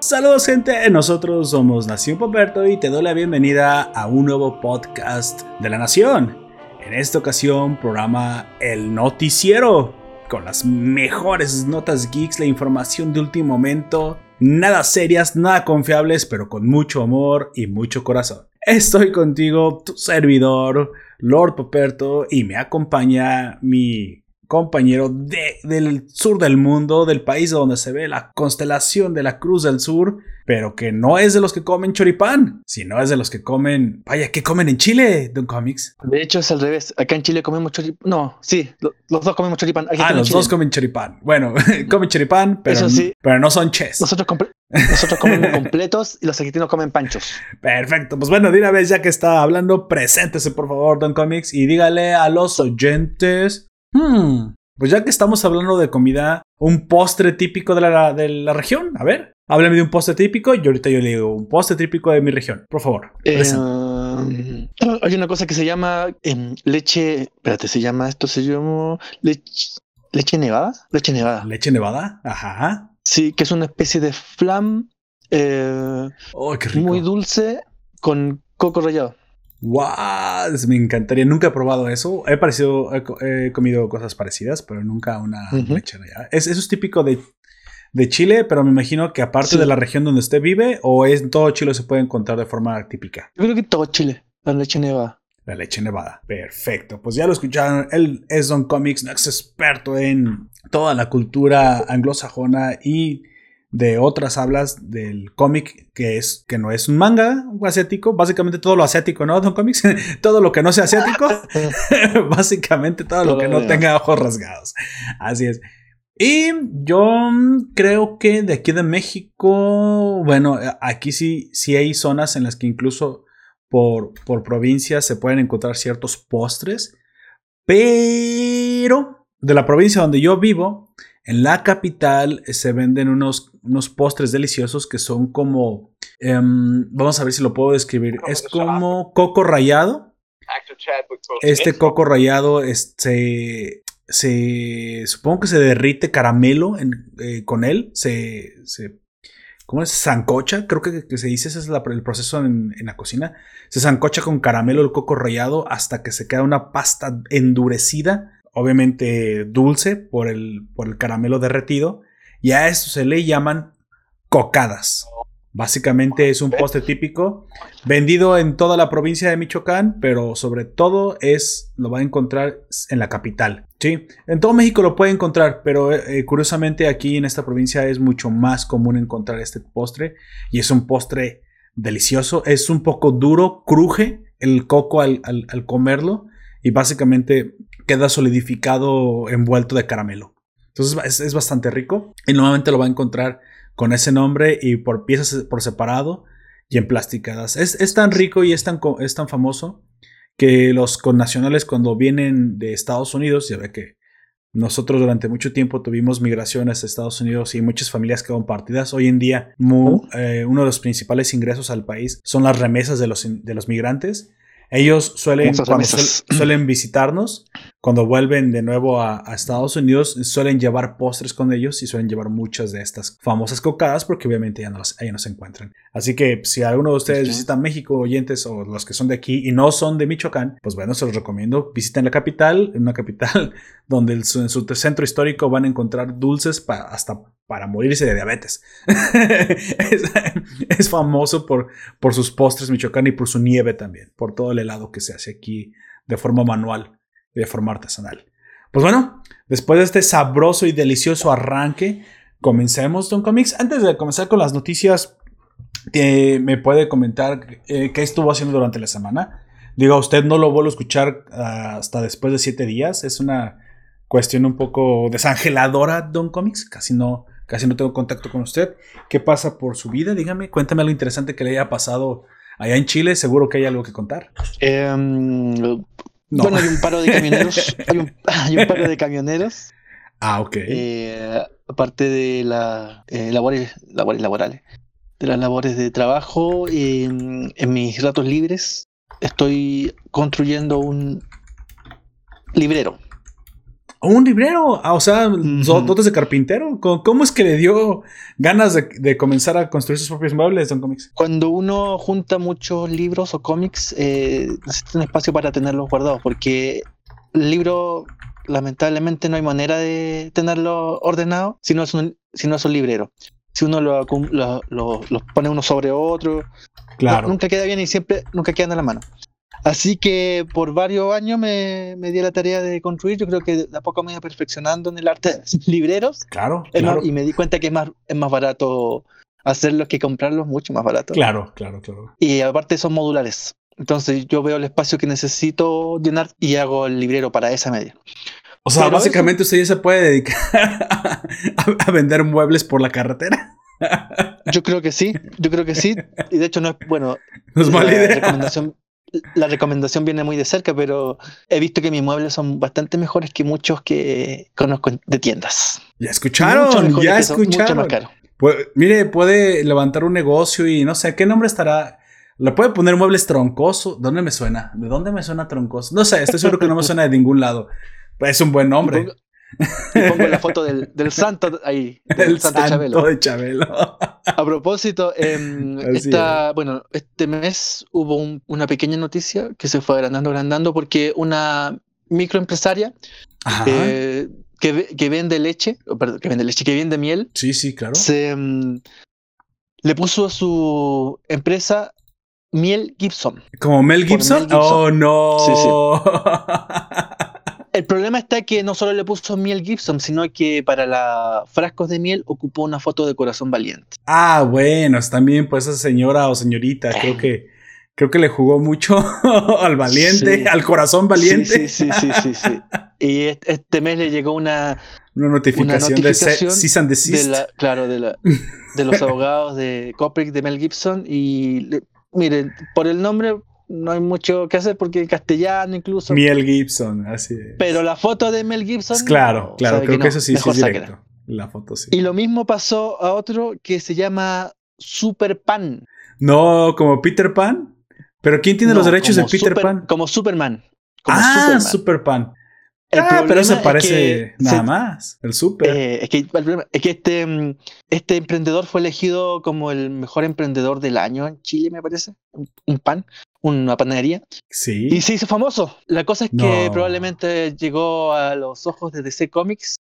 Saludos gente, nosotros somos Nación Poperto y te doy la bienvenida a un nuevo podcast de la Nación. En esta ocasión programa El Noticiero, con las mejores notas geeks, la información de último momento, nada serias, nada confiables, pero con mucho amor y mucho corazón. Estoy contigo, tu servidor, Lord Poperto, y me acompaña mi compañero de, del sur del mundo, del país donde se ve la constelación de la Cruz del Sur, pero que no es de los que comen choripán, sino es de los que comen, vaya, ¿qué comen en Chile, Don Comics? De hecho es al revés, acá en Chile comemos choripán, no, sí, los dos comemos choripán. ah, los dos comen choripán, bueno, comen choripán, pero, pero no son ches. Nosotros, nosotros comemos completos y los argentinos comen panchos. Perfecto, pues bueno, de una vez ya que está hablando, preséntese por favor, Don Comics, y dígale a los oyentes Hmm, pues ya que estamos hablando de comida, un postre típico de la, de la región, a ver, háblame de un postre típico y ahorita yo le digo un postre típico de mi región, por favor. Eh, hay una cosa que se llama em, leche, espérate, se llama, esto se llama leche, leche nevada, leche nevada. Leche nevada, ajá. Sí, que es una especie de flam eh, oh, qué rico. muy dulce con coco rallado. ¡Wow! Me encantaría. Nunca he probado eso. He, parecido, he, comido cosas parecidas, pero nunca una leche Es, eso es típico de, de, Chile, pero me imagino que aparte de la región donde usted vive, o es todo Chile se puede encontrar de forma típica. Yo creo que todo Chile, la leche nevada. La leche nevada. Perfecto. Pues ya lo escucharon. Él es Don Comics, no es experto en toda la cultura anglosajona y de otras hablas del cómic que es que no es un manga asiático, básicamente todo lo asiático, ¿no? Don Comics, todo lo que no sea asiático, básicamente todo, lo que no tenga ojos rasgados. Así es. Y yo creo que de aquí de México, bueno, aquí sí, sí hay zonas en las que incluso por, por provincias se pueden encontrar ciertos postres, pero de la provincia donde yo vivo, en la capital se venden unos, unos postres deliciosos que son como, em, vamos a ver si lo puedo describir, es como coco rallado. Este coco rallado este, se, supongo que se derrite caramelo eh, con él, se, se ¿Cómo es? Sancocha, creo que, se dice, ese es el proceso en, en, la cocina. Se sancocha con caramelo el coco rallado hasta que se queda una pasta endurecida obviamente dulce por el, por el caramelo derretido, y a esto se le llaman cocadas. Básicamente es un postre típico vendido en toda la provincia de Michoacán, pero sobre todo es lo va a encontrar en la capital. Sí, en todo México lo puede encontrar, pero eh, curiosamente aquí en esta provincia es mucho más común encontrar este postre y es un postre delicioso. Es un poco duro, cruje el coco al, al comerlo y básicamente queda solidificado envuelto de caramelo. Entonces es, bastante rico y normalmente lo va a encontrar con ese nombre y por piezas por separado y en plasticadas. Es, tan rico y es tan, es tan famoso que los connacionales cuando vienen de Estados Unidos, ya ve que nosotros durante mucho tiempo tuvimos migraciones a Estados Unidos y muchas familias quedaron partidas. Hoy en día eh, uno de los principales ingresos al país son las remesas de los, de los migrantes ellos suelen, suelen visitarnos, cuando vuelven de nuevo a, Estados Unidos, suelen llevar postres con ellos y suelen llevar muchas de estas famosas cocadas porque obviamente ya no, las, no se encuentran. Así que si alguno de ustedes visita México, oyentes o los que son de aquí y no son de Michoacán, pues bueno, se los recomiendo. Visiten la capital, una capital donde en su centro histórico van a encontrar dulces hasta para morirse de diabetes. es, famoso por, por sus postres Michoacán y por su nieve también, por todo el helado que se hace aquí de forma manual de forma artesanal. Pues bueno, después de este sabroso y delicioso arranque, comencemos Don Comics. Antes de comenzar con las noticias, ¿me puede comentar eh, qué estuvo haciendo durante la semana? Digo, usted no lo vuelvo a escuchar ah, hasta después de siete días. Es una cuestión un poco desangeladora, Don Comics. Casi no, casi no tengo contacto con usted. ¿Qué pasa por su vida? Dígame, cuéntame algo interesante que le haya pasado allá en Chile. Seguro que hay algo que contar. Bueno, hay un paro de camioneros. hay, un, paro de camioneros. Ah, ok. Eh, aparte de la, eh, labores, labores laborales. de las labores de trabajo. En mis ratos libres estoy construyendo un librero. ¿Un librero? Ah, o sea, dotes de carpintero. ¿Cómo es que le dio ganas de, comenzar a construir sus propios muebles, Don Comics? Cuando uno junta muchos libros o cómics, eh, necesita un espacio para tenerlos guardados, porque el libro, lamentablemente, no hay manera de tenerlo ordenado si no es un, si no es un librero. Si uno lo, pone uno sobre otro, claro. nunca queda bien y siempre nunca queda en la mano. Así que por varios años me, me, di la tarea de construir. Yo creo que de a poco me iba perfeccionando en el arte de los libreros. Claro, claro. y me di cuenta que es más, es más barato hacerlos que comprarlos, mucho más barato. Claro, claro, claro. Y aparte son modulares. Entonces yo veo el espacio que necesito llenar y hago el librero para esa media. O sea, básicamente usted ya se puede dedicar a, vender muebles por la carretera. Yo creo que sí, yo creo que sí. Y de hecho no es, bueno, no es mala idea. Recomendación, la recomendación viene muy de cerca, pero he visto que mis muebles son bastante mejores que muchos que conozco de tiendas. Ya escucharon, ya escucharon. Mucho más mire, puede levantar un negocio y no sé, ¿qué nombre estará? Le puede poner muebles troncoso. ¿Dónde me suena? ¿De dónde me suena troncoso? No sé, estoy seguro que no me suena de ningún lado. Es un buen nombre. Y pongo la foto del, del santo ahí. Del, santo, Chabelo. de Chabelo. A propósito, em, bueno, este mes hubo una pequeña noticia que se fue agrandando, agrandando, porque una microempresaria eh, que, que, vende leche, perdón, que vende leche, que vende miel. Sí, sí, claro. Se, em, le puso a su empresa Miel Gibson. ¿Como Mel Gibson? Oh, no. Sí, sí. El problema está que no solo le puso miel Gibson, sino que para los frascos de miel ocupó una foto de corazón valiente. Ah, bueno, también pues esa señora o señorita, creo que creo que le jugó mucho al valiente, al corazón valiente. Sí, sí, sí, sí, sí. Y este mes le llegó una, una notificación, de cease and De la, claro, de, la, de los abogados de Copric de Mel Gibson. Y miren, por el nombre no hay mucho que hacer porque castellano incluso. Mel Gibson, así es. Pero la foto de Mel Gibson. Claro, claro, creo que, eso sí, sí es directo. La foto sí. Y lo mismo pasó a otro que se llama Super Pan. No, como Peter Pan. Pero ¿quién tiene los derechos de Peter Pan? Como Superman. ah, Super Pan ah, pero eso parece nada más, el súper. Eh, es, que, es que este, este emprendedor fue elegido como el mejor emprendedor del año en Chile, me parece. Un, pan, una panadería. Sí. Y se hizo famoso. La cosa es que probablemente llegó a los ojos de DC Comics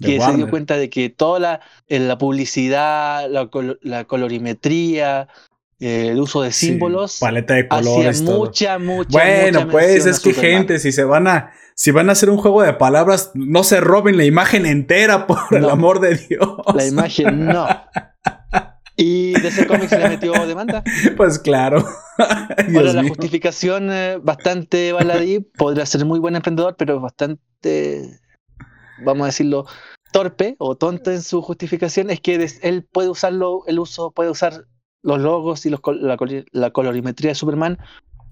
que se dio cuenta de que toda la, la publicidad, la, la colorimetría, eh, el uso de símbolos. paleta de colores. mucha, mucha. Bueno, pues es que gente, si se van a. Si van a hacer un juego de palabras, no se roben la imagen entera, por el amor de Dios. La imagen no. ¿Y de ese cómic se le metió demanda? Pues claro. Ahora, la justificación eh, bastante baladí, podría ser muy buen emprendedor, pero bastante, vamos a decirlo, torpe o tonto en su justificación, es que él puede usarlo, el uso puede usar los logos y los, la, colorimetría de Superman,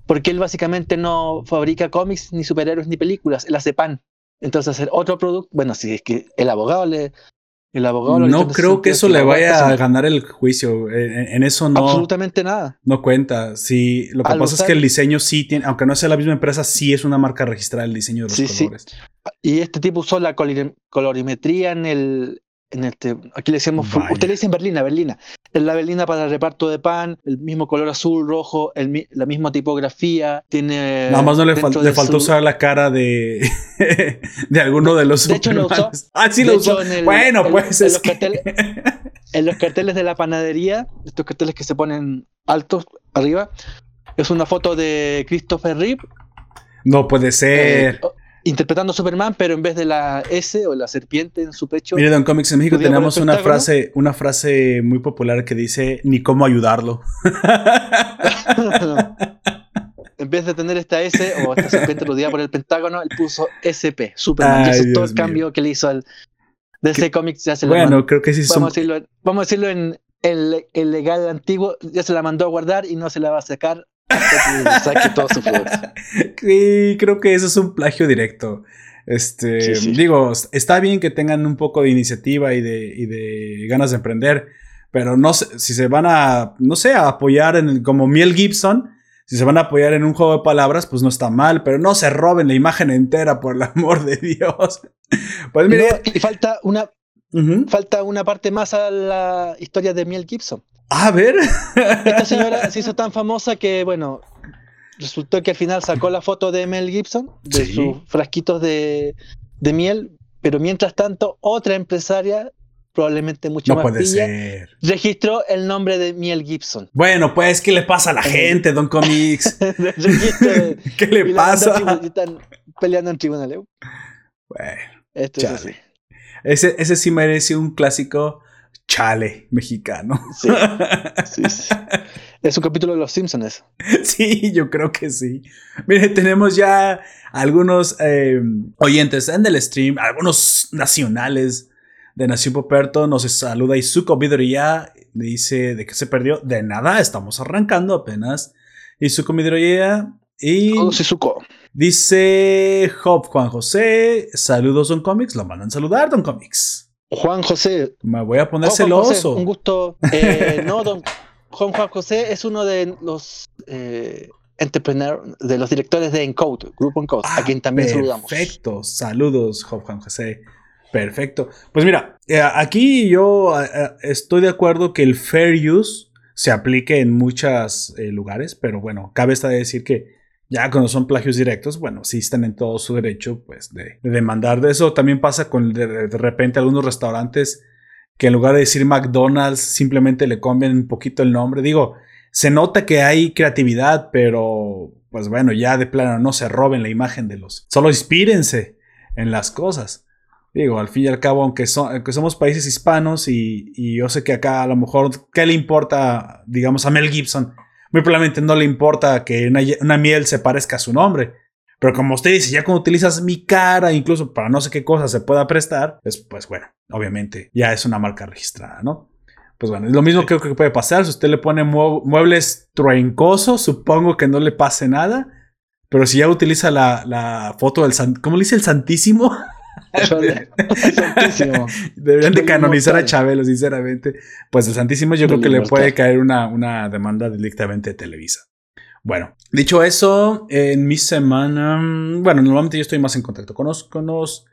porque él básicamente no fabrica cómics, ni superhéroes, ni películas, él hace pan. Entonces hacer otro producto, bueno, si es que el abogado le... El abogado no creo que eso le vaya a ganar el juicio. En, eso no. Absolutamente nada. No cuenta. Sí, lo que pasa es que el diseño sí tiene, aunque no sea la misma empresa, sí es una marca registrada el diseño de los colores. Y este tipo usó la colorimetría en el, en este, aquí le decíamos, usted le dice en Berlina, Berlina. Es la Berlina para el reparto de pan, el mismo color azul, rojo, el, la misma tipografía, tiene... Nada más no le, le faltó usar la cara de, de alguno de los... De hecho lo usó. Ah, sí lo usó. bueno, pues en, los carteles, en los carteles de la panadería, estos carteles que se ponen altos arriba, es una foto de Christopher Reeve. No puede ser. Eh, interpretando a Superman, pero en vez de la S o la serpiente en su pecho. Mire, Don Comics en México tenemos una frase, una frase muy popular que dice ni cómo ayudarlo. en vez de tener esta S o esta serpiente rodeada por el Pentágono, él puso SP, Superman. eso es todo el cambio que le hizo al DC Comics ya se Bueno, creo que sí vamos, a decirlo, vamos a decirlo en el, el legal antiguo, ya se la mandó a guardar y no se la va a sacar saque todo su Sí, creo que eso es un plagio directo. Este, digo, está bien que tengan un poco de iniciativa y de, y de ganas de emprender, Pero no sé si se van a, no sé, a apoyar en como Miel Gibson. Si se van a apoyar en un juego de palabras, pues no está mal, pero no se roben la imagen entera, por el amor de Dios. Pues mire. y falta una, falta una parte más a la historia de Miel Gibson. A ver. Esta señora se hizo tan famosa que, bueno, resultó que al final sacó la foto de Mel Gibson, de sus frasquitos de, de, miel, pero mientras tanto, otra empresaria, probablemente mucho no más puede ser. registró el nombre de Miel Gibson. Bueno, pues, ¿qué le pasa a la gente, Don Comics? ¿Qué le pasa? Están peleando en tribunales. Bueno, Esto es así. Ese, ese sí merece un clásico chale mexicano. Sí, Es un capítulo de Los Simpsons. Sí, yo creo que sí. Mire, tenemos ya algunos eh, oyentes en el stream, algunos nacionales de Nación Poperto. Nos saluda Izuko Vidoriya. Dice de que se perdió. De nada, estamos arrancando apenas. Izuko Vidoriya. Y. Izuko. Dice Job Juan José. Saludos, Don Comics. Lo mandan saludar, Don Comics. Juan José. Me voy a poner celoso. un gusto. Eh, no, don Juan Juan José es uno de los eh, entrepreneurs, de los directores de Encode, Grupo Encode, a quien también saludamos. Perfecto, saludos, Juan José. Perfecto. Pues mira, eh, aquí yo estoy de acuerdo que el fair use se aplique en muchos lugares, pero bueno, cabe esta de decir que ya cuando son plagios directos, bueno, sí están en todo su derecho, pues, de, demandar de eso. También pasa con de, repente algunos restaurantes que en lugar de decir McDonald's simplemente le cambian un poquito el nombre. Digo, se nota que hay creatividad, pero pues bueno, ya de plano no se roben la imagen de los. Solo inspírense en las cosas. Digo, al fin y al cabo, aunque, somos países hispanos y, y, yo sé que acá a lo mejor, ¿qué le importa, digamos, a Mel Gibson? Muy probablemente no le importa que una, miel se parezca a su nombre. Pero como usted dice, ya cuando utilizas mi cara, incluso para no sé qué cosa se pueda prestar, pues, pues bueno, obviamente ya es una marca registrada, ¿no? Pues bueno, es lo mismo creo que puede pasar. Si usted le pone muebles truencosos, supongo que no le pase nada. Pero si ya utiliza la, la foto del... ¿Cómo le dice el Santísimo? Santísimo. Deberían de canonizar a Chabelo, sinceramente. Pues el Santísimo yo creo que le puede caer una, una demanda directamente de Televisa. Bueno, dicho eso, en mi semana, bueno, normalmente yo estoy más en contacto con los, con los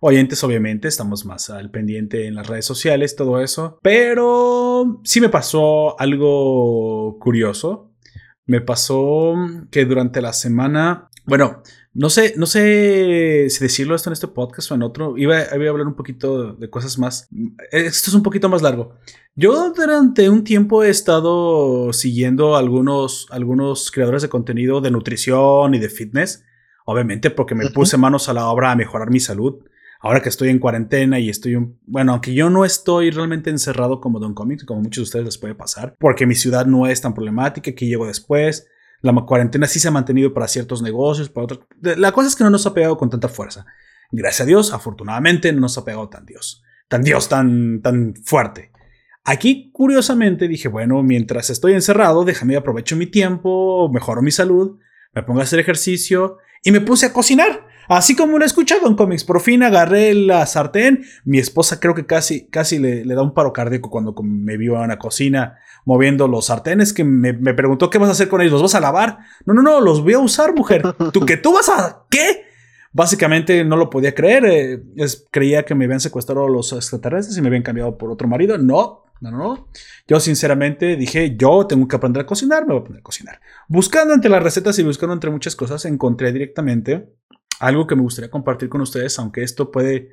oyentes, obviamente, estamos más al pendiente en las redes sociales, todo eso, pero sí me pasó algo curioso. Me pasó que durante la semana, bueno, no sé, no sé si decirlo esto en este podcast o en otro. Iba, a hablar un poquito de cosas más. Esto es un poquito más largo. Yo durante un tiempo he estado siguiendo algunos, algunos creadores de contenido de nutrición y de fitness. Obviamente porque me puse manos a la obra a mejorar mi salud. Ahora que estoy en cuarentena y estoy un... Bueno, aunque yo no estoy realmente encerrado como Don Comics, como muchos de ustedes les puede pasar, porque mi ciudad no es tan problemática, que llego después la cuarentena sí se ha mantenido para ciertos negocios, para otros. La cosa es que no nos ha pegado con tanta fuerza. Gracias a Dios, afortunadamente, no nos ha pegado tan Dios. Tan Dios, tan, tan fuerte. Aquí, curiosamente, dije, bueno, mientras estoy encerrado, déjame aprovecho mi tiempo, mejoro mi salud, me pongo a hacer ejercicio y me puse a cocinar. Así como lo he escuchado en cómics, por fin agarré la sartén. Mi esposa creo que casi, casi le, da un paro cardíaco cuando me vio en la cocina moviendo los sartenes, que me, preguntó qué vas a hacer con ellos, ¿los vas a lavar? No, no, no, los voy a usar, mujer. ¿Tú que tú vas a qué? Básicamente no lo podía creer. Eh, creía que me habían secuestrado los extraterrestres y me habían cambiado por otro marido. No, no, no. Yo sinceramente dije, yo tengo que aprender a cocinar, me voy a aprender a cocinar. Buscando entre las recetas y buscando entre muchas cosas, encontré directamente algo que me gustaría compartir con ustedes, aunque esto puede,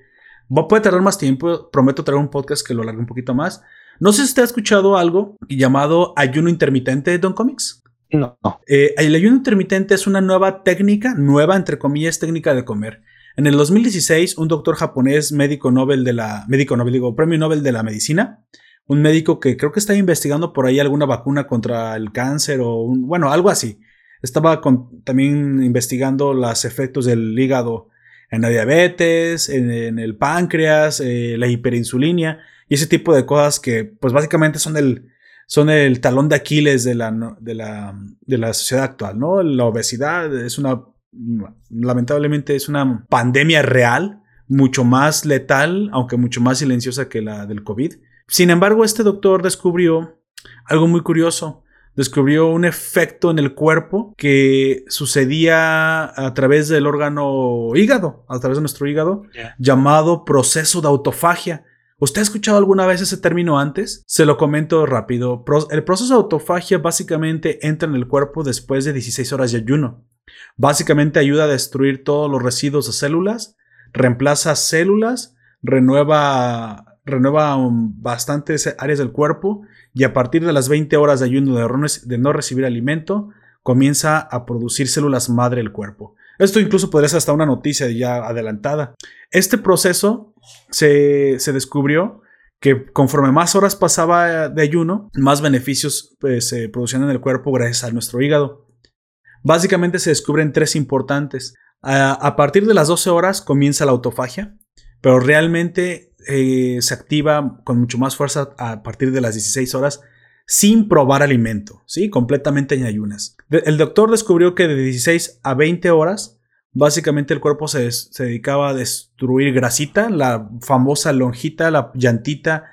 puede tardar más tiempo, prometo traer un podcast que lo alargue un poquito más. No sé si usted ha escuchado algo llamado ayuno intermitente de Don Comics. No. Eh, el ayuno intermitente es una nueva técnica, nueva entre comillas, técnica de comer. En el 2016, un doctor japonés, médico Nobel de la, médico Nobel, digo, premio Nobel de la medicina, un médico que creo que está investigando por ahí alguna vacuna contra el cáncer o, bueno, algo así. Estaba también investigando los efectos del hígado en la diabetes, en, el páncreas, eh, la hiperinsulinia y ese tipo de cosas que pues básicamente son el, son el talón de Aquiles de la, de la, de la sociedad actual, ¿no? La obesidad es una, lamentablemente es una pandemia real, mucho más letal, aunque mucho más silenciosa que la del COVID. Sin embargo, este doctor descubrió algo muy curioso. Descubrió un efecto en el cuerpo que sucedía a través del órgano hígado, a través de nuestro hígado, llamado proceso de autofagia. ¿Usted ha escuchado alguna vez ese término antes? Se lo comento rápido. El proceso de autofagia básicamente entra en el cuerpo después de 16 horas de ayuno. Básicamente ayuda a destruir todos los residuos de células, reemplaza células, renueva, renueva bastantes áreas del cuerpo y a partir de las 20 horas de ayuno de no recibir alimento, comienza a producir células madre del cuerpo. Esto incluso podría ser hasta una noticia ya adelantada. Este proceso se, descubrió que conforme más horas pasaba de ayuno, más beneficios pues, se producían en el cuerpo gracias a nuestro hígado. Básicamente se descubren tres importantes. A, partir de las 12 horas comienza la autofagia, pero realmente eh, se activa con mucho más fuerza a partir de las 16 horas sin probar alimento, ¿sí? Completamente en ayunas. el doctor descubrió que de 16 a 20 horas, básicamente el cuerpo se, dedicaba a destruir grasita, la famosa lonjita, la llantita,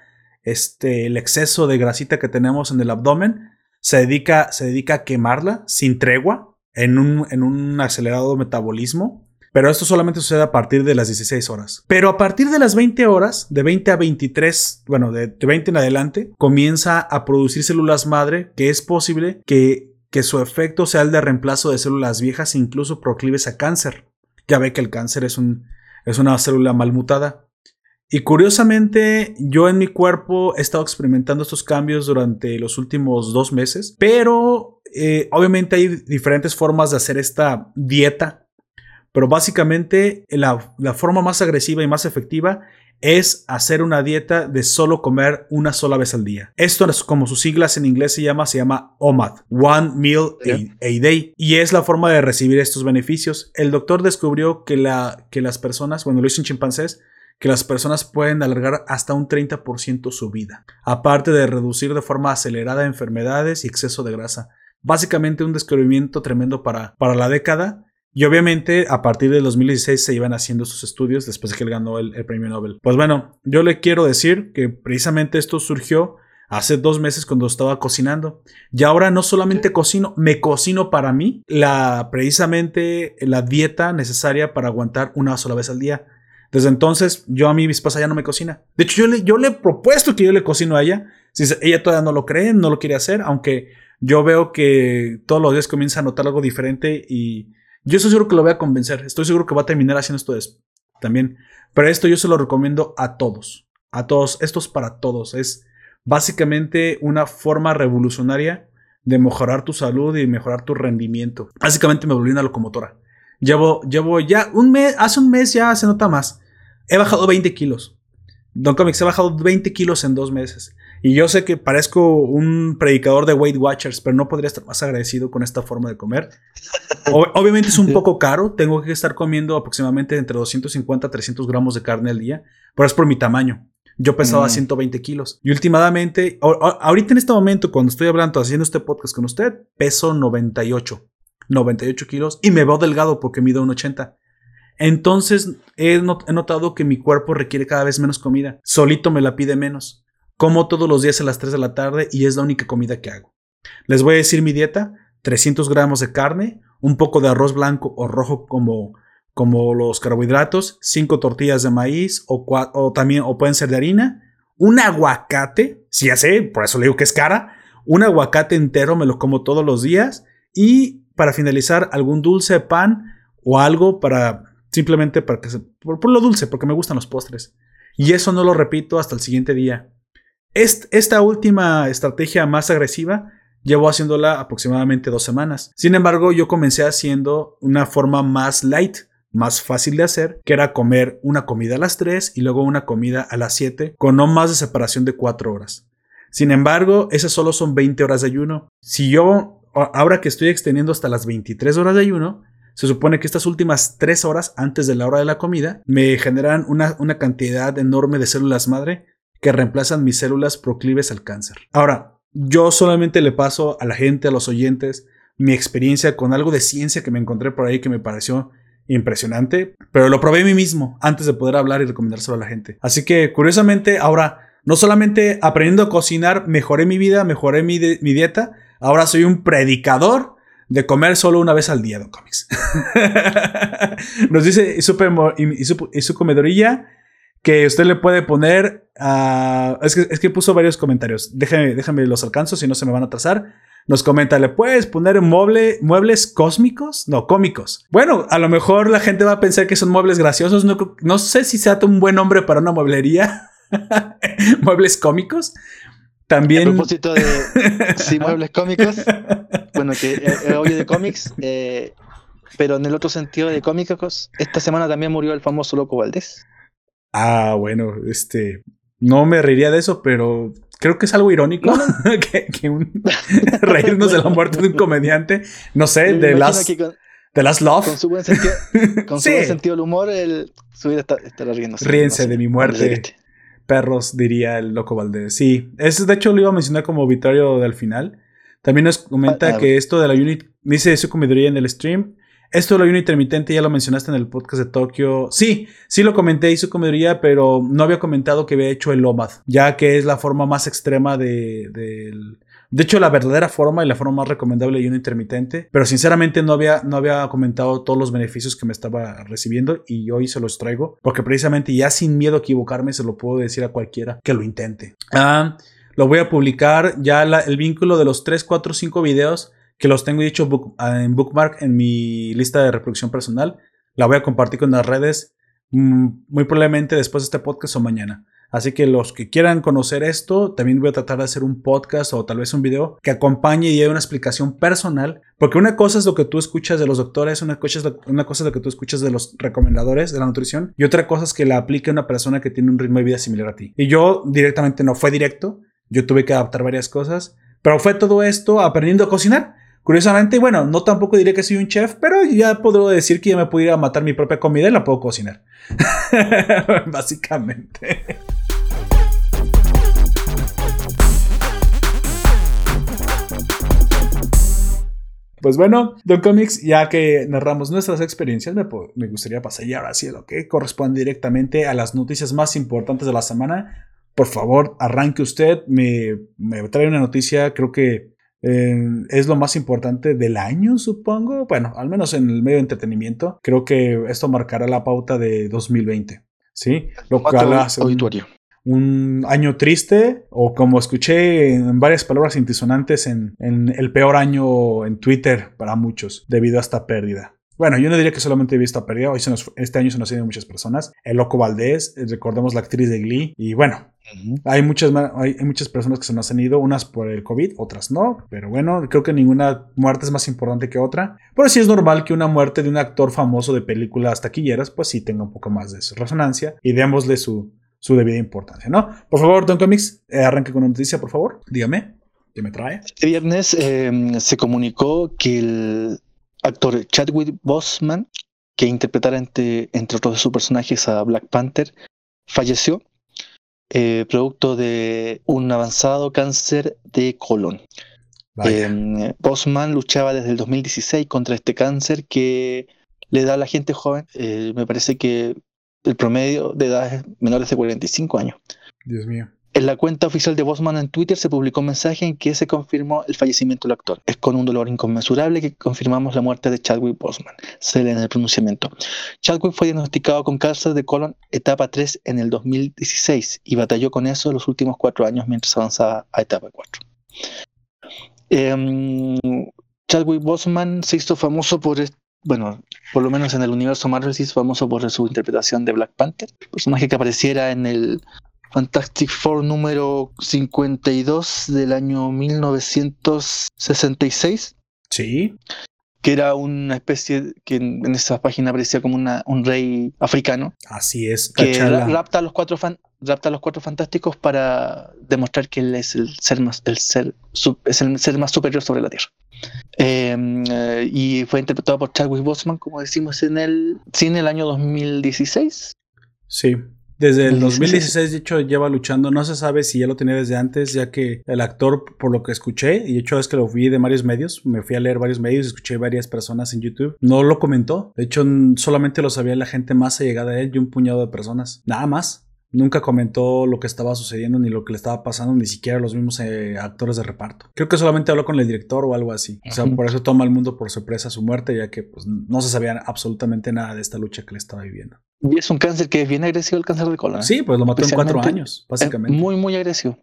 este, el exceso de grasita que tenemos en el abdomen, se dedica, se dedica a quemarla sin tregua en un, en un acelerado metabolismo pero esto solamente sucede a partir de las 16 horas. Pero a partir de las 20 horas, de 20 a 23, bueno, de 20 en adelante, comienza a producir células madre que es posible que, que su efecto sea el de reemplazo de células viejas, incluso proclives a cáncer. Ya ve que el cáncer es, un, es una célula mal mutada. Y curiosamente, yo en mi cuerpo he estado experimentando estos cambios durante los últimos dos meses, pero eh, obviamente hay diferentes formas de hacer esta dieta pero básicamente la, forma más agresiva y más efectiva es hacer una dieta de solo comer una sola vez al día. Esto es como sus siglas en inglés se llama, se llama OMAD, One Meal a, Day, y es la forma de recibir estos beneficios. El doctor descubrió que, la, que las personas, bueno, lo hizo en chimpancés, que las personas pueden alargar hasta un 30% su vida, aparte de reducir de forma acelerada enfermedades y exceso de grasa. Básicamente un descubrimiento tremendo para, para la década y obviamente a partir de 2016 se iban haciendo sus estudios después de que él ganó el, premio Nobel. Pues bueno, yo le quiero decir que precisamente esto surgió hace dos meses cuando estaba cocinando. Y ahora no solamente cocino, me cocino para mí la precisamente la dieta necesaria para aguantar una sola vez al día. Desde entonces, yo a mi esposa ya no me cocina. De hecho, yo le, yo le he propuesto que yo le cocino a ella. Si ella todavía no lo cree, no lo quiere hacer, aunque yo veo que todos los días comienza a notar algo diferente y yo estoy seguro que lo voy a convencer. Estoy seguro que va a terminar haciendo esto también. Pero esto yo se lo recomiendo a todos. A todos. Esto es para todos. Es básicamente una forma revolucionaria de mejorar tu salud y mejorar tu rendimiento. Básicamente me volví una locomotora. Llevo, llevo ya un mes, hace un mes ya se nota más. He bajado 20 kilos. Don Comics, he bajado 20 kilos en dos meses. Y yo sé que parezco un predicador de Weight Watchers, pero no podría estar más agradecido con esta forma de comer. obviamente es un poco caro, tengo que estar comiendo aproximadamente entre 250 a 300 gramos de carne al día, pero es por mi tamaño. Yo pesaba 120 mm. kilos. Y últimamente, ahorita en este momento, cuando estoy hablando, haciendo este podcast con usted, peso 98. 98 kilos y me veo delgado porque mido un 80. Entonces he, he notado que mi cuerpo requiere cada vez menos comida. Solito me la pide menos. Como todos los días a las 3 de la tarde y es la única comida que hago. Les voy a decir mi dieta, 300 gramos de carne, un poco de arroz blanco o rojo como, como los carbohidratos, 5 tortillas de maíz o, o, también o pueden ser de harina, un aguacate, si ya sé, por eso le digo que es cara, un aguacate entero me lo como todos los días y para finalizar algún dulce, pan o algo para simplemente para que se, por lo dulce, porque me gustan los postres. Y eso no lo repito hasta el siguiente día esta última estrategia más agresiva llevo haciéndola aproximadamente dos semanas. Sin embargo, yo comencé haciendo una forma más light, más fácil de hacer, que era comer una comida a las 3 y luego una comida a las 7, con no más de separación de 4 horas. Sin embargo, esas solo son 20 horas de ayuno. Si yo, ahora que estoy extendiendo hasta las 23 horas de ayuno, se supone que estas últimas 3 horas antes de la hora de la comida me generan una, una cantidad enorme de células madre que reemplazan mis células proclives al cáncer. Ahora, yo solamente le paso a la gente, a los oyentes, mi experiencia con algo de ciencia que me encontré por ahí que me pareció impresionante, pero lo probé a mí mismo antes de poder hablar y recomendárselo a la gente. Así que, curiosamente, ahora No solamente aprendiendo a cocinar, mejoré mi vida, mejoré mi, mi dieta. Ahora soy un predicador de comer solo una vez al día, Don Comics. Nos dice y su comedorilla que usted le puede poner a... Es que, es que puso varios comentarios. Déjame, déjame los alcanzo, si no se me van a atrasar. Nos comenta, ¿le puedes poner mueble, muebles cósmicos? No, cómicos. Bueno, a lo mejor la gente va a pensar que son muebles graciosos. No, no sé si sea un buen nombre para una mueblería. muebles cómicos. También. A propósito de. sí, muebles cómicos. Bueno, que es obvio de cómics. Eh, pero en el otro sentido de cómicos, esta semana también murió el famoso Loco Valdés. Ah, bueno, este. No me reiría de eso, pero creo que es algo irónico que, reírnos de la muerte de un comediante. No sé, de las. de las Love. Con su buen sentido, con su buen sentido del humor, el, su vida está, riéndose. Ríense de mi muerte. Perros, diría el loco Valdés. Sí, es, de hecho lo iba a mencionar como obituario del final. También nos comenta ah, ah, que esto de la Unit, dice su comedia en el stream, esto lo ayuno intermitente ya lo mencionaste en el podcast de Tokio. Sí, sí lo comenté, hizo comedia, pero no había comentado que había hecho el OMAD, ya que es la forma más extrema de, de, hecho, la verdadera forma y la forma más recomendable de ayuno intermitente. Pero sinceramente no había, no había comentado todos los beneficios que me estaba recibiendo y hoy se los traigo. Porque precisamente ya sin miedo a equivocarme se lo puedo decir a cualquiera que lo intente. Ah, lo voy a publicar ya el vínculo de los 3, 4, 5 videos que los tengo dicho ah, en bookmark en mi lista de reproducción personal. La voy a compartir con las redes mm, muy probablemente después de este podcast o mañana. Así que los que quieran conocer esto, también voy a tratar de hacer un podcast o tal vez un video que acompañe y dé una explicación personal. Porque una cosa es lo que tú escuchas de los doctores, una cosa, es lo, una cosa es lo que tú escuchas de los recomendadores de la nutrición y otra cosa es que la aplique una persona que tiene un ritmo de vida similar a ti. Y yo directamente no fue directo, yo tuve que adaptar varias cosas, pero fue todo esto aprendiendo a cocinar. Curiosamente, bueno, no tampoco diré que soy un chef, pero ya puedo decir que ya me pudiera matar mi propia comida y la puedo cocinar. Básicamente. Pues bueno, Don Comics, ya que narramos nuestras experiencias, me, gustaría pasar ya ahora sí a lo que corresponde directamente a las noticias más importantes de la semana. Por favor, arranque usted, me, me trae una noticia, creo que es lo más importante del año, supongo. Bueno, al menos en el medio de entretenimiento. Creo que esto marcará la pauta de 2020. ¿Sí? Lo cual hace un, año triste, o como escuché en varias palabras intisonantes, en, en el peor año en Twitter para muchos, debido a esta pérdida. Bueno, yo no diría que solamente he visto pérdida, hoy este año se nos han ido muchas personas. El Loco Valdés, eh, recordemos la actriz de Glee, y bueno, hay, muchas, hay muchas personas que se nos han ido, unas por el COVID, otras no, pero bueno, creo que ninguna muerte es más importante que otra. Pero sí es normal que una muerte de un actor famoso de películas taquilleras, pues sí tenga un poco más de resonancia y démosle su, su debida importancia, ¿no? Por favor, Don Comics, eh, arranque con una noticia, por favor, dígame. ¿Qué me trae? Este viernes em, se comunicó que el actor Chadwick Boseman, que interpretara entre, entre otros de sus personajes a Black Panther, falleció eh, producto de un avanzado cáncer de colon. Eh, Bosman luchaba desde el 2016 contra este cáncer que le da a la gente joven. Eh, me parece que el promedio de edad es menores de 45 años. Dios mío. En la cuenta oficial de Bosman en Twitter se publicó un mensaje en que se confirmó el fallecimiento del actor. Es con un dolor inconmensurable que confirmamos la muerte de Chadwick Bosman. Se lee en el pronunciamiento. Chadwick fue diagnosticado con cáncer de colon etapa 3 en el 2016 y batalló con eso los últimos cuatro años mientras avanzaba a etapa 4. Em, Chadwick Bosman se hizo famoso por, bueno, por lo menos en el universo Marvel se hizo famoso por su interpretación de Black Panther, personaje que apareciera en el Fantastic Four número 52 del año 1966. Sí. Que era una especie que en, esa página aparecía como una, un rey africano. Así es. Que rapta a los cuatro rapta a los cuatro fantásticos para demostrar que él es el ser más, el ser, es el ser más superior sobre la Tierra. Em, eh, y fue interpretado por Chadwick Boseman, como decimos en el cine, el año 2016. Sí. Desde el 2016, de hecho, lleva luchando. No se sabe si ya lo tenía desde antes, ya que el actor, por lo que escuché, y de hecho es que lo vi de varios medios, me fui a leer varios medios, escuché varias personas en YouTube, no lo comentó. De hecho, solamente lo sabía la gente más allegada a él y un puñado de personas. Nada más. Nunca comentó lo que estaba sucediendo ni lo que le estaba pasando, ni siquiera los mismos eh, actores de reparto. Creo que solamente habló con el director o algo así. O sea, por eso toma el mundo por sorpresa su muerte, ya que pues, no se sabía absolutamente nada de esta lucha que le estaba viviendo. Y es un cáncer que es bien agresivo el cáncer de colon. ¿eh? Sí, pues lo mató en cuatro años, básicamente. Muy, muy agresivo.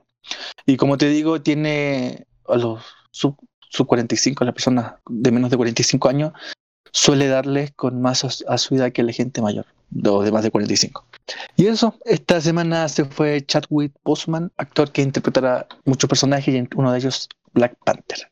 Y como te digo, tiene a los sub, sub 45, las personas de menos de 45 años, suele darles con más a su edad que la gente mayor, los de más de 45. Y eso, esta semana se fue Chadwick Boseman, actor que interpretará muchos personajes y uno de ellos Black Panther.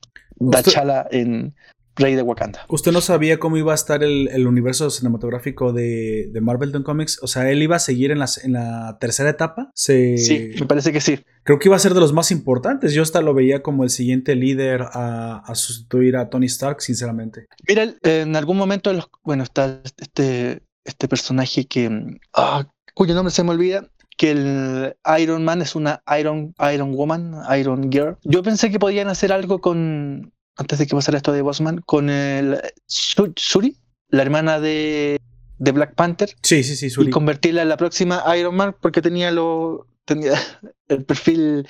T'Challa en Rey de Wakanda. ¿Usted no sabía cómo iba a estar el, universo cinematográfico de, de Marvel Comics? O sea, él iba a seguir en, en la tercera etapa. Sí, me parece que sí. Creo que iba a ser de los más importantes. Yo hasta lo veía como el siguiente líder a, sustituir a Tony Stark, sinceramente. Mira, en algún momento, bueno, está este, este personaje que. Ah, cuyo nombre se me olvida, que el Iron Man es una Iron, Iron Woman, Iron Girl. Yo pensé que podían hacer algo con, antes de que pasara esto de Bosman, con el Suri, la hermana de, de Black Panther. Sí, sí, sí, Suri. Y convertirla en la próxima Iron Man porque tenía lo tenía el perfil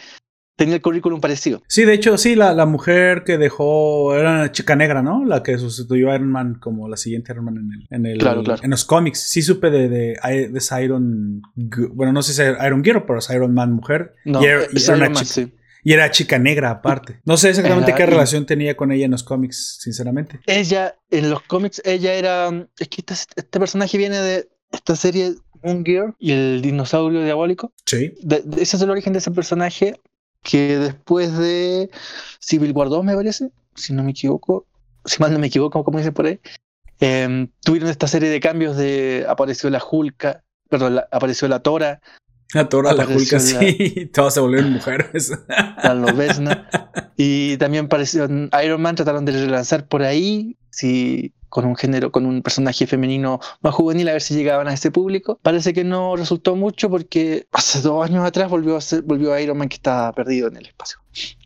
tenía el currículum parecido. Sí, de hecho, sí, la, la, mujer que dejó era una chica negra, ¿no? La que sustituyó a Iron Man como la siguiente Iron Man en el, en el claro, claro. en los cómics. Sí supe de, de, de, esa Iron bueno, no sé si es Iron Girl, pero es Iron Man mujer. No, y era, Iron Man, sí. Y era chica negra aparte. No sé exactamente qué relación tenía con ella en los cómics, sinceramente. Ella, en los cómics, ella era. Es que este, este personaje viene de esta serie Un Gear y el dinosaurio diabólico. Sí. ese es el origen de ese personaje que después de Civil War 2, me parece, si no me equivoco, si mal no me equivoco, como dicen por ahí, em, tuvieron esta serie de cambios de apareció la Hulka, perdón, apareció la Tora, la Tora, la Hulk, sí. Todas se volvieron mujeres. La Lobesna. Y también apareció Iron Man. Trataron de relanzar por ahí. Sí, con un género, con un personaje femenino más juvenil, a ver si llegaban a ese público. Parece que no resultó mucho porque hace dos años atrás volvió a, ser, volvió a Iron Man que estaba perdido en el espacio,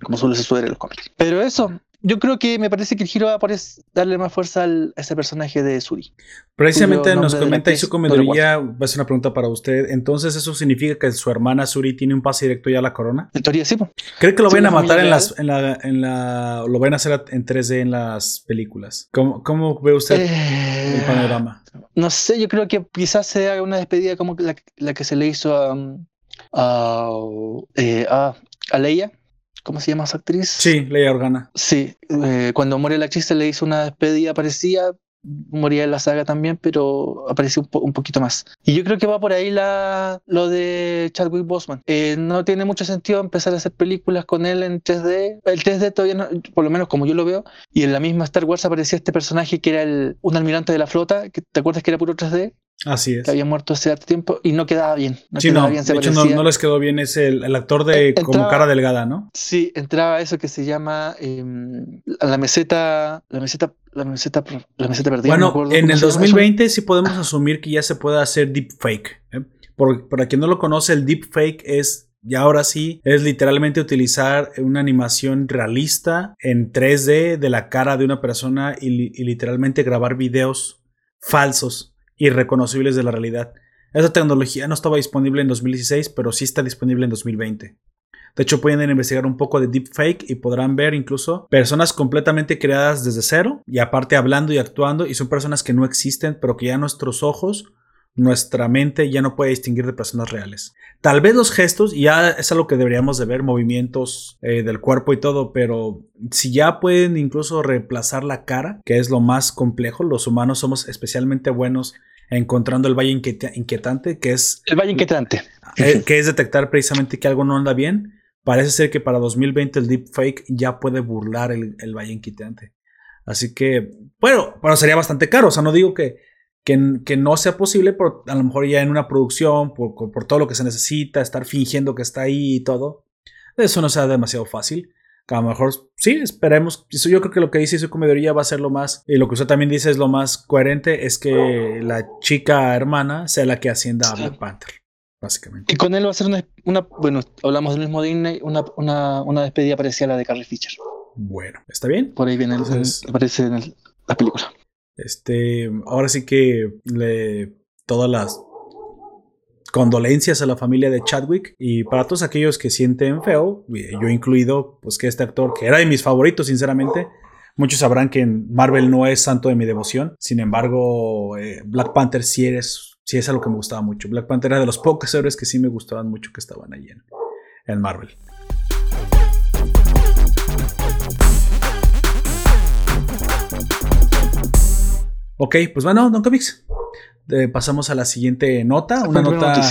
como suele suceder en los cómics. Pero eso, yo creo que me parece que el giro va por darle más fuerza al, a ese personaje de Suri. Precisamente nos comenta y su comedoría, va a ser una pregunta para usted. Entonces, ¿eso significa que su hermana Suri tiene un pase directo ya a la corona? En teoría sí. ¿Cree que lo van a matar en las, en la, en la, lo van a hacer en 3D en las películas? ¿Cómo, cómo ve usted el eh, panorama? No sé, yo creo que quizás sea una despedida como la, la que se le hizo a, a, eh, a, a Leia ¿Cómo se llama esa actriz? Sí, Leia Organa. Sí, eh, cuando muere la actriz se le hizo una despedida parecida, moría en la saga también, pero apareció un, poquito más. Y yo creo que va por ahí la, lo de Chadwick Boseman. Eh, no tiene mucho sentido empezar a hacer películas con él en 3D. El 3D todavía no, por lo menos como yo lo veo, y en la misma Star Wars aparecía este personaje que era el, un almirante de la flota, que te acuerdas que era puro 3D. Así es. Que había muerto hace tiempo y no quedaba bien. No sí, no, bien, de hecho no, les quedó bien ese el, actor de como cara delgada, ¿no? Sí, entraba eso que se llama em, la meseta, la meseta, la meseta, la meseta perdida. Bueno, en el 2020 sí podemos asumir que ya se puede hacer deepfake. ¿eh? Por, para quien no lo conoce, el deepfake es y ahora sí, es literalmente utilizar una animación realista en 3D de la cara de una persona y literalmente grabar videos falsos irreconocibles de la realidad. Esa tecnología no estaba disponible en 2016, pero sí está disponible en 2020. De hecho, pueden investigar un poco de deepfake y podrán ver incluso personas completamente creadas desde cero y aparte hablando y actuando y son personas que no existen, pero que ya nuestros ojos, nuestra mente ya no puede distinguir de personas reales. Tal vez los gestos, ya es algo que deberíamos de ver, movimientos eh, del cuerpo y todo, pero si ya pueden incluso reemplazar la cara, que es lo más complejo, los humanos somos especialmente buenos encontrando el valle inquietante, que es... El valle inquietante. Eh, que es detectar precisamente que algo no anda bien. Parece ser que para 2020 el deepfake ya puede burlar el, valle inquietante. Así que, bueno, pero sería bastante caro. O sea, no digo que, que, no sea posible, pero a lo mejor ya en una producción, por, por todo lo que se necesita, estar fingiendo que está ahí y todo, eso no sea demasiado fácil a lo mejor sí, esperemos. Yo creo que lo que dice su comedoría va a ser lo más, y lo que usted también dice es lo más coherente, es que la chica hermana sea la que ascienda a Black Panther, básicamente. Y con él va a ser una, bueno, hablamos del mismo Disney, una, una, una despedida parecida a la de Carrie Fisher. Bueno, ¿está bien? Por ahí viene, aparece en la película. Este, ahora sí que le, todas las condolencias a la familia de Chadwick y para todos aquellos que sienten feo, yo incluido, pues que este actor, que era de mis favoritos, sinceramente, Muchos sabrán que Marvel no es santo de mi devoción. Sin embargo, eh, Black Panther sí, eres, sí es algo que me gustaba mucho. Black Panther era de los pocos héroes que sí me gustaban mucho que estaban ahí en, en Marvel. Ok, pues bueno, Don Comics. Pasamos a la siguiente nota. Una nota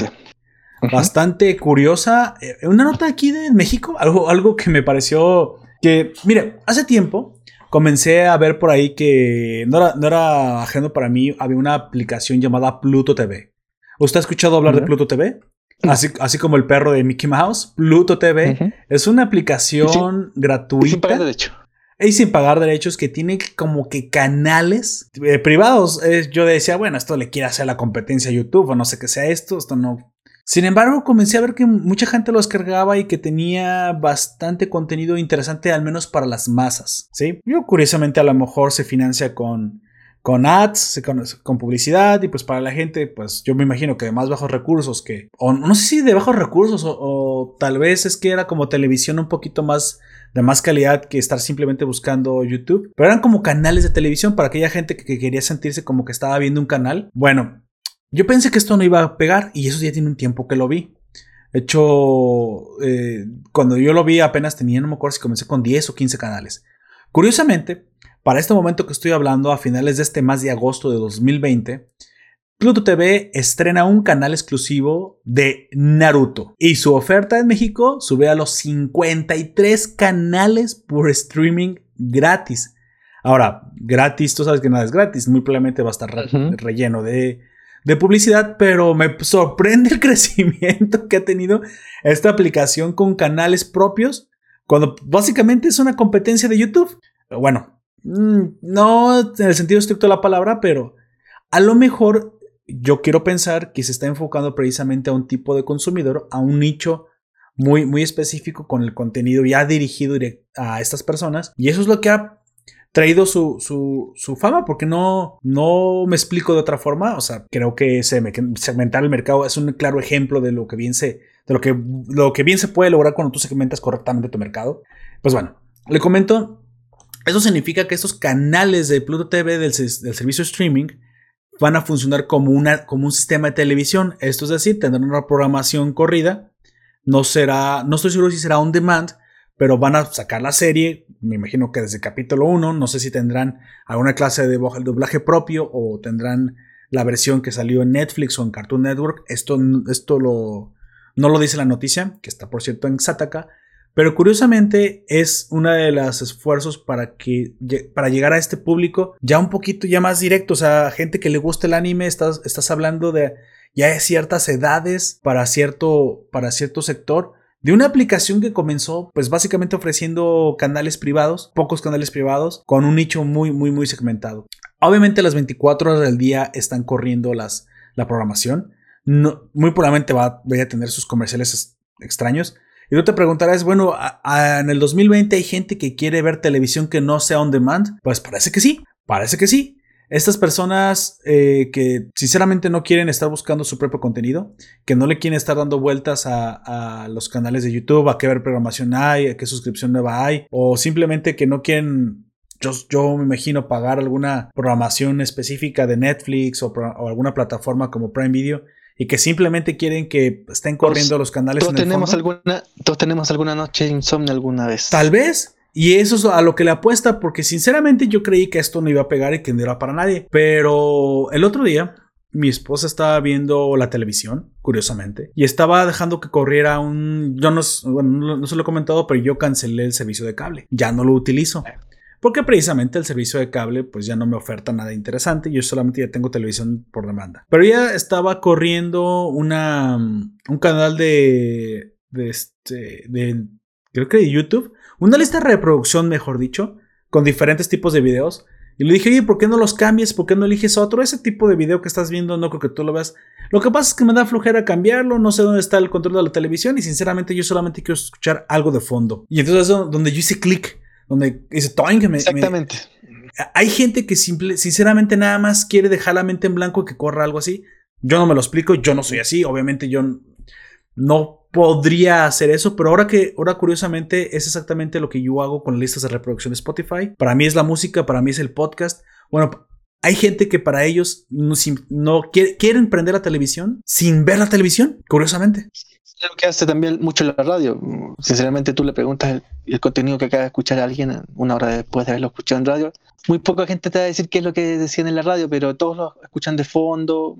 bastante curiosa. Eh, una nota aquí de México. Algo, algo que me pareció que, mire, hace tiempo comencé a ver por ahí que no era, no era ajeno para mí. Había una aplicación llamada Pluto TV. ¿Usted ha escuchado hablar de Pluto TV? Así, así, como el perro de Mickey Mouse, Pluto TV es una aplicación gratuita. de hecho y sin pagar derechos que tiene como que canales eh, privados. yo decía, bueno, esto le quiere hacer la competencia a YouTube o no sé qué sea esto, esto no. Sin embargo, comencé a ver que mucha gente lo descargaba y que tenía bastante contenido interesante, al menos para las masas. ¿sí? Yo, curiosamente, a lo mejor se financia con, con ads, con, publicidad, y pues para la gente, pues yo me imagino que de más bajos recursos que, o no sé si de bajos recursos, o tal vez es que era como televisión un poquito más de más calidad que estar simplemente buscando YouTube. Pero eran como canales de televisión para aquella gente que, quería sentirse como que estaba viendo un canal. Bueno, yo pensé que esto no iba a pegar y eso ya tiene un tiempo que lo vi. De hecho, eh, cuando yo lo vi apenas tenía, no me acuerdo si comencé con 10 o 15 canales. Curiosamente, para este momento que estoy hablando, a finales de este mes de agosto de 2020, Pluto TV estrena un canal exclusivo de Naruto y su oferta en México sube a los 53 canales por streaming gratis. Ahora, gratis, tú sabes que nada es gratis, muy probablemente va a estar relleno de, de publicidad, pero me sorprende el crecimiento que ha tenido esta aplicación con canales propios, cuando básicamente es una competencia de YouTube. Bueno, mm, no en el sentido estricto de la palabra, pero a lo mejor yo quiero pensar que se está enfocando precisamente a un tipo de consumidor, a un nicho muy, muy específico con el contenido ya dirigido a estas personas. Y eso es lo que ha traído su, su, fama, porque no, no me explico de otra forma. O sea, creo que segmentar el mercado es un claro ejemplo de lo que bien se, de lo que, lo que bien se puede lograr cuando tú segmentas correctamente tu mercado. Pues bueno, le comento. Eso significa que estos canales de Pluto TV del servicio streaming van a funcionar como, una, como un sistema de televisión. Esto es decir, tendrán una programación corrida. No será, no estoy seguro si será on demand, pero van a sacar la serie, me imagino que desde capítulo 1, no sé si tendrán alguna clase de doblaje propio o tendrán la versión que salió en Netflix o en Cartoon Network. Esto, esto lo, no lo dice la noticia, que está por cierto en Sataka, pero curiosamente es uno de los esfuerzos para que para llegar a este público ya un poquito ya más directo, o sea, gente que le gusta el anime, estás, estás hablando de ya de ciertas edades para cierto, para cierto sector. De una aplicación que comenzó, pues básicamente ofreciendo canales privados, pocos canales privados, con un nicho muy, muy, muy segmentado. Obviamente las 24 horas del día están corriendo las, la programación. No, muy probablemente va, a tener sus comerciales extraños, y tú te preguntarás, bueno, en el 2020 hay gente que quiere ver televisión que no sea on demand. Pues parece que sí, parece que sí. Estas personas eh, que sinceramente no quieren estar buscando su propio contenido, que no le quieren estar dando vueltas a, los canales de YouTube, a qué ver programación hay, a qué suscripción nueva hay, o simplemente que no quieren yo, yo, me imagino pagar alguna programación específica de Netflix o, alguna plataforma como Prime Video y que simplemente quieren que estén corriendo los canales. Todos, tenemos alguna, todos tenemos alguna noche de insomnio alguna vez. Tal vez. Y eso es a lo que le apuesta, porque sinceramente yo creí que esto no iba a pegar y que no era para nadie. Pero el otro día, mi esposa estaba viendo la televisión, curiosamente, y estaba dejando que corriera un. Yo no, bueno, no se lo he comentado, pero yo cancelé el servicio de cable. Ya no lo utilizo porque precisamente el servicio de cable pues ya no me oferta nada interesante, yo solamente ya tengo televisión por demanda. Pero ya estaba corriendo una, un canal de, de este, de, creo que de YouTube, una lista de reproducción, mejor dicho, con diferentes tipos de videos. Y le dije, oye, ¿por qué no los cambies? ¿Por qué no eliges otro? Ese tipo de video que estás viendo no creo que tú lo veas. Lo que pasa es que me da flojera cambiarlo, no sé dónde está el control de la televisión y sinceramente yo solamente quiero escuchar algo de fondo. Y entonces es donde yo hice clic donde dice me, Exactamente. hay gente que simple, sinceramente nada más quiere dejar la mente en blanco y que corra algo así. Yo no me lo explico, yo no soy así, obviamente yo no podría hacer eso, pero ahora que, ahora curiosamente es exactamente lo que yo hago con listas de reproducción de Spotify. Para mí es la música, para mí es el podcast. Bueno, hay gente que para ellos no, no quieren prender la televisión sin ver la televisión, curiosamente. Lo que hace también mucho la radio. Sinceramente, tú le preguntas el, contenido que acaba de escuchar a alguien una hora después de haberlo escuchado en radio. Muy poca gente te va a decir qué es lo que decían en la radio, pero todos lo escuchan de fondo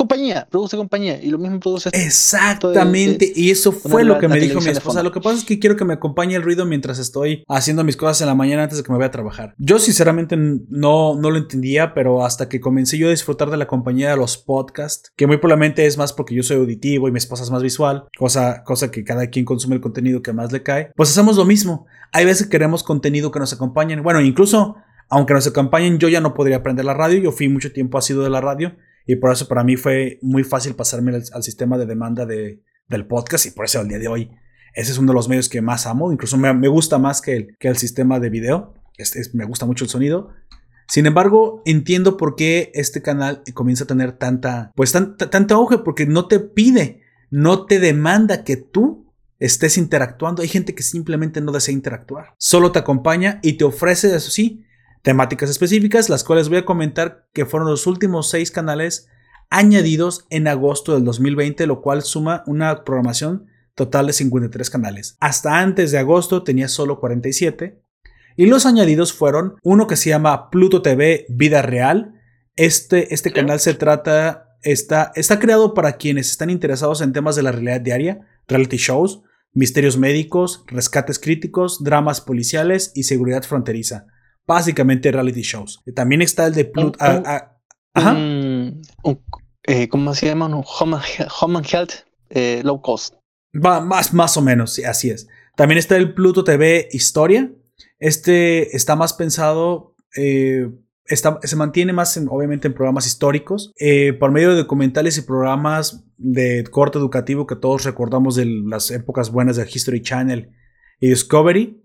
compañía, produce compañía y lo mismo produce. Exactamente, y eso fue lo que me dijo mi esposa. Lo que pasa es que quiero que me acompañe el ruido mientras estoy haciendo mis cosas en la mañana antes de que me vaya a trabajar. Yo sinceramente no, no lo entendía, pero hasta que comencé yo a disfrutar de la compañía de los podcasts, que muy probablemente es más porque yo soy auditivo y mi esposa es más visual, cosa, cosa que cada quien consume el contenido que más le cae, pues hacemos lo mismo. Hay veces que queremos contenido que nos acompañen. Bueno, incluso aunque nos acompañen, yo ya no podría aprender la radio. Yo fui mucho tiempo asido de la radio y por eso para mí fue muy fácil pasarme al, sistema de demanda de, del podcast y por eso al día de hoy ese es uno de los medios que más amo. Incluso me, gusta más que el, que el sistema de video. Este, me gusta mucho el sonido. Sin embargo, entiendo por qué este canal comienza a tener tanta, pues tanta auge, porque no te pide, no te demanda que tú estés interactuando. Hay gente que simplemente no desea interactuar. Solo te acompaña y te ofrece, eso sí, temáticas específicas, las cuales voy a comentar que fueron los últimos seis canales añadidos en agosto del 2020, lo cual suma una programación total de 53 canales. Hasta antes de agosto tenía solo 47. Y los añadidos fueron uno que se llama Pluto TV Vida Real. Este, este canal se trata, está, está creado para quienes están interesados en temas de la realidad diaria, reality shows, misterios médicos, rescates críticos, dramas policiales y seguridad fronteriza básicamente reality shows. También está el de Pluto. ajá. Eh, ¿Cómo se llama? Un home, Health eh, Low Cost. Va, más, más o menos, sí, así es. También está el Pluto TV Historia. Este está más pensado. Eh, se mantiene más obviamente en programas históricos, por medio de documentales y programas de corte educativo que todos recordamos de las épocas buenas de History Channel y Discovery,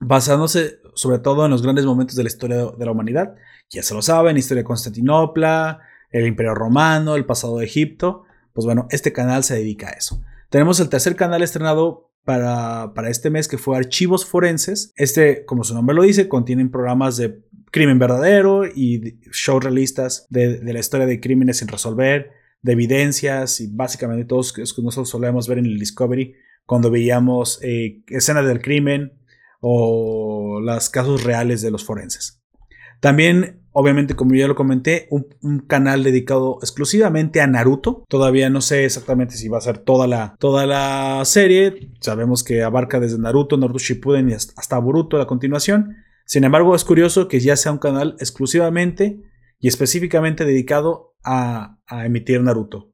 basándose sobre todo en los grandes momentos de la historia de la humanidad. Ya se lo saben, historia de Constantinopla, el Imperio Romano, el pasado de Egipto. Pues bueno, este canal se dedica a eso. Tenemos el tercer canal estrenado para, para este mes que fue Archivos Forenses. Este, como su nombre lo dice, contienen programas de crimen verdadero y shows realistas de, la historia de crímenes sin resolver, de evidencias y básicamente todos que nosotros solemos ver en el Discovery cuando veíamos eh, escenas del crimen, o los casos reales de los forenses. También, obviamente, como ya lo comenté, un, canal dedicado exclusivamente a Naruto. Todavía no sé exactamente si va a ser toda la, toda la serie. Sabemos que abarca desde Naruto, Naruto Shippuden y hasta Boruto la continuación. Sin embargo, es curioso que ya sea un canal exclusivamente y específicamente dedicado a, a emitir Naruto.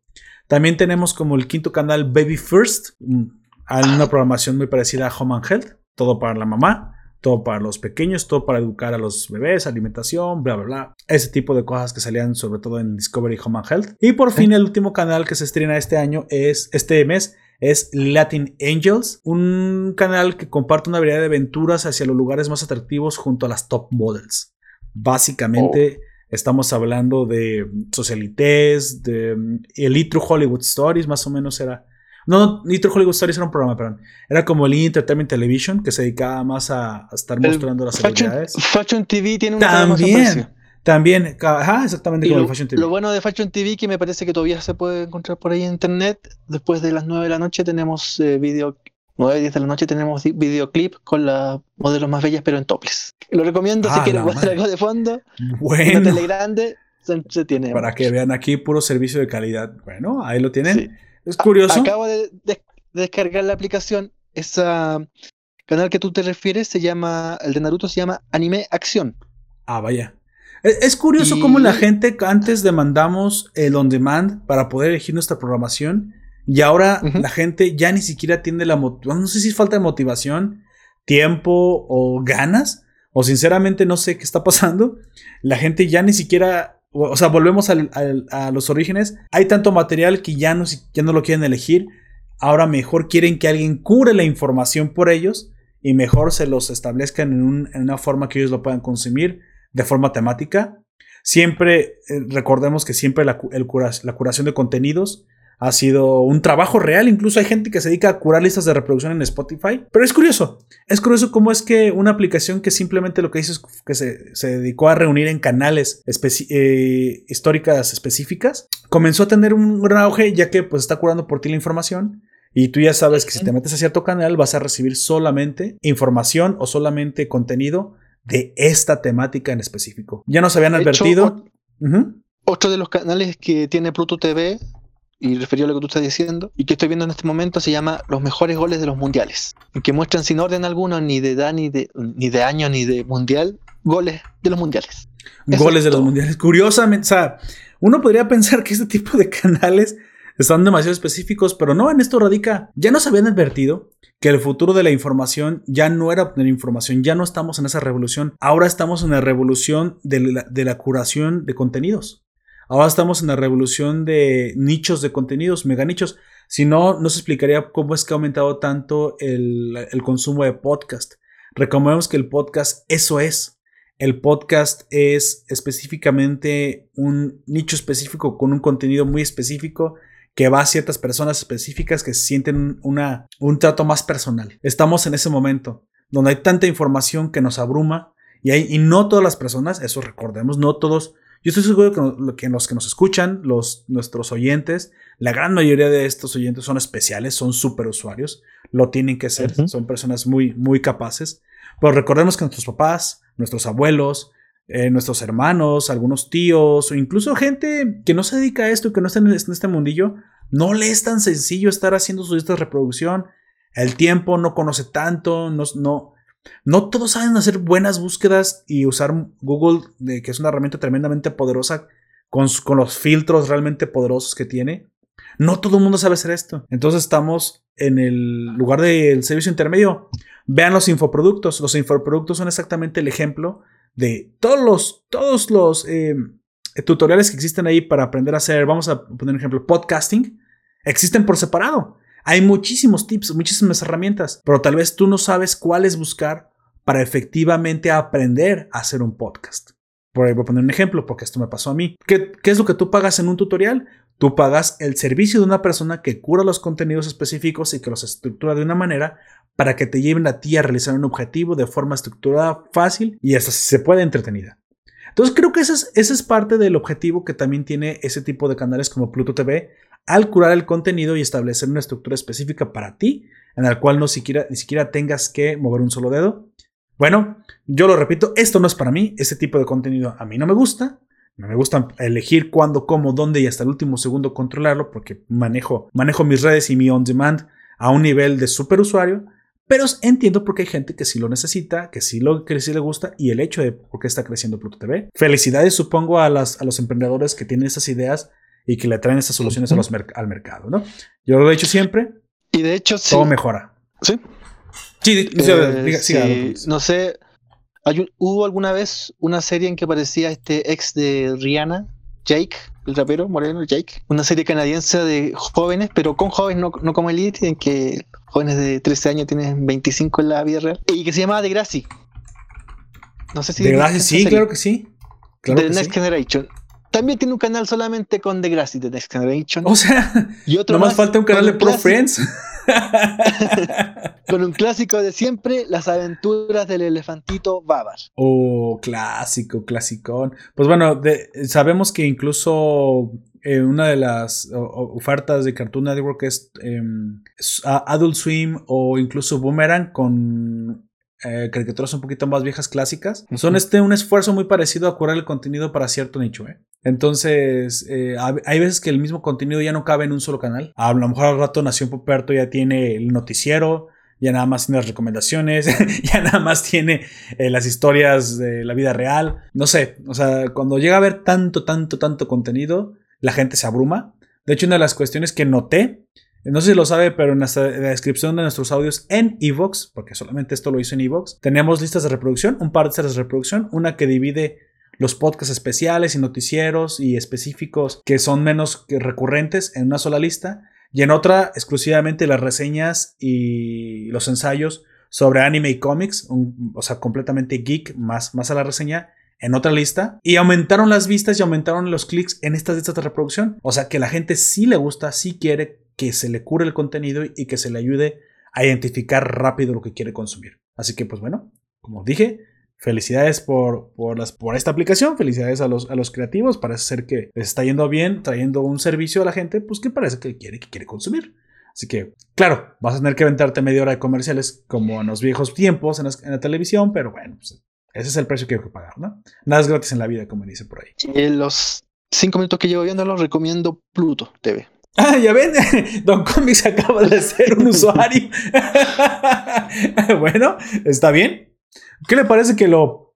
También tenemos como el quinto canal Baby First, una programación muy parecida a Home and Health todo para la mamá, todo para los pequeños, todo para educar a los bebés, alimentación, bla, bla, bla. Ese tipo de cosas que salían sobre todo en Discovery Home and Health. Y por fin el último canal que se estrena este año es, este mes, es Latin Angels, un canal que comparte una variedad de aventuras hacia los lugares más atractivos junto a las top models. Básicamente... Oh. Estamos hablando de socialites, de Elite Hollywood Stories, más o menos era no, Nitro Hollywood Stories era un programa, perdón. Era como el Entertainment Television, que se dedicaba más a, estar mostrando las celebridades. Fashion TV tiene un También. También, ajá, exactamente como lo, Fashion TV. Lo bueno de Fashion TV, que me parece que todavía se puede encontrar por ahí en internet, después de las 9 de la noche tenemos eh, video, 9, 10 de la noche tenemos videoclip con las modelos más bellas, pero en toples. Lo recomiendo si ah, quieren ver algo de fondo. Bueno. Una tele grande, se, tiene. Para que vean aquí puro servicio de calidad. Bueno, ahí lo tienen. Es curioso. Acabo de, descargar la aplicación. Ese canal que tú te refieres se llama, el de Naruto se llama Anime Acción. Ah, vaya. Es, curioso cómo la gente antes demandamos el on demand para poder elegir nuestra programación y ahora la gente ya ni siquiera tiene la motivación. No sé si es falta de motivación, tiempo o ganas. O sinceramente no sé qué está pasando. La gente ya ni siquiera o sea, volvemos a los orígenes. Hay tanto material que ya no, ya no lo quieren elegir. Ahora mejor quieren que alguien cure la información por ellos y mejor se los establezcan en, una forma que ellos lo puedan consumir de forma temática. Siempre, eh, recordemos que siempre la, la curación de contenidos ha sido un trabajo real. Incluso hay gente que se dedica a curar listas de reproducción en Spotify. Pero es curioso. Es curioso cómo es que una aplicación que simplemente lo que hizo es que se, dedicó a reunir en canales eh, históricas específicas, comenzó a tener un gran auge ya que pues está curando por ti la información. Y tú ya sabes que si te metes a cierto canal vas a recibir solamente información o solamente contenido de esta temática en específico. Ya nos habían advertido. Otro de los canales que tiene Pluto TV y referido a lo que tú estás diciendo, y que estoy viendo en este momento, se llama Los mejores goles de los mundiales, en que muestran sin orden alguno, ni de edad, ni de, ni de año, ni de mundial, goles de los mundiales. Goles de los mundiales. Curiosamente, o sea, uno podría pensar que este tipo de canales están demasiado específicos, pero no, en esto radica, ya nos habían advertido que el futuro de la información ya no era obtener información, ya no estamos en esa revolución, ahora estamos en la revolución de la curación de contenidos. Ahora estamos en la revolución de nichos de contenidos, mega nichos. Si no, no se explicaría cómo es que ha aumentado tanto el, consumo de podcast. Recordemos que el podcast eso es. El podcast es específicamente un nicho específico con un contenido muy específico que va a ciertas personas específicas que sienten una, un trato más personal. Estamos en ese momento donde hay tanta información que nos abruma y, hay, y no todas las personas, eso recordemos, no todos yo estoy seguro que, los que nos escuchan, los, nuestros oyentes, la gran mayoría de estos oyentes son especiales, son super usuarios, lo tienen que ser, son personas muy, muy capaces. Pero recordemos que nuestros papás, nuestros abuelos, eh, nuestros hermanos, algunos tíos, o incluso gente que no se dedica a esto, que no está en este mundillo, no le es tan sencillo estar haciendo sus listas de reproducción. El tiempo no conoce tanto, no, no, no todos saben hacer buenas búsquedas y usar Google, que es una herramienta tremendamente poderosa, con, los filtros realmente poderosos que tiene. No todo el mundo sabe hacer esto. Entonces estamos en el lugar del servicio intermedio. Vean los infoproductos. Los infoproductos son exactamente el ejemplo de todos los, eh, tutoriales que existen ahí para aprender a hacer, vamos a poner un ejemplo, podcasting. Existen por separado. Hay muchísimos tips, muchísimas herramientas, pero tal vez tú no sabes cuáles buscar para efectivamente aprender a hacer un podcast. Por ahí voy a poner un ejemplo, porque esto me pasó a mí. ¿Qué, ¿Qué, es lo que tú pagas en un tutorial? Tú pagas el servicio de una persona que cura los contenidos específicos y que los estructura de una manera para que te lleven a ti a realizar un objetivo de forma estructurada, fácil y hasta si se puede entretenida. Entonces creo que ese es, ese es parte del objetivo que también tiene ese tipo de canales como Pluto TV, al curar el contenido y establecer una estructura específica para ti, en la cual no siquiera, ni siquiera tengas que mover un solo dedo. Bueno, yo lo repito, esto no es para mí, ese tipo de contenido a mí no me gusta. Me gusta elegir cuándo, cómo, dónde y hasta el último segundo controlarlo porque manejo, manejo mis redes y mi on demand a un nivel de superusuario. Pero entiendo porque hay gente que sí lo necesita, que sí, lo, que sí le gusta y el hecho de por qué está creciendo Pluto TV. Felicidades, supongo, a, las, a los emprendedores que tienen esas ideas y que le traen esas soluciones al mercado, ¿no? Yo lo he dicho siempre. Y de hecho, sí. Todo mejora. Sí. Sí, eh, no sé. ¿Hubo alguna vez una serie en que aparecía este ex de Rihanna, Jake, el rapero moreno, Jake? Una serie canadiense de jóvenes, pero con jóvenes, no, no como Elite, en que jóvenes de 13 años tienen 25 en la vida real. Y que se llamaba The Grassy. No sé si. The Grassy, sí, claro que sí. Claro The Next Generation. También tiene un canal solamente con The Grassy de Next Generation. O sea, y otro nomás falta un canal de Pro Friends. con un clásico de siempre, las aventuras del elefantito Babar. Oh, clásico, clasicón. Pues bueno, sabemos que incluso eh, una de las ofertas de Cartoon Network es em, Adult Swim o incluso Boomerang con eh, caricaturas un poquito más viejas clásicas. Son este, un esfuerzo muy parecido a curar el contenido para cierto nicho. ¿eh? Entonces, eh, hay veces que el mismo contenido ya no cabe en un solo canal. A lo mejor al rato Nación Poperto ya tiene el noticiero, ya nada más tiene las recomendaciones, ya nada más tiene eh, las historias de la vida real. No sé, o sea, cuando llega a haber tanto, tanto, tanto contenido, la gente se abruma. De hecho, una de las cuestiones que noté no sé si lo sabe, pero en la, descripción de nuestros audios en Evox, porque solamente esto lo hizo en Evox, tenemos listas de reproducción, un par de listas de reproducción, una que divide los podcasts especiales y noticieros y específicos que son menos recurrentes en una sola lista, y en otra exclusivamente las reseñas y los ensayos sobre anime y cómics, o sea, completamente geek, más, más a la reseña, en otra lista y aumentaron las vistas y aumentaron los clics en estas listas de reproducción. O sea que la gente sí le gusta, sí quiere que se le cure el contenido y que se le ayude a identificar rápido lo que quiere consumir. Así que pues bueno, como dije, felicidades por, por, esta aplicación, felicidades a los, a los creativos, parece ser que les está yendo bien trayendo un servicio a la gente pues que parece que quiere, que quiere consumir. Así que, claro, vas a tener que aventarte media hora de comerciales como en los viejos tiempos en, la televisión, pero bueno, pues, ese es el precio que hay que pagar, ¿no? Nada es gratis en la vida, como dice por ahí. En los cinco minutos que llevo viéndolo, recomiendo Pluto TV. Ah, ya ven, Don Comics acaba de ser un usuario. bueno, está bien. ¿Qué le parece que lo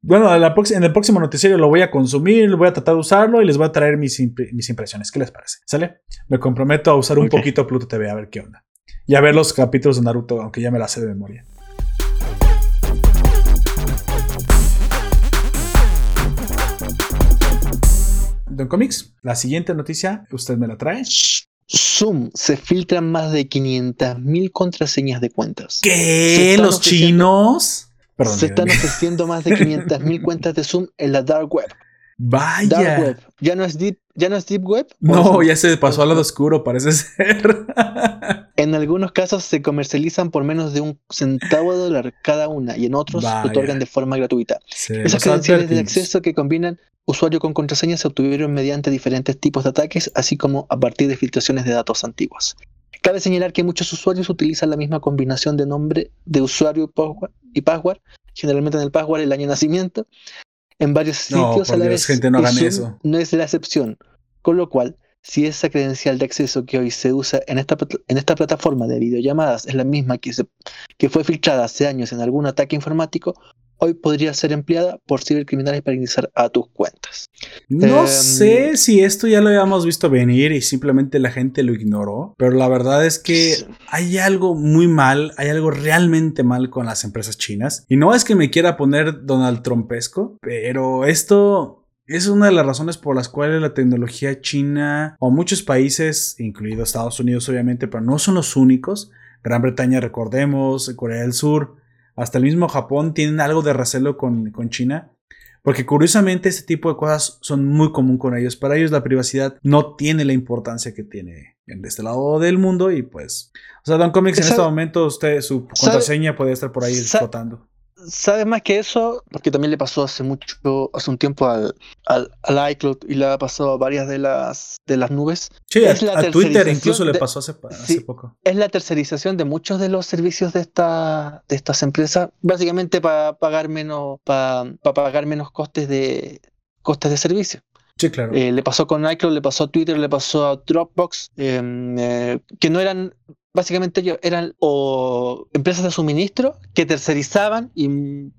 bueno, en el próximo noticiero lo voy a consumir, voy a tratar de usarlo y les voy a traer mis, impresiones. ¿Qué les parece? ¿Sale? Me comprometo a usar un poquito Pluto TV a ver qué onda. Y a ver los capítulos de Naruto, aunque ya me la sé de memoria. Don Comics, la siguiente noticia, ¿usted me la trae? Zoom se filtran más de 500.000 contraseñas de cuentas. ¿Qué? ¿Los chinos? se están ofreciendo más de 500.000 cuentas de Zoom en la Dark Web. Vaya. Dark Web. ¿Ya no es Deep, ya no es deep Web? No, ya se pasó al lado oscuro, parece ser. en algunos casos se comercializan por menos de un centavo de dólar cada una y en otros se otorgan de forma gratuita. Esas credenciales de acceso que combinan usuario con contraseña se obtuvieron mediante diferentes tipos de ataques, así como a partir de filtraciones de datos antiguos. Cabe señalar que muchos usuarios utilizan la misma combinación de nombre de usuario y password, generalmente en el password el año de nacimiento, en varios sitios a la vez. Gente, no, eso. no es la excepción. Con lo cual, si esa credencial de acceso que hoy se usa en esta, en esta plataforma de videollamadas es la misma que, se, que fue filtrada hace años en algún ataque informático, hoy podría ser empleada por cibercriminales para ingresar a tus cuentas. No em, sé si esto ya lo habíamos visto venir y simplemente la gente lo ignoró, pero la verdad es que hay algo muy mal, hay algo realmente mal con las empresas chinas. Y no es que me quiera poner Donald Trumpesco, pero esto es una de las razones por las cuales la tecnología china o muchos países, incluido Estados Unidos obviamente, pero no son los únicos. Gran Bretaña, recordemos, Corea del Sur, hasta el mismo Japón tienen algo de recelo con, China. Porque curiosamente este tipo de cosas son muy común con ellos. Para ellos la privacidad no tiene la importancia que tiene en este lado del mundo y pues... O sea, Don Comics en este momento usted su contraseña puede estar por ahí explotando sabe más que eso, porque también le pasó hace mucho, hace un tiempo al, al, iCloud y le ha pasado a varias de las, de las nubes. Sí, a, Twitter incluso le pasó hace, poco. Es la tercerización de muchos de los servicios de, esta, de estas empresas, básicamente para pagar menos, para pagar menos costes de costes de servicio. Sí, claro. Eh, le pasó con iCloud, le pasó a Twitter, le pasó a Dropbox, em, eh, que no eran básicamente ellos eran o empresas de suministro que tercerizaban y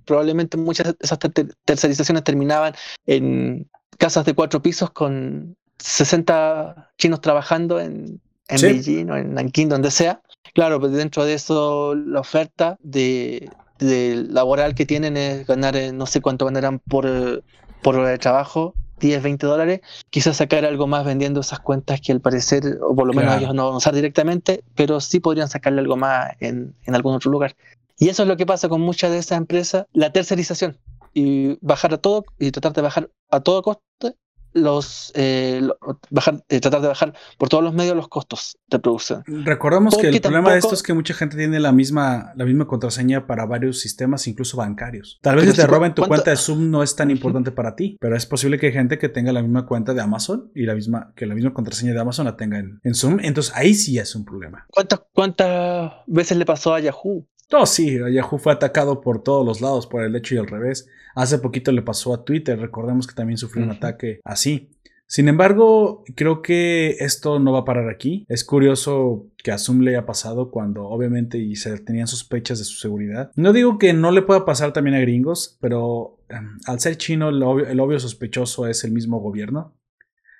probablemente muchas de esas tercerizaciones terminaban en casas de cuatro pisos con 60 chinos trabajando en, en Beijing o en Nanking, donde sea. Claro, pues dentro de eso la oferta de, laboral que tienen es ganar, eh, no sé cuánto ganarán por, por hora de trabajo 10, 20 dólares, quizás sacar algo más vendiendo esas cuentas que al parecer, o por lo menos ellos no van a usar directamente, pero sí podrían sacarle algo más en, en algún otro lugar. Y eso es lo que pasa con muchas de esas empresas, la tercerización y bajar a todo y tratar de bajar a todo costo los eh, bajar, eh, tratar de bajar por todos los medios los costos de producción. Recordemos que el problema de esto es que mucha gente tiene la misma, la misma contraseña para varios sistemas, incluso bancarios. Tal vez si te roben tu cuenta de Zoom no es tan importante para ti, pero es posible que hay gente que tenga la misma cuenta de Amazon y la misma, que la misma contraseña de Amazon la tenga en, en Zoom. Entonces ahí sí es un problema. ¿Cuántas, ¿Cuántas veces le pasó a Yahoo? No, sí, Yahoo fue atacado por todos los lados, por el hecho y al revés. Hace poquito le pasó a Twitter, recordemos que también sufrió un ataque así. Sin embargo, creo que esto no va a parar aquí. Es curioso que a Zoom le haya pasado cuando obviamente y se tenían sospechas de su seguridad. No digo que no le pueda pasar también a gringos, pero em, al ser chino el obvio, sospechoso es el mismo gobierno.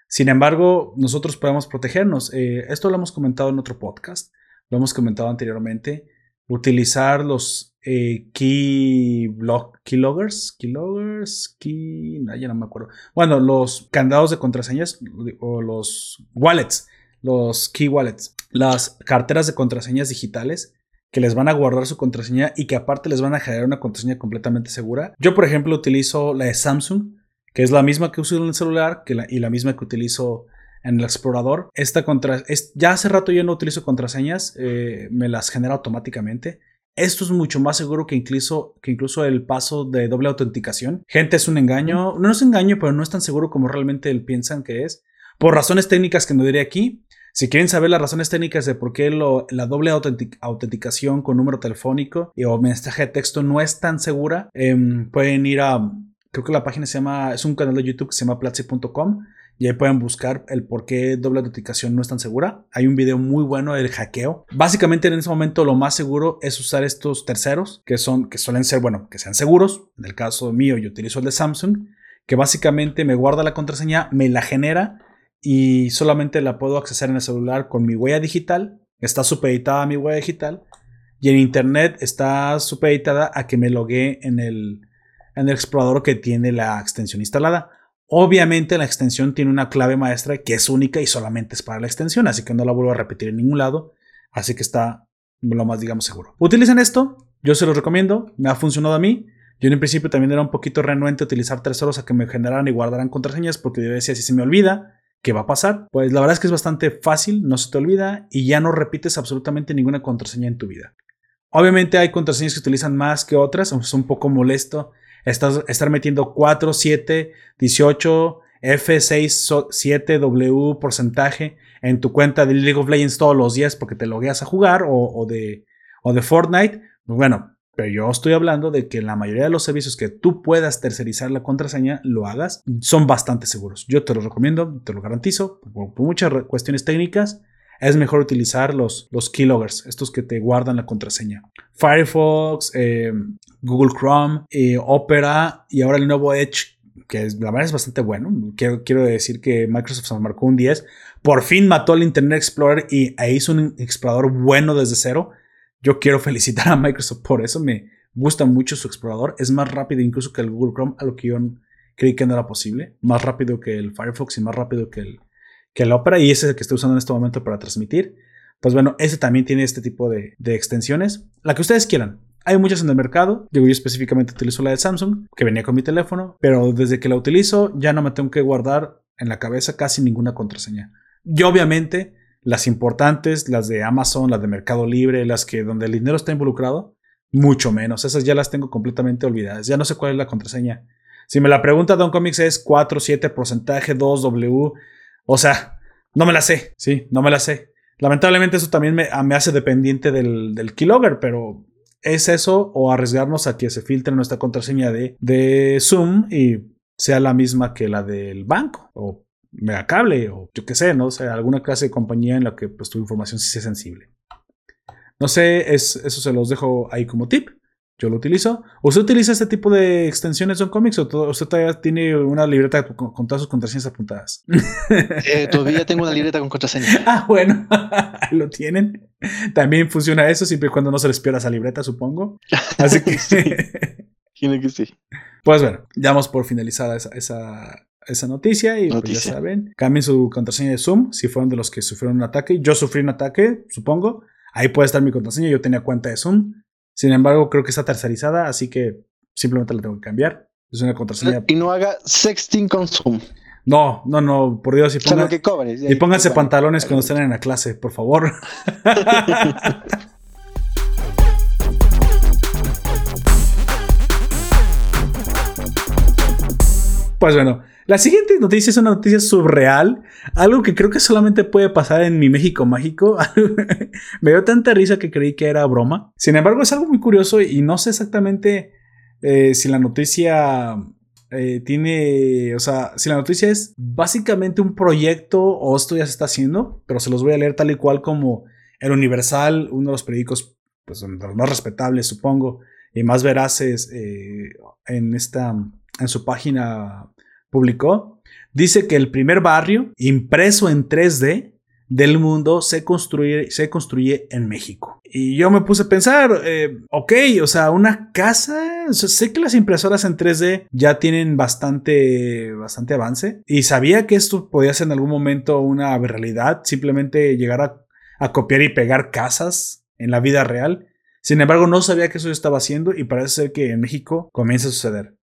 Sin embargo, nosotros podemos protegernos. Eh, esto lo hemos comentado en otro podcast, lo hemos comentado anteriormente utilizar los eh, key block, keyloggers, keyloggers, key, no, no me acuerdo. Bueno, los candados de contraseñas o los wallets, los key wallets, las carteras de contraseñas digitales que les van a guardar su contraseña y que aparte les van a generar una contraseña completamente segura. Yo, por ejemplo, utilizo la de Samsung, que es la misma que uso en el celular y la misma que utilizo en el explorador. Esta contra es, ya hace rato yo no utilizo contraseñas, eh, me las genera automáticamente. Esto es mucho más seguro que incluso, que incluso el paso de doble autenticación. Gente, es un engaño. No es engaño, pero no es tan seguro como realmente piensan que es. Por razones técnicas que no diré aquí. Si quieren saber las razones técnicas de por qué la doble autenticación con número telefónico y, o mensaje de texto no es tan segura, em, pueden ir a, creo que la página se llama, es un canal de YouTube que se llama platzi.com y ahí pueden buscar el por qué doble autenticación no es tan segura. Hay un video muy bueno del hackeo. Básicamente en ese momento lo más seguro es usar estos terceros que son que suelen ser, bueno, que sean seguros. En el caso mío yo utilizo el de Samsung, que básicamente me guarda la contraseña, me la genera y solamente la puedo accesar en el celular con mi huella digital. Está supeditada a mi huella digital y en internet está supeditada a que me logué en el en el explorador que tiene la extensión instalada. Obviamente la extensión tiene una clave maestra que es única y solamente es para la extensión, así que no la vuelvo a repetir en ningún lado, así que está lo más digamos seguro. Utilicen esto, yo se los recomiendo, me ha funcionado a mí. Yo en principio también era un poquito renuente a utilizar terceros a que me generaran y guardaran contraseñas porque yo decía si se me olvida, ¿qué va a pasar? Pues la verdad es que es bastante fácil, no se te olvida y ya no repites absolutamente ninguna contraseña en tu vida. Obviamente hay contraseñas que utilizan más que otras, es un poco molesto estar metiendo 4, 7, 18, F6, 7, W porcentaje en tu cuenta de League of Legends todos los días porque te logueas a jugar o, de, o de Fortnite. Pues bueno, pero yo estoy hablando de que la mayoría de los servicios que tú puedas tercerizar la contraseña lo hagas son bastante seguros. Yo te lo recomiendo, te lo garantizo, por, muchas cuestiones técnicas. Es mejor utilizar los, los keyloggers, estos que te guardan la contraseña. Firefox, eh, Google Chrome, eh, Opera y ahora el nuevo Edge, que la verdad es bastante bueno. Quiero, quiero decir que Microsoft se marcó un 10. Por fin mató el Internet Explorer y hizo un explorador bueno desde cero. Yo quiero felicitar a Microsoft por eso. Me gusta mucho su explorador. Es más rápido incluso que el Google Chrome, a lo que yo creí que no era posible. Más rápido que el Firefox y más rápido que el, que el Opera. Y ese es el que estoy usando en este momento para transmitir. Pues bueno, ese también tiene este tipo de, extensiones. La que ustedes quieran. Hay muchas en el mercado. Yo específicamente utilizo la de Samsung, que venía con mi teléfono, pero desde que la utilizo ya no me tengo que guardar en la cabeza casi ninguna contraseña. Y obviamente, las importantes, las de Amazon, las de Mercado Libre, las que donde el dinero está involucrado, mucho menos. Esas ya las tengo completamente olvidadas. Ya no sé cuál es la contraseña. Si me la pregunta Don Comics es 4, 7, porcentaje, 2, W. O sea, no me la sé. Sí, no me la sé. Lamentablemente eso también me, hace dependiente del, del keylogger, pero es eso o arriesgarnos a que se filtre nuestra contraseña de, de Zoom y sea la misma que la del banco o Megacable o yo qué sé, ¿no? O sea, alguna clase de compañía en la que pues tu información sí sea sensible. No sé, es, eso se los dejo ahí como tip. Yo lo utilizo. ¿Usted utiliza este tipo de extensiones de Comics o usted todavía tiene una libreta con, todas sus contraseñas apuntadas? Eh, todavía tengo una libreta con contraseñas. Ah, bueno, lo tienen. También funciona eso siempre y cuando no se les pierda esa libreta, supongo. Así que. Tiene que sí. Pues bueno, ya vamos por finalizada esa, esa, noticia y pues ya saben, cambien su contraseña de Zoom si fueron de los que sufrieron un ataque. Yo sufrí un ataque, supongo. Ahí puede estar mi contraseña. Yo tenía cuenta de Zoom. Sin embargo, creo que está tercerizada, así que simplemente la tengo que cambiar. Es una contraseña. Y no haga sexting con Zoom. No, no, no, por Dios. Y, ponga, que y pónganse pantalones cuando estén en la clase, por favor. pues bueno, la siguiente noticia es una noticia surreal, algo que creo que solamente puede pasar en mi México mágico. Me dio tanta risa que creí que era broma. Sin embargo, es algo muy curioso y no sé exactamente eh, si la noticia eh, tiene, o sea, si la noticia es básicamente un proyecto o esto ya se está haciendo, pero se los voy a leer tal y cual como El Universal, uno de los periódicos pues, los más respetables, supongo, y más veraces eh, en esta, en su página publicó, dice que el primer barrio impreso en 3D del mundo se construye, se construye en México. Y yo me puse a pensar, eh, ok, o sea, una casa, sé que las impresoras en 3D ya tienen bastante, bastante avance y sabía que esto podía ser en algún momento una realidad, simplemente llegar a, a copiar y pegar casas en la vida real. Sin embargo, no sabía que eso estaba haciendo y parece ser que en México comienza a suceder.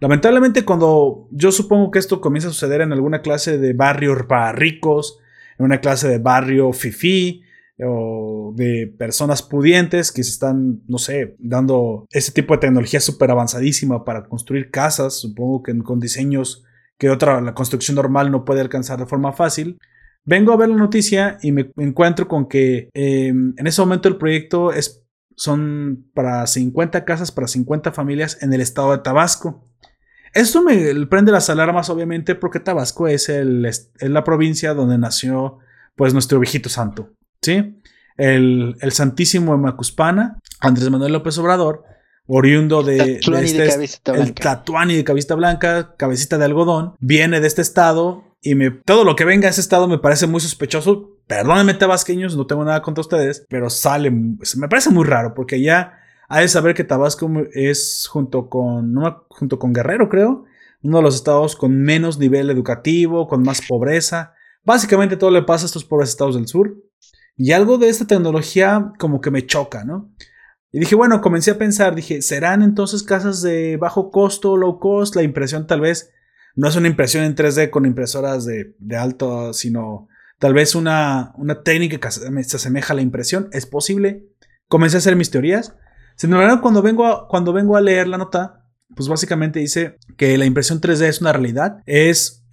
Lamentablemente, cuando yo supongo que esto comienza a suceder en alguna clase de barrio para ricos, en una clase de barrio fifi o de personas pudientes que se están, no sé, dando ese tipo de tecnología súper avanzadísima para construir casas, supongo que con diseños que otra, la construcción normal no puede alcanzar de forma fácil. Vengo a ver la noticia y me encuentro con que em, en ese momento el proyecto es, son para 50 casas, para 50 familias en el estado de Tabasco. Esto me prende las alarmas, obviamente, porque Tabasco es, el, la provincia donde nació pues nuestro viejito santo, ¿sí? El, el santísimo Macuspana, Andrés Manuel López Obrador, oriundo de, este, el Tatuani de cabecita blanca, cabecita de algodón, viene de este estado y me, todo lo que venga a ese estado me parece muy sospechoso. Perdónenme, tabasqueños, no tengo nada contra ustedes, pero sale, me parece muy raro porque ya hay de saber que Tabasco es junto con, junto con Guerrero, creo, uno de los estados con menos nivel educativo, con más pobreza. Básicamente todo le pasa a estos pobres estados del sur. Y algo de esta tecnología como que me choca, ¿no? Y dije, bueno, comencé a pensar, dije, ¿serán entonces casas de bajo costo, low cost? La impresión tal vez no es una impresión en 3D con impresoras de, de alto, sino tal vez una, una técnica que se asemeja a la impresión. ¿Es posible? Comencé a hacer mis teorías. Sin embargo, cuando vengo, a, cuando vengo a leer la nota, pues básicamente dice que la impresión 3D es una realidad. Es,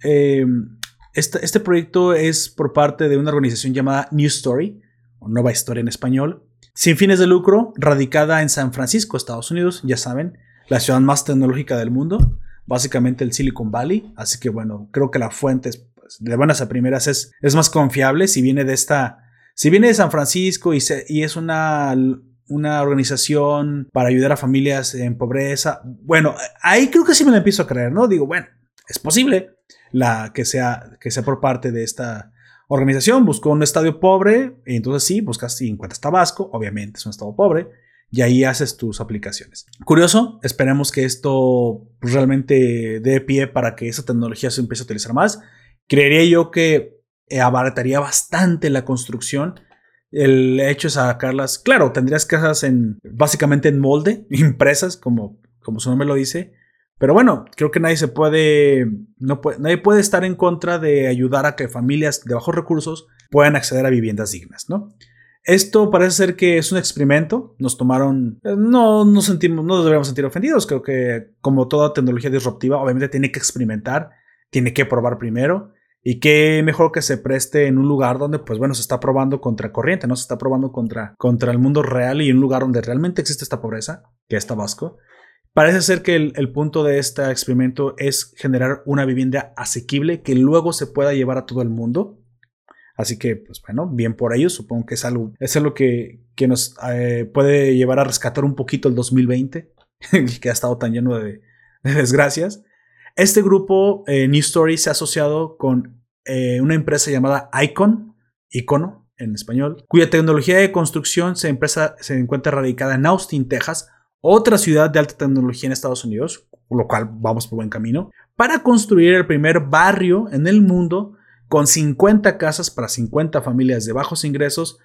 este, este, proyecto es por parte de una organización llamada New Story, o Nueva Historia en español, sin fines de lucro, radicada en San Francisco, Estados Unidos, ya saben, la ciudad más tecnológica del mundo, básicamente el Silicon Valley. Así que bueno, creo que la fuente pues, de buenas a primeras es, es más confiable si viene de esta... Si viene de San Francisco y, y es una una organización para ayudar a familias en pobreza. Bueno, ahí creo que sí me lo empiezo a creer, ¿no? Digo, bueno, es posible la, que, sea, que sea por parte de esta organización. Buscó un estadio pobre y entonces sí, buscas y encuentras Tabasco, obviamente es un estado pobre. Y ahí haces tus aplicaciones. Curioso, esperemos que esto realmente dé pie para que esa tecnología se empiece a utilizar más. Creería yo que abarataría bastante la construcción el hecho de sacarlas, claro, tendrías casas en básicamente en molde, impresas, como, como su nombre lo dice. Pero bueno, creo que nadie se puede, no puede, nadie puede estar en contra de ayudar a que familias de bajos recursos puedan acceder a viviendas dignas, ¿no? Esto parece ser que es un experimento. Nos tomaron. Eh, no sentimos, no nos deberíamos sentir ofendidos. Creo que, como toda tecnología disruptiva, obviamente tiene que experimentar, tiene que probar primero. Y qué mejor que se preste en un lugar donde, pues bueno, se está probando contra corriente, ¿no? Se está probando contra, contra el mundo real y un lugar donde realmente existe esta pobreza, que es Tabasco. Parece ser que el, punto de este experimento es generar una vivienda asequible que luego se pueda llevar a todo el mundo. Así que, pues bueno, bien por ello. Supongo que es algo, es algo que, que nos eh, puede llevar a rescatar un poquito el 2020, que ha estado tan lleno de desgracias. Este grupo, eh, New Story, se ha asociado con eh, una empresa llamada Icon, Icono en español, cuya tecnología de construcción se, encuentra radicada en Austin, Texas, otra ciudad de alta tecnología en Estados Unidos, lo cual vamos por buen camino, para construir el primer barrio en el mundo con 50 casas para 50 familias de bajos ingresos,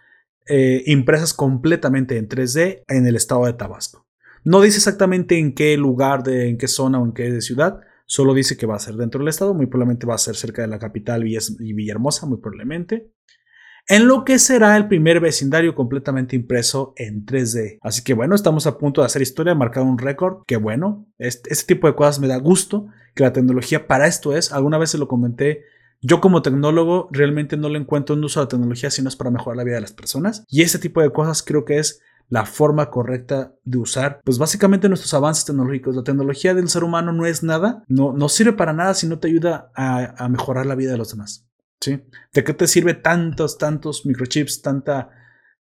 eh, impresas completamente en 3D en el estado de Tabasco. No dice exactamente en qué lugar, de, en qué zona o en qué ciudad, Solo dice que va a ser dentro del estado, muy probablemente va a ser cerca de la capital y Villahermosa, muy probablemente. En lo que será el primer vecindario completamente impreso en 3D. Así que bueno, estamos a punto de hacer historia, marcar un récord. Que bueno, este, este, tipo de cosas me da gusto, que la tecnología para esto es. Alguna vez se lo comenté yo como tecnólogo realmente no le encuentro un uso a la tecnología sino es para mejorar la vida de las personas. Y ese tipo de cosas creo que es la forma correcta de usar, pues básicamente nuestros avances tecnológicos. La tecnología del ser humano no es nada, no, no sirve para nada si no te ayuda a, mejorar la vida de los demás. ¿sí? ¿De qué te sirve tantos, tantos microchips, tanta,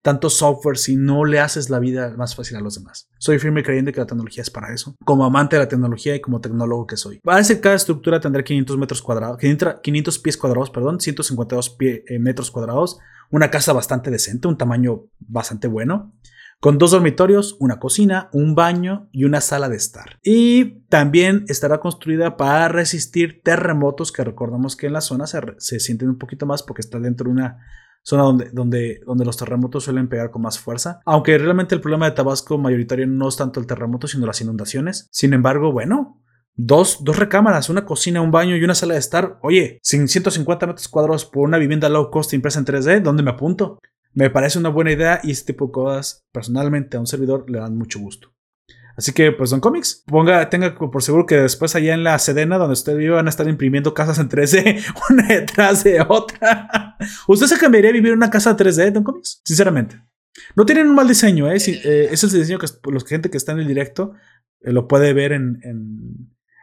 tanto software si no le haces la vida más fácil a los demás? Soy firme creyente que la tecnología es para eso, como amante de la tecnología y como tecnólogo que soy. Parece que cada estructura tendrá 500 metros cuadrados, 500 pies cuadrados, perdón, 152 eh, metros cuadrados, una casa bastante decente, un tamaño bastante bueno con dos dormitorios, una cocina, un baño y una sala de estar. Y también estará construida para resistir terremotos que recordamos que en la zona se, sienten un poquito más porque está dentro de una zona donde, donde, donde los terremotos suelen pegar con más fuerza. Aunque realmente el problema de Tabasco mayoritario no es tanto el terremoto, sino las inundaciones. Sin embargo, bueno, Dos, dos, recámaras, una cocina, un baño y una sala de estar. Oye, sin 150 metros cuadrados por una vivienda low cost impresa en 3D, ¿dónde me apunto? Me parece una buena idea y este tipo de cosas, personalmente, a un servidor le dan mucho gusto. Así que, pues, Don Comics, ponga, tenga por seguro que después allá en la Sedena, donde usted vive, van a estar imprimiendo casas en 3D, una detrás de otra. ¿Usted se cambiaría a vivir en una casa 3D, Don Comics? Sinceramente. No tienen un mal diseño, ¿eh? eh es el diseño que la gente que está en el directo eh, lo puede ver en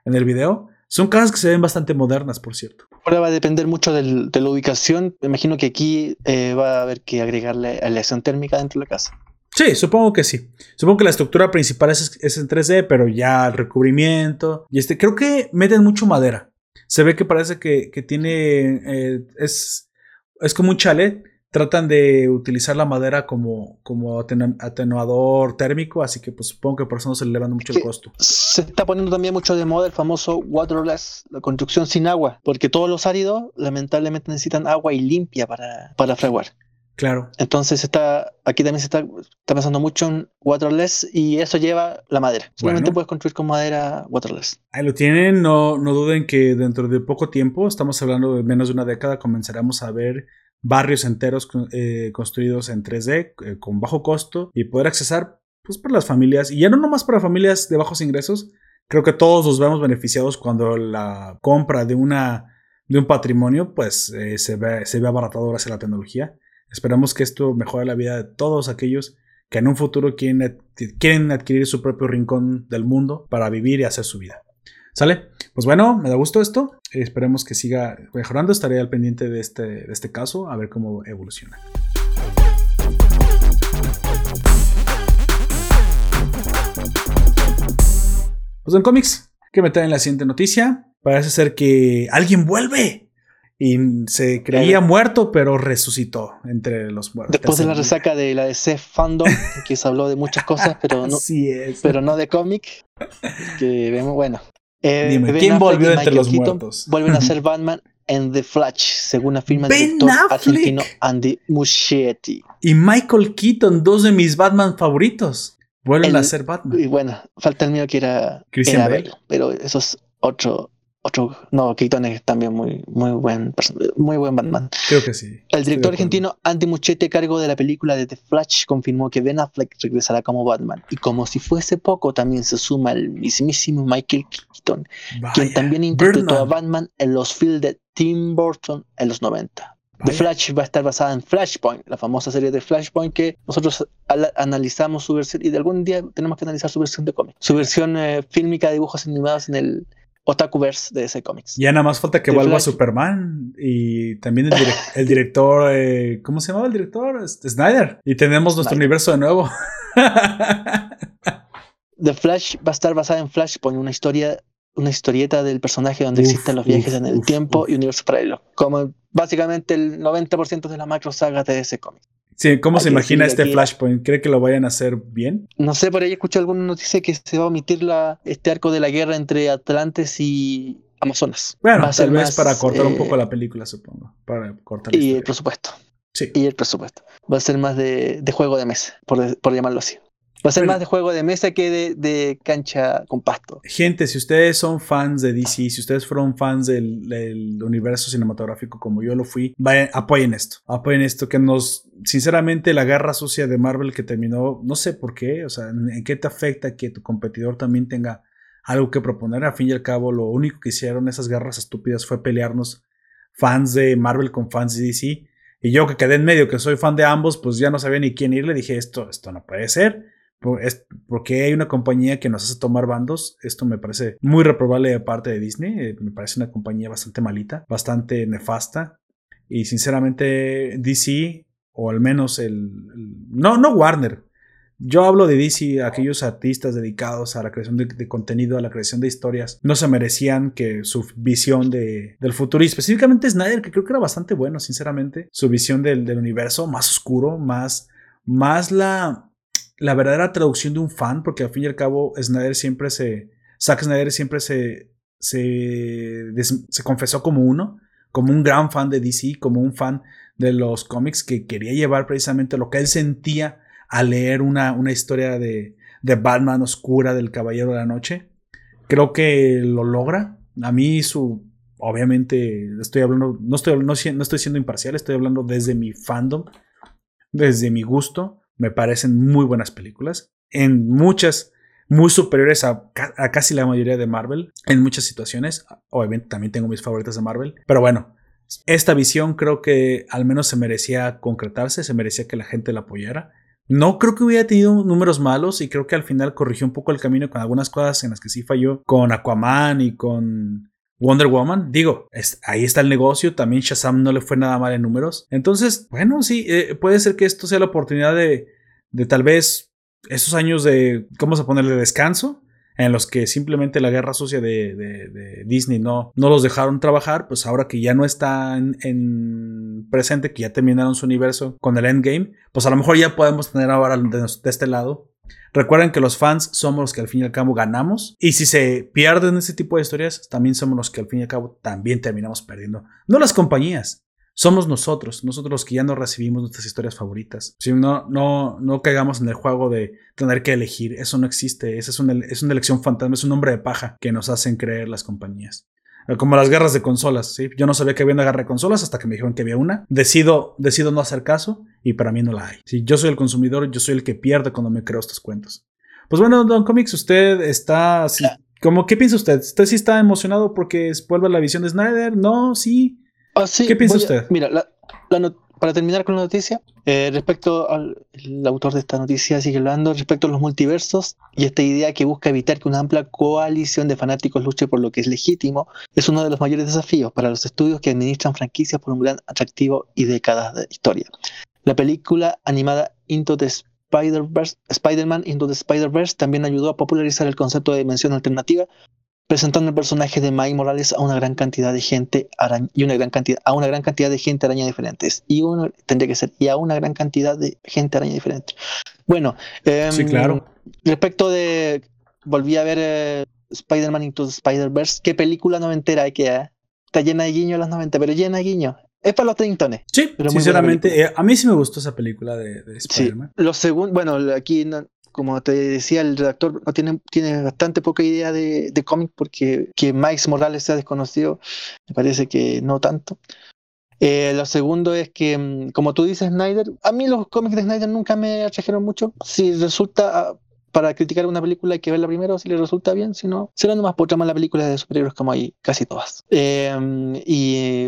el video. Son casas que se ven bastante modernas, por cierto. Ahora va a depender mucho de la ubicación. Me imagino que aquí eh, va a haber que agregarle aleación térmica dentro de la casa. Sí, supongo que sí. Supongo que la estructura principal es, es, en 3D, pero ya el recubrimiento. Y este, creo que meten mucho madera. Se ve que parece que, que tiene. Eh, es, es como un chalet tratan de utilizar la madera como, como atenuador térmico, así que pues supongo que por eso no se le elevando mucho el costo. Se está poniendo también mucho de moda el famoso waterless, la construcción sin agua, porque todos los áridos lamentablemente necesitan agua y limpia para, para fraguar. Claro. Entonces está, aquí también se está, está pensando mucho en waterless y eso lleva la madera. Solamente puedes construir con madera waterless. Ahí lo tienen, no, no duden que dentro de poco tiempo, estamos hablando de menos de una década, comenzaremos a ver barrios enteros eh, construidos en 3D eh, con bajo costo y poder accesar pues para las familias y ya no nomás para familias de bajos ingresos creo que todos nos vemos beneficiados cuando la compra de una de un patrimonio pues eh, se ve se ve abaratado gracias a la tecnología. Esperamos que esto mejore la vida de todos aquellos que en un futuro quieren, quieren adquirir su propio rincón del mundo para vivir y hacer su vida ¿Sale? Pues bueno, me da gusto esto. Esperemos que siga mejorando. Estaré al pendiente de este, de este caso, a ver cómo evoluciona. Pues en cómics, que me traen la siguiente noticia. Parece ser que alguien vuelve. Y se creía muerto, pero resucitó entre los muertos. Después de la resaca de la DC Fandom, que se habló de muchas cosas, pero no, pero no de cómic. Que vemos, bueno, eh, Dime, ¿quién volvió entre los muertos? Vuelven a ser Batman en The Flash, según afirma el director argentino Andy Muschietti. Y Michael Keaton, dos de mis Batman favoritos, vuelven a ser Batman. Y bueno, falta el mío que era, Christian Bale. pero eso es otro, otro, no, Keaton es también muy, muy buen, muy buen Batman. Creo que sí. El director argentino Andy Muschietti, cargo de la película de The Flash, confirmó que Ben Affleck regresará como Batman. Y como si fuese poco, también se suma el mismísimo Michael Keaton, quien también interpretó a Batman en los films de Tim Burton en los 90. The Flash va a estar basada en Flashpoint, la famosa serie de Flashpoint que nosotros analizamos su versión y de algún día tenemos que analizar su versión de cómic, su versión eh, fílmica de dibujos animados en el Otakuverse de ese cómics. Ya nada más falta que vuelva Superman y también el, director, eh, ¿cómo se llamaba el director? Snyder. Y tenemos nuestro universo de nuevo. The Flash va a estar basada en Flashpoint, una historia, una historieta del personaje donde existen los viajes en el tiempo y universo paralelo, como básicamente el 90% de la macro saga de ese cómic. Sí, ¿cómo se imagina este Flashpoint? ¿Cree que lo vayan a hacer bien? No sé, por ahí escuché alguna noticia que se va a omitir la, este arco de la guerra entre Atlantes y Amazonas. Bueno, tal vez para cortar un poco eh, la película, supongo. Para cortar Y el presupuesto. Sí. Y el presupuesto. Va a ser más de, juego de mesa, por, por llamarlo así. Va a ser más de juego de mesa que de, cancha con pasto. Gente, si ustedes son fans de DC, si ustedes fueron fans del, universo cinematográfico como yo lo fui, vayan, apoyen esto. Apoyen esto que nos, sinceramente, la guerra sucia de Marvel que terminó, no sé por qué, o sea, ¿en qué te afecta que tu competidor también tenga algo que proponer? A fin y al cabo, lo único que hicieron esas guerras estúpidas fue pelearnos fans de Marvel con fans de DC. Y yo que quedé en medio, que soy fan de ambos, pues ya no sabía ni quién ir. Le dije, esto, esto no puede ser porque hay una compañía que nos hace tomar bandos. Esto me parece muy reprobable de parte de Disney. Eh, me parece una compañía bastante malita, bastante nefasta. Y sinceramente, DC, o al menos el. no, no Warner. Yo hablo de DC, aquellos artistas dedicados a la creación de, contenido, a la creación de historias, no se merecían que su visión de, del futuro, y específicamente Snyder, que creo que era bastante bueno, sinceramente, su visión del, del universo más oscuro, más, más la, la verdadera traducción de un fan, porque al fin y al cabo Snyder siempre se, Zack Snyder siempre se, se, se confesó como uno, como un gran fan de DC, como un fan de los cómics que quería llevar precisamente lo que él sentía al leer una, una historia de, de Batman oscura del Caballero de la Noche. Creo que lo logra. A mí su... Obviamente estoy hablando, no estoy, no, no estoy siendo imparcial, estoy hablando desde mi fandom, desde mi gusto. Me parecen muy buenas películas. En muchas muy superiores a, a, casi la mayoría de Marvel en muchas situaciones. Obviamente también tengo mis favoritas de Marvel. Pero bueno, esta visión creo que al menos se merecía concretarse, se merecía que la gente la apoyara. No creo que hubiera tenido números malos y creo que al final corrigió un poco el camino con algunas cosas en las que sí falló con Aquaman y con Wonder Woman. Digo, ahí está el negocio. También Shazam no le fue nada mal en números. Entonces, bueno, sí, eh, puede ser que esto sea la oportunidad de, de tal vez esos años de, ¿cómo se ponerle descanso? En los que simplemente la guerra sucia de, Disney no, no los dejaron trabajar, pues ahora que ya no están en presente, que ya terminaron su universo con el Endgame, pues a lo mejor ya podemos tener ahora de, este lado Recuerden que los fans somos los que al fin y al cabo ganamos. Y si se pierden ese tipo de historias, también somos los que al fin y al cabo también terminamos perdiendo. No las compañías, somos nosotros, nosotros los que ya no recibimos nuestras historias favoritas. Si no, no, no caigamos en el juego de tener que elegir, eso no existe, esa es una, es una elección fantasma, es un nombre de paja que nos hacen creer las compañías. Eh, como las guerras de consolas, ¿sí? Yo no sabía que había una guerra de consolas hasta que me dijeron que había una. Decido, decido no hacer caso y para mí no la hay. Si yo soy el consumidor, yo soy el que pierde cuando me creo estos cuentos. Pues bueno, Don Comics, usted está así. ¿Cómo, ¿Qué piensa usted? ¿Usted sí está emocionado porque vuelve la visión de Snyder? ¿No? ¿Sí? Ah, ¿Qué piensa usted? Mira, para terminar con la noticia, eh, respecto al autor de esta noticia sigue hablando respecto a los multiversos y esta idea que busca evitar que una amplia coalición de fanáticos luche por lo que es legítimo, es uno de los mayores desafíos para los estudios que administran franquicias por un gran atractivo y décadas de historia. La película animada Into the Spider-Verse, Spider-Man Into the Spider-Verse también ayudó a popularizar el concepto de dimensión alternativa presentando el personaje de Mike Morales a una gran cantidad de gente araña, y una gran cantidad a una gran cantidad de gente araña diferentes y uno tendría que ser y a una gran cantidad de gente araña diferente bueno sí claro respecto de volví a ver eh, Spider-Man Into the Spider-Verse qué película noventera hay que eh? está llena de guiños las 90 pero llena de guiños es para los treintones. Sí, pero sinceramente, eh, a mí sí me gustó esa película de, de Spider-Man. Sí, lo segundo, bueno, aquí no, como te decía, el redactor no tiene, tiene bastante poca idea de, de cómic porque que Miles Morales sea desconocido, me parece que no tanto. Eh, lo segundo es que, mm, como tú dices, Snyder, a mí los cómics de Snyder nunca me atrajeron mucho. Si resulta, ah, para criticar una película hay que verla primero, si le resulta bien, si no, será nomás por tramar la película de superhéroes como hay casi todas. Eh, y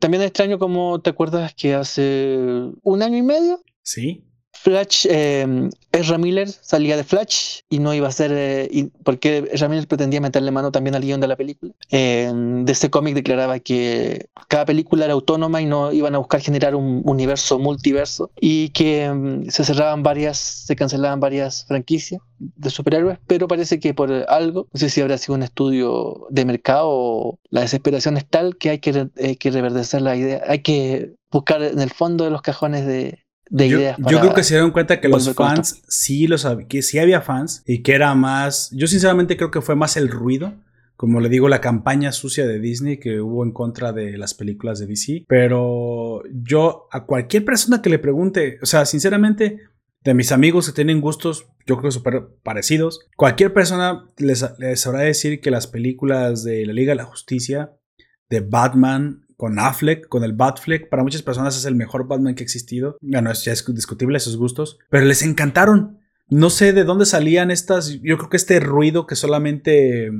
también es extraño como te acuerdas que hace un año y medio. Sí. Flash, eh, Ezra Miller salía de Flash y no iba a ser, eh, porque Ezra Miller pretendía meterle mano también al guion de la película. Eh, de ese cómic declaraba que cada película era autónoma y no iban a buscar generar un universo multiverso y que mm, se cerraban varias, se cancelaban varias franquicias de superhéroes, pero parece que por algo, no sé si habrá sido un estudio de mercado o la desesperación es tal que, hay que reverdecer la idea, hay que buscar en el fondo de los cajones de, yo, yo, creo que se dieron cuenta que los fans sí los que sí había fans y que era más. Yo sinceramente creo que fue más el ruido. Como le digo, la campaña sucia de Disney que hubo en contra de las películas de DC. Pero yo, a cualquier persona que le pregunte, o sea, sinceramente, de mis amigos que tienen gustos, yo creo súper parecidos, cualquier persona les, les sabrá decir que las películas de la Liga de la Justicia, de Batman, con Affleck, con el Batfleck. Para muchas personas es el mejor Batman que ha existido. Bueno, ya es discutible esos gustos, pero les encantaron. No sé de dónde salían estas. Yo creo que este ruido que solamente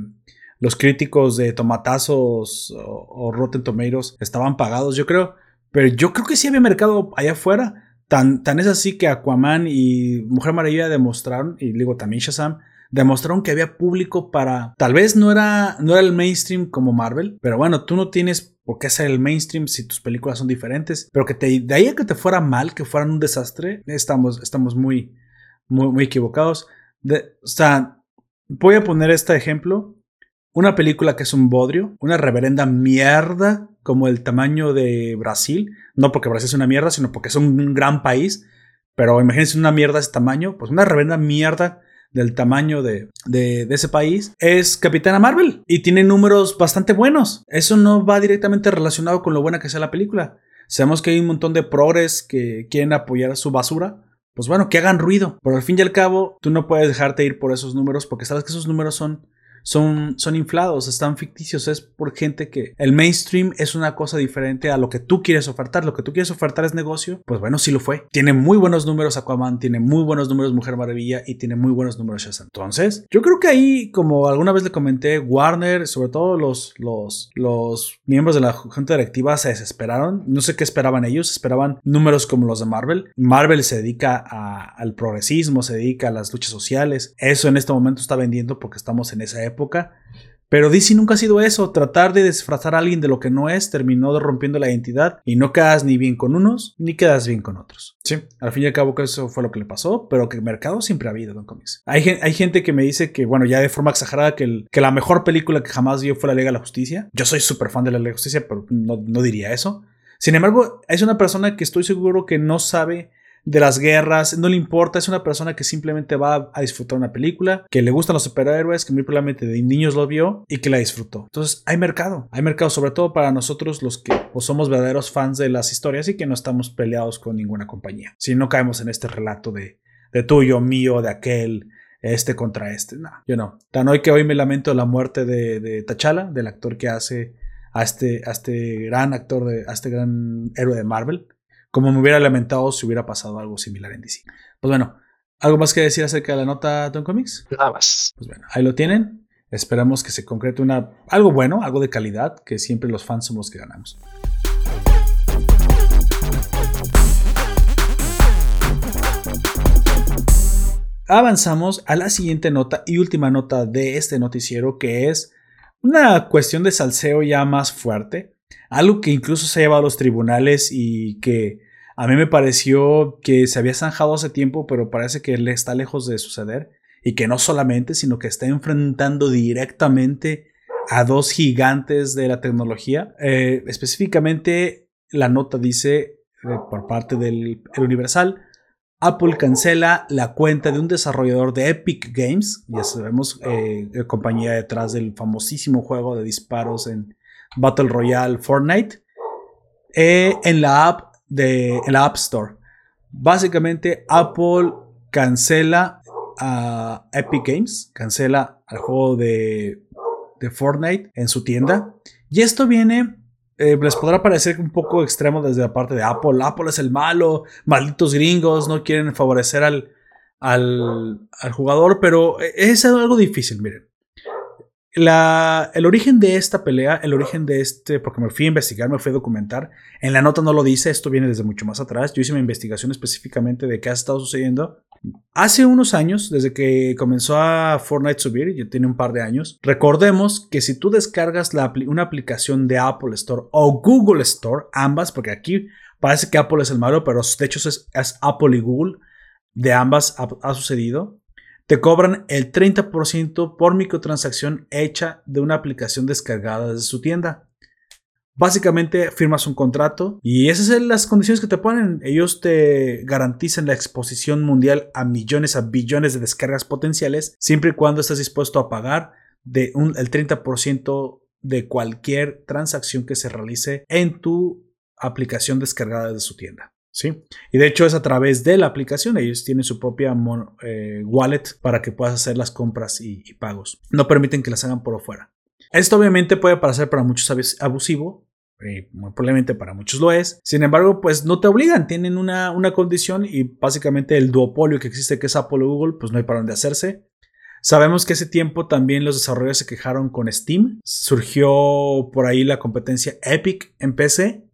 los críticos de tomatazos o, Rotten Tomatoes estaban pagados, yo creo. Pero yo creo que sí había mercado allá afuera. Tan, tan es así que Aquaman y Mujer Maravilla demostraron, y digo también Shazam, demostraron que había público para. Tal vez no era, no era el mainstream como Marvel, pero bueno, tú no tienes por qué hacer el mainstream si tus películas son diferentes. Pero que te, de ahí a que te fuera mal, que fueran un desastre, estamos, estamos muy, muy, equivocados. o sea, voy a poner este ejemplo. Una película que es un bodrio, una reverenda mierda como el tamaño de Brasil. No porque Brasil es una mierda, sino porque es un gran país. Pero imagínense una mierda de ese tamaño. Pues una reverenda mierda del tamaño de, ese país, es Capitana Marvel y tiene números bastante buenos. Eso no va directamente relacionado con lo buena que sea la película. Sabemos que hay un montón de progres que quieren apoyar su basura. Pues bueno, que hagan ruido. Pero al fin y al cabo, tú no puedes dejarte ir por esos números porque sabes que esos números son son, son inflados, están ficticios, es por gente que el mainstream es una cosa diferente a lo que tú quieres ofertar. Lo que tú quieres ofertar es negocio, pues bueno, sí lo fue. Tiene muy buenos números Aquaman, tiene muy buenos números Mujer Maravilla y tiene muy buenos números Shazam. Entonces, yo creo que ahí, como alguna vez le comenté, Warner, sobre todo los, los, los miembros de la junta directiva se desesperaron. No sé qué esperaban ellos, esperaban números como los de Marvel. Marvel se dedica al progresismo, se dedica a las luchas sociales. Eso en este momento está vendiendo porque estamos en esa época época. Pero DC nunca ha sido eso, tratar de disfrazar a alguien de lo que no es, terminó rompiendo la identidad y no quedas ni bien con unos ni quedas bien con otros. Sí, al fin y al cabo que eso fue lo que le pasó, pero que mercado siempre ha habido Don Comics. Hay, hay gente que me dice que, bueno, ya de forma exagerada, que, que la mejor película que jamás vio fue La Liga de la Justicia. Yo soy súper fan de La Liga de la Justicia, pero no, no diría eso. Sin embargo, es una persona que estoy seguro que no sabe de las guerras, no le importa, es una persona que simplemente va a disfrutar una película, que le gustan los superhéroes, que muy probablemente de niños lo vio y que la disfrutó. Entonces hay mercado, hay mercado sobre todo para nosotros los que somos verdaderos fans de las historias y que no estamos peleados con ninguna compañía. Si no caemos en este relato de, de tuyo, mío, de aquel, este contra este. No, yo no. Tan hoy que hoy me lamento la muerte de, de T'Challa, del actor que hace a este, a este gran actor, de, a este gran héroe de Marvel como me hubiera lamentado si hubiera pasado algo similar en DC. Pues bueno, ¿algo más que decir acerca de la nota Tom Comics? Nada más. Pues bueno, ahí lo tienen. Esperamos que se concrete una, algo bueno, algo de calidad, que siempre los fans somos los que ganamos. Avanzamos a la siguiente nota y última nota de este noticiero, que es una cuestión de salseo ya más fuerte. Algo que incluso se ha llevado a los tribunales y que a mí me pareció que se había zanjado hace tiempo, pero parece que le está lejos de suceder. Y que no solamente, sino que está enfrentando directamente a dos gigantes de la tecnología. Eh, específicamente, la nota dice, eh, por parte del Universal, Apple cancela la cuenta de un desarrollador de Epic Games, ya sabemos, eh, compañía detrás del famosísimo juego de disparos en Battle Royale Fortnite, en la app de la App Store. Básicamente, Apple cancela a Epic Games, cancela al juego de, de Fortnite en su tienda. Y esto viene eh, les podrá parecer un poco extremo desde la parte de Apple. Apple es el malo, malditos gringos, no quieren favorecer al, al, al jugador, pero es algo difícil, miren el origen de esta pelea, el origen de este, porque me fui a investigar, me fui a documentar, en la nota no lo dice, esto viene desde mucho más atrás, yo hice una investigación específicamente de qué ha estado sucediendo. Hace unos años, desde que comenzó a Fortnite subir, ya tiene un par de años, recordemos que si tú descargas una aplicación de Apple Store o Google Store, ambas, porque aquí parece que Apple es el malo, pero de hecho es, Apple y Google, de ambas ha sucedido te cobran el 30% por microtransacción hecha de una aplicación descargada desde su tienda. Básicamente firmas un contrato y esas son las condiciones que te ponen. Ellos te garantizan la exposición mundial a millones, a billones de descargas potenciales, siempre y cuando estés dispuesto a pagar de el 30% de cualquier transacción que se realice en tu aplicación descargada desde su tienda. ¿Sí? Y de hecho es a través de la aplicación, ellos tienen su propia eh, wallet para que puedas hacer las compras y, pagos. No permiten que las hagan por afuera. Esto obviamente puede parecer para muchos abusivo, muy probablemente para muchos lo es. Sin embargo, pues no te obligan, tienen una, una condición y básicamente el duopolio que existe que es Apple o Google, pues no hay para dónde hacerse. Sabemos que ese tiempo también los desarrolladores se quejaron con Steam. Surgió por ahí la competencia Epic en PC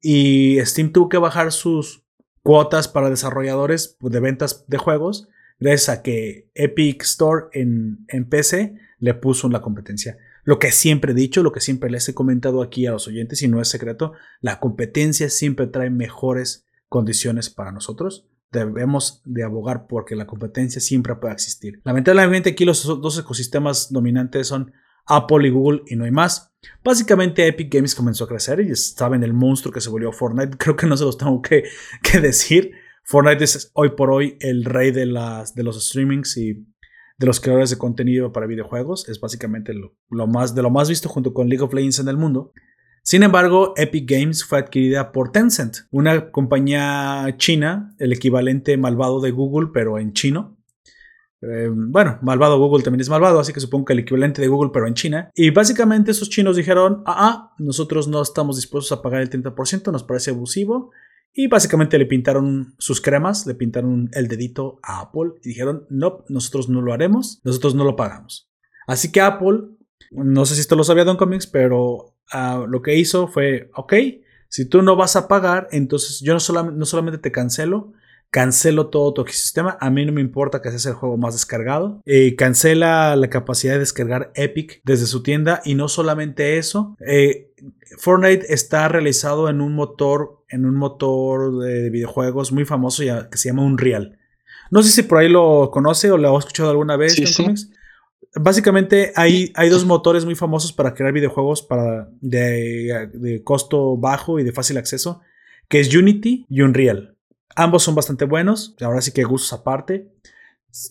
y Steam tuvo que bajar sus cuotas para desarrolladores de ventas de juegos gracias a que Epic Store en, en PC le puso la competencia. Lo que siempre he dicho, lo que siempre les he comentado aquí a los oyentes y no es secreto, la competencia siempre trae mejores condiciones para nosotros. Debemos de abogar porque la competencia siempre pueda existir. Lamentablemente aquí los dos ecosistemas dominantes son Apple y Google y no hay más. Básicamente Epic Games comenzó a crecer y saben el monstruo que se volvió Fortnite. Creo que no se los tengo que, decir. Fortnite es hoy por hoy el rey de, las, de los streamings y de los creadores de contenido para videojuegos. Es básicamente lo, más, de lo más visto junto con League of Legends en el mundo. Sin embargo, Epic Games fue adquirida por Tencent, una compañía china, el equivalente malvado de Google, pero en chino. Eh, bueno, malvado Google también es malvado, así que supongo que el equivalente de Google, pero en China. Y básicamente esos chinos dijeron, ah, ah nosotros no estamos dispuestos a pagar el 30%, nos parece abusivo. Y básicamente le pintaron sus cremas, le pintaron el dedito a Apple y dijeron, no, nosotros no lo haremos, nosotros no lo pagamos. Así que Apple, no sé si esto lo sabía Don Comics, pero ah, lo que hizo fue, ok, si tú no vas a pagar, entonces yo no, solamente, no solamente te cancelo, cancelo todo tu ecosistema. A mí no me importa que sea el juego más descargado. Eh, cancela la capacidad de descargar Epic desde su tienda. Y no solamente eso. Eh, Fortnite está realizado en un motor, en un motor de videojuegos muy famoso que se llama Unreal. No sé si por ahí lo conoce o lo ha escuchado alguna vez. Básicamente hay, hay, dos motores muy famosos para crear videojuegos para de, de costo bajo y de fácil acceso, que es Unity y Unreal. Ambos son bastante buenos, ahora sí que gustos aparte.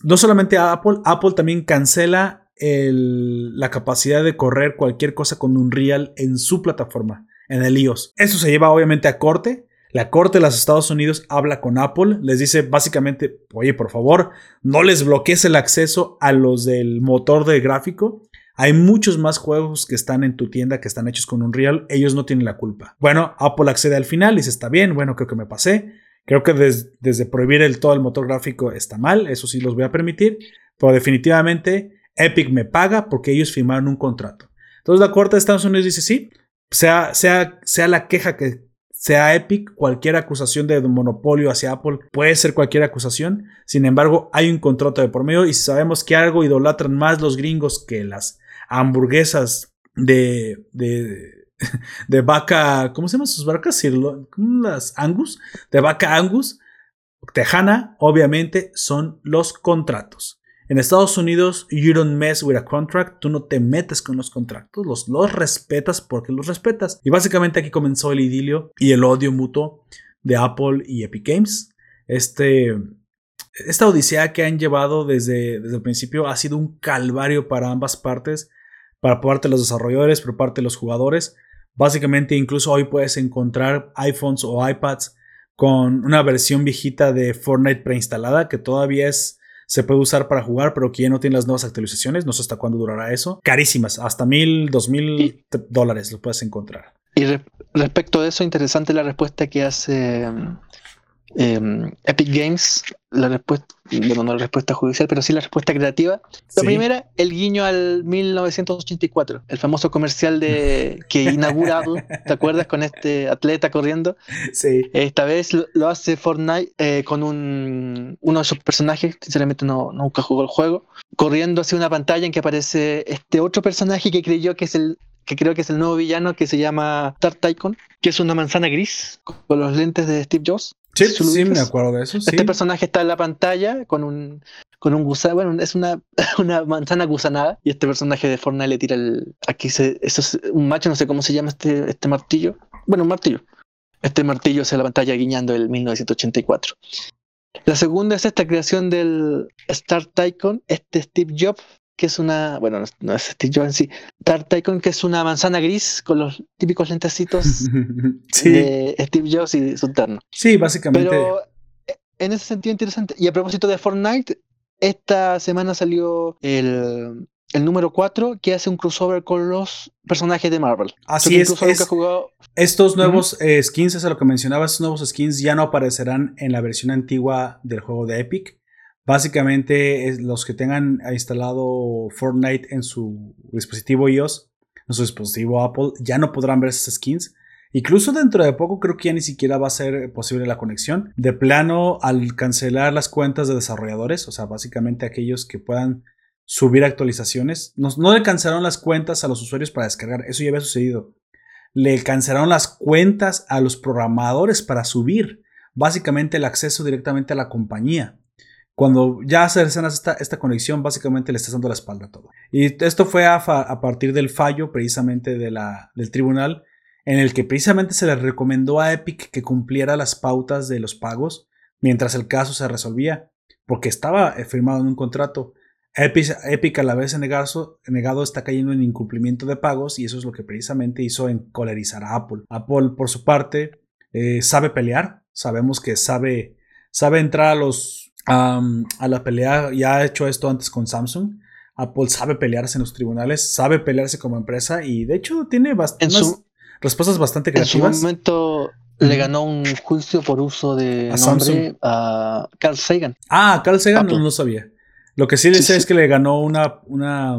No solamente Apple, Apple también cancela la capacidad de correr cualquier cosa con Unreal en su plataforma, en el iOS. Eso se lleva obviamente a corte. La corte de los Estados Unidos habla con Apple, les dice básicamente, oye, por favor, no les bloquees el acceso a los del motor de gráfico. Hay muchos más juegos que están en tu tienda que están hechos con Unreal, ellos no tienen la culpa. Bueno, Apple accede al final y dice, está bien, bueno, creo que me pasé. Creo que desde prohibir el, todo el motor gráfico está mal, eso sí los voy a permitir, pero definitivamente Epic me paga porque ellos firmaron un contrato. Entonces la Corte de Estados Unidos dice sí, sea, sea, sea la queja que sea Epic, cualquier acusación de monopolio hacia Apple puede ser cualquier acusación. Sin embargo, hay un contrato de por medio y sabemos que algo idolatran más los gringos que las hamburguesas de, de de vaca, ¿cómo se llaman sus vacas? Las Angus, de vaca Angus, tejana, obviamente, son los contratos. En Estados Unidos, you don't mess with a contract, tú no te metes con los contratos, los, los respetas porque los respetas. Y básicamente aquí comenzó el idilio y el odio mutuo de Apple y Epic Games. Este, esta odisea que han llevado desde, desde el principio ha sido un calvario para ambas partes, para parte de los desarrolladores, por parte de los jugadores. Básicamente, incluso hoy puedes encontrar iPhones o iPads con una versión viejita de Fortnite preinstalada que todavía es se puede usar para jugar, pero que ya no tiene las nuevas actualizaciones. No sé hasta cuándo durará eso. Carísimas, hasta mil, dos mil dólares lo puedes encontrar. Y respecto de eso, interesante la respuesta que hace Em, Epic Games, la respuesta, bueno, no la respuesta judicial, pero sí la respuesta creativa. La primera, el guiño al 1984, el famoso comercial de que inaugura ¿te acuerdas? Con este atleta corriendo. Sí. Esta vez lo, hace Fortnite eh, con un, uno de sus personajes, sinceramente no, nunca jugó el juego, corriendo hacia una pantalla en que aparece este otro personaje que creyó que es el que creo que es el nuevo villano que se llama Tart Tycoon, que es una manzana gris con los lentes de Steve Jobs. Sí, sí, me acuerdo de eso. Este personaje está en la pantalla con un, con un gusano, bueno, es una, una manzana gusanada y este personaje de Fortnite le tira el, aquí se, eso es un macho, no sé cómo se llama este, este martillo, bueno, un martillo. Este martillo se la pantalla guiñando el 1984. La segunda es esta creación del Star Tycoon, este Steve Jobs que es una, bueno, no es Steve Jobs en sí, Tart Tycoon, que es una manzana gris con los típicos lentecitos de Steve Jobs y su terno. Sí, básicamente. Pero eh, en ese sentido interesante. Y a propósito de Fortnite, esta semana salió el, el número 4 que hace un crossover con los personajes de Marvel. Así es. Estos nuevos eh, skins, es a lo que mencionaba, estos nuevos skins ya no aparecerán en la versión antigua del juego de Epic. Básicamente, los que tengan instalado Fortnite en su dispositivo iOS, en su dispositivo Apple, ya no podrán ver esas skins. Incluso dentro de poco creo que ya ni siquiera va a ser posible la conexión. De plano, al cancelar las cuentas de desarrolladores, o sea, básicamente aquellos que puedan subir actualizaciones, no, no le cancelaron las cuentas a los usuarios para descargar, eso ya había sucedido. Le cancelaron las cuentas a los programadores para subir básicamente el acceso directamente a la compañía. Cuando ya se esta, esta conexión, básicamente le estás dando la espalda a todo. Y esto fue a, partir del fallo precisamente del tribunal, en el que precisamente se le recomendó a Epic que cumpliera las pautas de los pagos mientras el caso se resolvía, porque estaba firmado en un contrato. Epic, a la vez negado está cayendo en incumplimiento de pagos y eso es lo que precisamente hizo encolerizar a Apple. Apple, por su parte, eh, sabe pelear. Sabemos que sabe, sabe entrar a, los, a la pelea. Ya ha hecho esto antes con Samsung. Apple sabe pelearse en los tribunales, sabe pelearse como empresa y de hecho tiene bastantes respuestas bastante creativas. En su momento le ganó un juicio por uso de nombre a Carl Sagan. Ah, Carl Sagan no lo sabía. Lo que sí le sé es que le ganó una, una,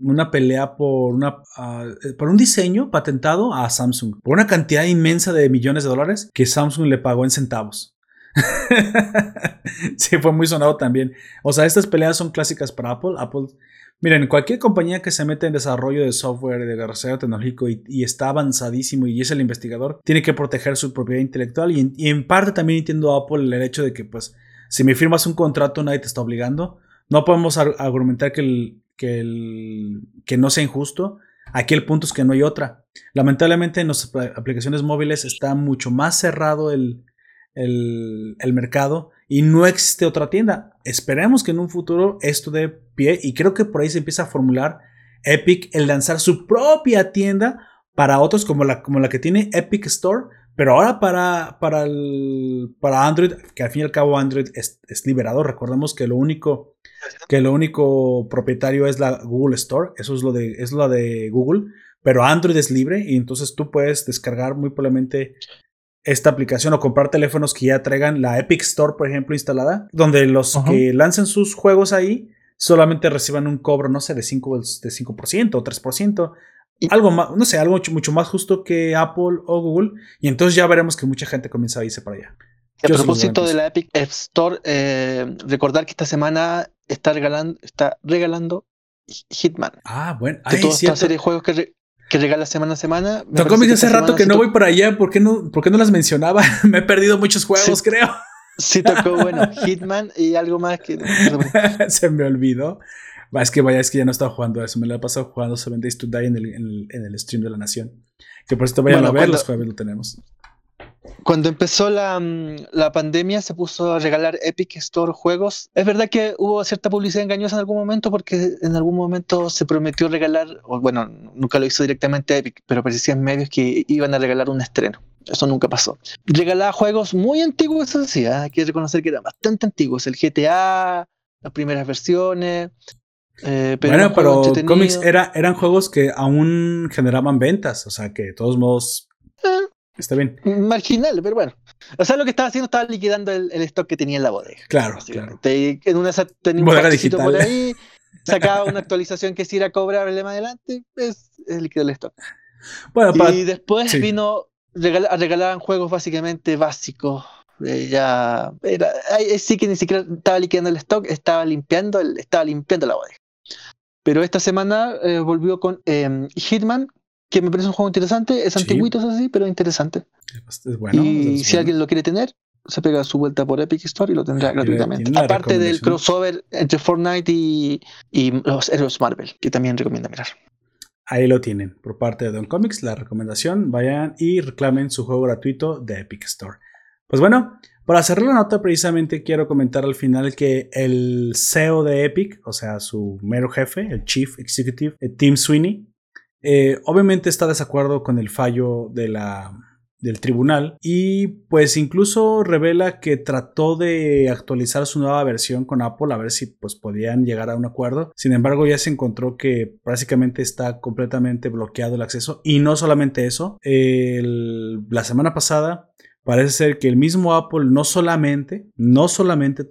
una pelea por, una, ah, por un diseño patentado a Samsung. Por una cantidad inmensa de millones de dólares que Samsung le pagó en centavos. sí, fue muy sonado también. O sea, estas peleas son clásicas para Apple. Apple, miren, cualquier compañía que se mete en desarrollo de software, de desarrollo tecnológico y, está avanzadísimo y es el investigador, tiene que proteger su propiedad intelectual. Y, en parte también entiendo a Apple el hecho de que, pues, si me firmas un contrato, nadie te está obligando. No podemos argumentar que, que, que no sea injusto. Aquí el punto es que no hay otra. Lamentablemente en las aplicaciones móviles está mucho más cerrado el, el, el, mercado y no existe otra tienda. Esperemos que en un futuro esto dé pie y creo que por ahí se empieza a formular Epic el lanzar su propia tienda para otros como la, como la que tiene Epic Store pero ahora para, para, el, para Android, que al fin y al cabo Android es, liberado, recordemos que lo único que lo único propietario es la Google Store, eso es lo de, es lo de Google, pero Android es libre y entonces tú puedes descargar muy probablemente esta aplicación o comprar teléfonos que ya traigan la Epic Store, por ejemplo, instalada, donde los que lancen sus juegos ahí solamente reciban un cobro, no sé, de 5%, de 5% o 3%, algo más, no sé, algo mucho, más justo que Apple o Google. Y entonces ya veremos que mucha gente comienza a irse para allá. a propósito de la Epic Store, eh, recordar que esta semana está regalando, está regalando Hitman. Ah, bueno. De toda esta serie de juegos que, que regala semana a semana. Tocó hace rato que no voy para allá. ¿Por qué no, por qué no las mencionaba? Me he perdido muchos juegos, creo. Sí, tocó, bueno, Hitman y algo más que. Se me olvidó. Es que vaya, es que ya no estaba jugando eso. Me lo he pasado jugando Seven Days to Die en el, en el, stream de la Nación. Que por esto vayan a ver, los jueves lo tenemos. Cuando empezó la, mm, la, pandemia se puso a regalar Epic Store juegos. Es verdad que hubo cierta publicidad engañosa en algún momento porque en algún momento se prometió regalar, o bueno, nunca lo hizo directamente Epic, pero parecían medios que iban a regalar un estreno. Eso nunca pasó. Regalaba juegos muy antiguos, eso sí, ¿eh? hay que reconocer que eran bastante antiguos. El GTA, las primeras versiones, eh, pero bueno, pero cómics era, eran juegos que aún generaban ventas, o sea que de todos modos está bien. Marginal, pero bueno. O sea, lo que estaba haciendo estaba liquidando el, stock que tenía en la bodega. Claro, claro. En una tenía un digital. por ahí, sacaba una actualización que si era cobrable más adelante, pues es liquidó el stock. Bueno, y después vino a regalar juegos básicamente básicos. Eh, ya era, sí que ni siquiera estaba liquidando el stock, estaba limpiando, el, estaba limpiando la bodega. Pero esta semana eh, volvió con em, Hitman, que me parece un juego interesante. Es antiguito, así, pero interesante. Es bueno, y si alguien lo quiere tener, se pega su vuelta por Epic Store y lo tendrá gratuitamente. Aparte del crossover entre Fortnite y, los héroes Marvel, que también recomienda mirar. Ahí lo tienen, por parte de Don Comics, la recomendación, vayan y reclamen su juego gratuito de Epic Store. Pues bueno, para cerrar la nota, precisamente quiero comentar al final que el CEO de Epic, o sea, su mero jefe, el Chief Executive, eh, Tim Sweeney, eh, obviamente está de desacuerdo con el fallo de la, del tribunal y pues incluso revela que trató de actualizar su nueva versión con Apple a ver si pues podían llegar a un acuerdo. Sin embargo ya se encontró que básicamente está completamente bloqueado el acceso y no solamente eso, la semana pasada parece ser que el mismo Apple no solamente, no solamente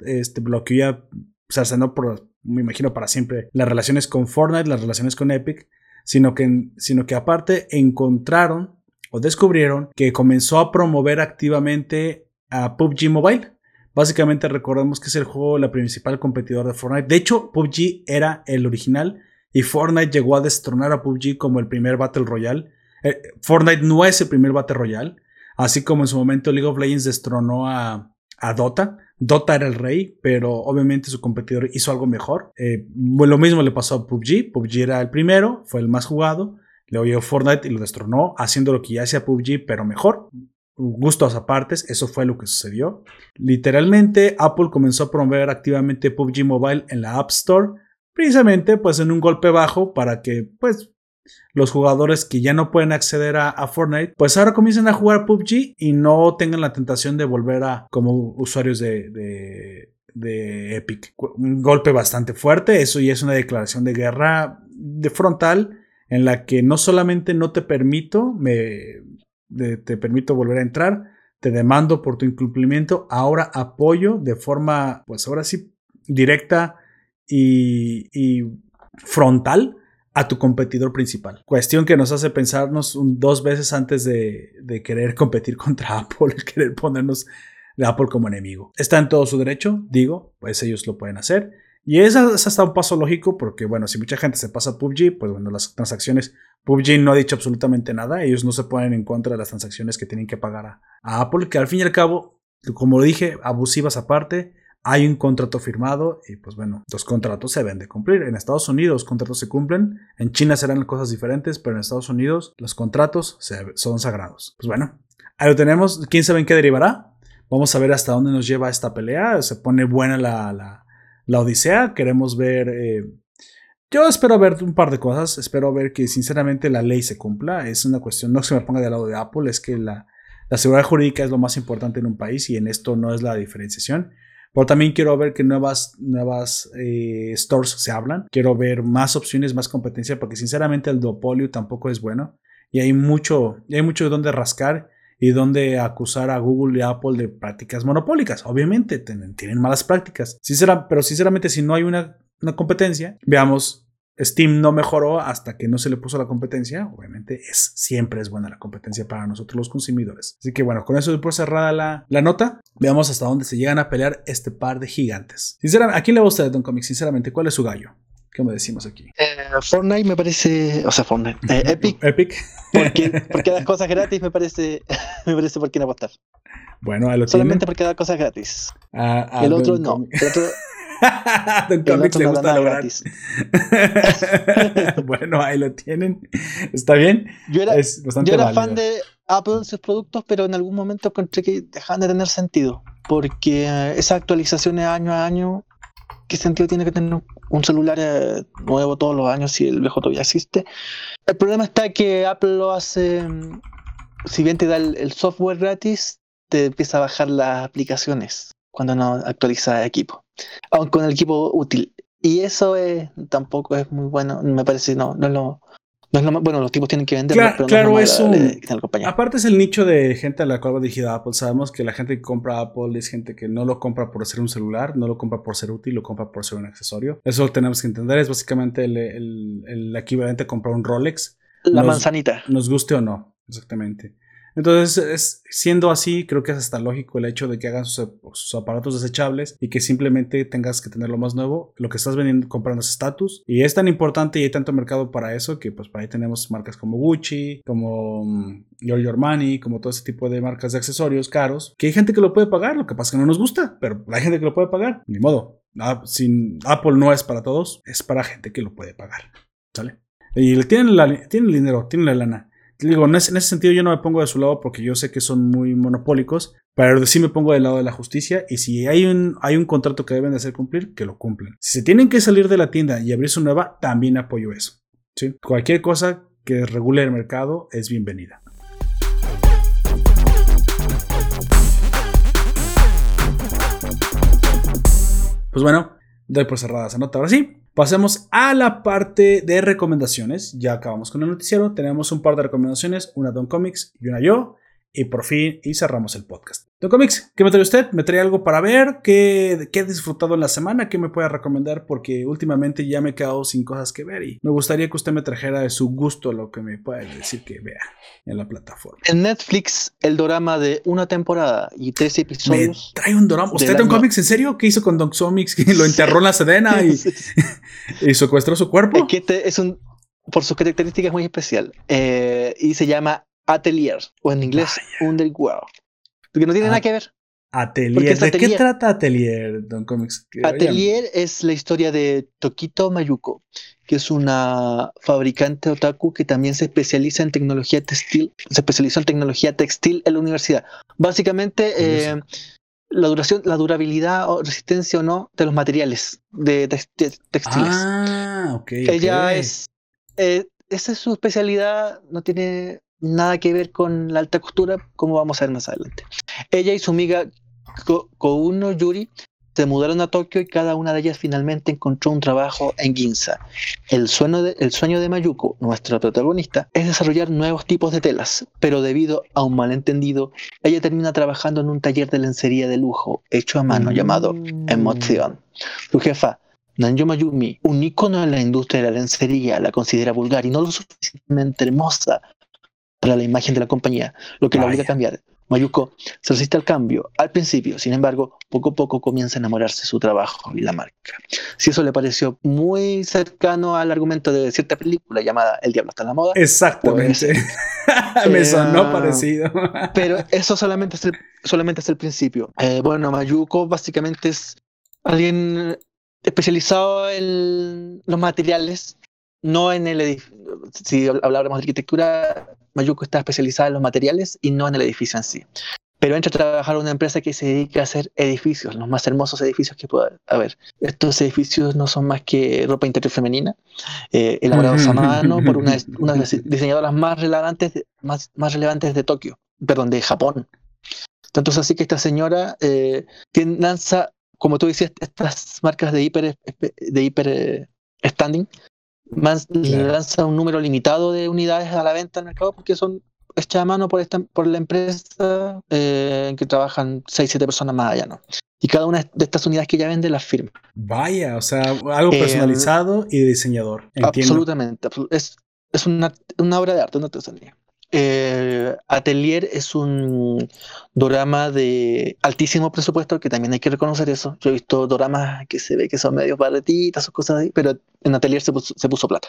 este, bloqueó ya, cercenó por, me imagino, para siempre las relaciones con Fortnite, las relaciones con Epic, sino que, sino que aparte encontraron o descubrieron que comenzó a promover activamente a PUBG Mobile. Básicamente recordemos que es el juego, la principal competidor de Fortnite. De hecho, PUBG era el original y Fortnite llegó a destronar a PUBG como el primer Battle Royale. Eh, Fortnite no es el primer Battle Royale. Así como en su momento League of Legends destronó a, Dota. Dota era el rey, pero obviamente su competidor hizo algo mejor. Eh, lo mismo le pasó a PUBG. PUBG era el primero, fue el más jugado. Le oyó Fortnite y lo destronó, haciendo lo que ya hacía PUBG, pero mejor. gustos apartes, eso fue lo que sucedió. Literalmente, Apple comenzó a promover activamente PUBG Mobile en la App Store, precisamente pues en un golpe bajo para que pues los jugadores que ya no pueden acceder a, Fortnite, pues ahora comiencen a jugar PUBG y no tengan la tentación de volver a como usuarios de, de, Epic. Un golpe bastante fuerte, eso ya es una declaración de guerra de frontal en la que no solamente no te permito, me, te permito volver a entrar, te demando por tu incumplimiento, ahora apoyo de forma, pues ahora sí, directa y, frontal a tu competidor principal. Cuestión que nos hace pensarnos dos veces antes de, querer competir contra Apple, querer ponernos de Apple como enemigo. Está en todo su derecho, digo, pues ellos lo pueden hacer. Y es, hasta un paso lógico porque, bueno, si mucha gente se pasa a PUBG, pues bueno, las transacciones, PUBG no ha dicho absolutamente nada, ellos no se ponen en contra de las transacciones que tienen que pagar a, Apple, que al fin y al cabo, como dije, abusivas aparte, hay un contrato firmado y pues bueno, los contratos se deben de cumplir. En Estados Unidos los contratos se cumplen, en China serán cosas diferentes, pero en Estados Unidos los contratos son sagrados. Pues bueno, ahí lo tenemos, quién sabe en qué derivará. Vamos a ver hasta dónde nos lleva esta pelea. Se pone buena la la Odisea. Queremos ver... Eh, yo espero ver un par de cosas. Espero ver que sinceramente la ley se cumpla. Es una cuestión, no se me ponga del lado de Apple, es que la, seguridad jurídica es lo más importante en un país y en esto no es la diferenciación. Pero también quiero ver que nuevas, nuevas eh, stores se hablan. Quiero ver más opciones, más competencia, porque sinceramente el duopolio tampoco es bueno. Y hay mucho, hay mucho de donde rascar y donde acusar a Google y Apple de prácticas monopólicas. Obviamente tienen, malas prácticas. pero sinceramente, si no hay una, competencia, veamos, Steam no mejoró hasta que no se le puso la competencia. Obviamente es, siempre es buena la competencia para nosotros los consumidores. Así que bueno, con eso después cerrada la, la nota, veamos hasta dónde se llegan a pelear este par de gigantes. Sinceramente, ¿a quién le gusta de Don Comics? Sinceramente, ¿cuál es su gallo? ¿Cómo decimos aquí? Eh, Fortnite me parece, o sea, Fortnite, eh, Epic. Epic. Porque, porque das cosas gratis me parece, me parece por qué no apostar. Bueno, a lo Solamente porque da cosas gratis. el otro no. El otro, Don Comics le gusta lo gratis. bueno, ahí lo tienen. ¿Está bien? Yo era, yo era fan de Apple en sus productos, pero en algún momento encontré que dejaban de tener sentido. Porque eh, esas actualizaciones año a año ¿qué sentido tiene que tener un celular eh, nuevo todos los años si el viejo todavía existe? El problema está que Apple lo hace, mm, si bien te da el, software gratis, te empieza a bajar las aplicaciones cuando no actualiza equipo, aun con el equipo útil. Y eso tampoco es muy bueno, me parece, no, no es lo, bueno, los tipos tienen que vender. Claro, claro es un. Aparte, es el nicho de gente a la cual va dirigida Apple. Sabemos que la gente que compra Apple es gente que no lo compra por ser un celular, no lo compra por ser útil, lo compra por ser un accesorio. Eso lo tenemos que entender. Es básicamente el, equivalente a comprar un Rolex. La manzanita. Nos guste o no, exactamente. Entonces, siendo así, creo que es hasta lógico el hecho de que hagan sus, aparatos desechables y que simplemente tengas que tener lo más nuevo. Lo que estás vendiendo, comprando es estatus. Y es tan importante y hay tanto mercado para eso que pues por ahí tenemos marcas como Gucci, como um, Your Money, como todo ese tipo de marcas de accesorios caros, que hay gente que lo puede pagar. Lo que pasa es que no nos gusta, pero hay gente que lo puede pagar. Ni modo. Ah, sin Apple no es para todos, es para gente que lo puede pagar. ¿Sale? Y tienen, la, tienen el dinero, tienen la lana digo, en ese, sentido yo no me pongo de su lado porque yo sé que son muy monopólicos, pero sí me pongo del lado de la justicia y si hay un, hay un contrato que deben de hacer cumplir, que lo cumplen. Si se tienen que salir de la tienda y abrir su nueva, también apoyo eso. Cualquier cosa que regule el mercado es bienvenida. Pues bueno, doy por cerrada esa nota. Ahora sí, Pasemos a la parte de recomendaciones. Ya acabamos con el noticiero. Tenemos un par de recomendaciones, una Don Comics y una yo. Y por fin, y cerramos el podcast. Don Comics, ¿qué me trae usted? ¿Me trae algo para ver? ¿Qué, ¿Qué, he disfrutado en la semana? ¿Qué me puede recomendar? Porque últimamente ya me he quedado sin cosas que ver y me gustaría que usted me trajera de su gusto lo que me puede decir que vea en la plataforma. En Netflix, el drama de una temporada y tres episodios. ¿Me trae un drama? ¿Usted Don Comics en serio? ¿Qué hizo con Don Comics? Lo enterró en la sedena y, y secuestró su cuerpo. Es que este es un, por sus características muy especial. Eh, y se llama Atelier, o en inglés Underworld. Porque no tiene nada que ver. Atelier. ¿De qué trata Atelier, Don Comics? Atelier es la historia de Tokito Mayuko, que es una fabricante otaku que también se especializa en tecnología textil, se especializó en tecnología textil en la universidad. Básicamente, eh, la duración, la durabilidad o resistencia o no de los materiales de, textiles. Ah, ok. Ella es, eh, esa es su especialidad, no tiene nada que ver con la alta costura, como vamos a ver más adelante. Ella y su amiga Kouno Yuri se mudaron a Tokio y cada una de ellas finalmente encontró un trabajo en Ginza. El sueño, de, el sueño de Mayuko, nuestra protagonista, es desarrollar nuevos tipos de telas, pero debido a un malentendido, ella termina trabajando en un taller de lencería de lujo hecho a mano llamado mm. Emotion. Su jefa, Nanjo Mayumi, un ícono en la industria de la lencería, la considera vulgar y no lo suficientemente hermosa para la imagen de la compañía, lo que la obliga a cambiar. Mayuko se resiste al cambio al principio, sin embargo, poco a poco comienza a enamorarse de su trabajo y la marca. Si eso le pareció muy cercano al argumento de cierta película llamada El Diablo está en la moda. Exactamente. Pues, Me sonó eh, parecido. pero eso solamente es el, solamente es el principio. Eh, bueno, Mayuko básicamente es alguien especializado en los materiales no en el edificio, si habláramos de arquitectura, Mayuko está especializada en los materiales y no en el edificio en sí. Pero entra a trabajar en una empresa que se dedica a hacer edificios, los más hermosos edificios que pueda haber. Estos edificios no son más que ropa interior femenina, eh, elaborados a mano por una, de las diseñadoras más relevantes, más, más relevantes de Tokio, perdón, de Japón. Tanto es así que esta señora eh, lanza, como tú decías, estas marcas de hiper, de hiper eh, standing lanza un número limitado de unidades a la venta en el mercado porque son hechas a mano por, esta, por la empresa eh, en que trabajan 6-7 personas más allá, ¿no? Y cada una de estas unidades que ella vende las firma. Vaya, o sea, algo eh, personalizado y diseñador. Absolutamente. Es, es una, una, obra de arte, una artesanía. Eh, Atelier es un drama de altísimo presupuesto, que también hay que reconocer eso. Yo he visto dramas que se ve que son medio barretitas o cosas así, pero en Atelier se puso, plata.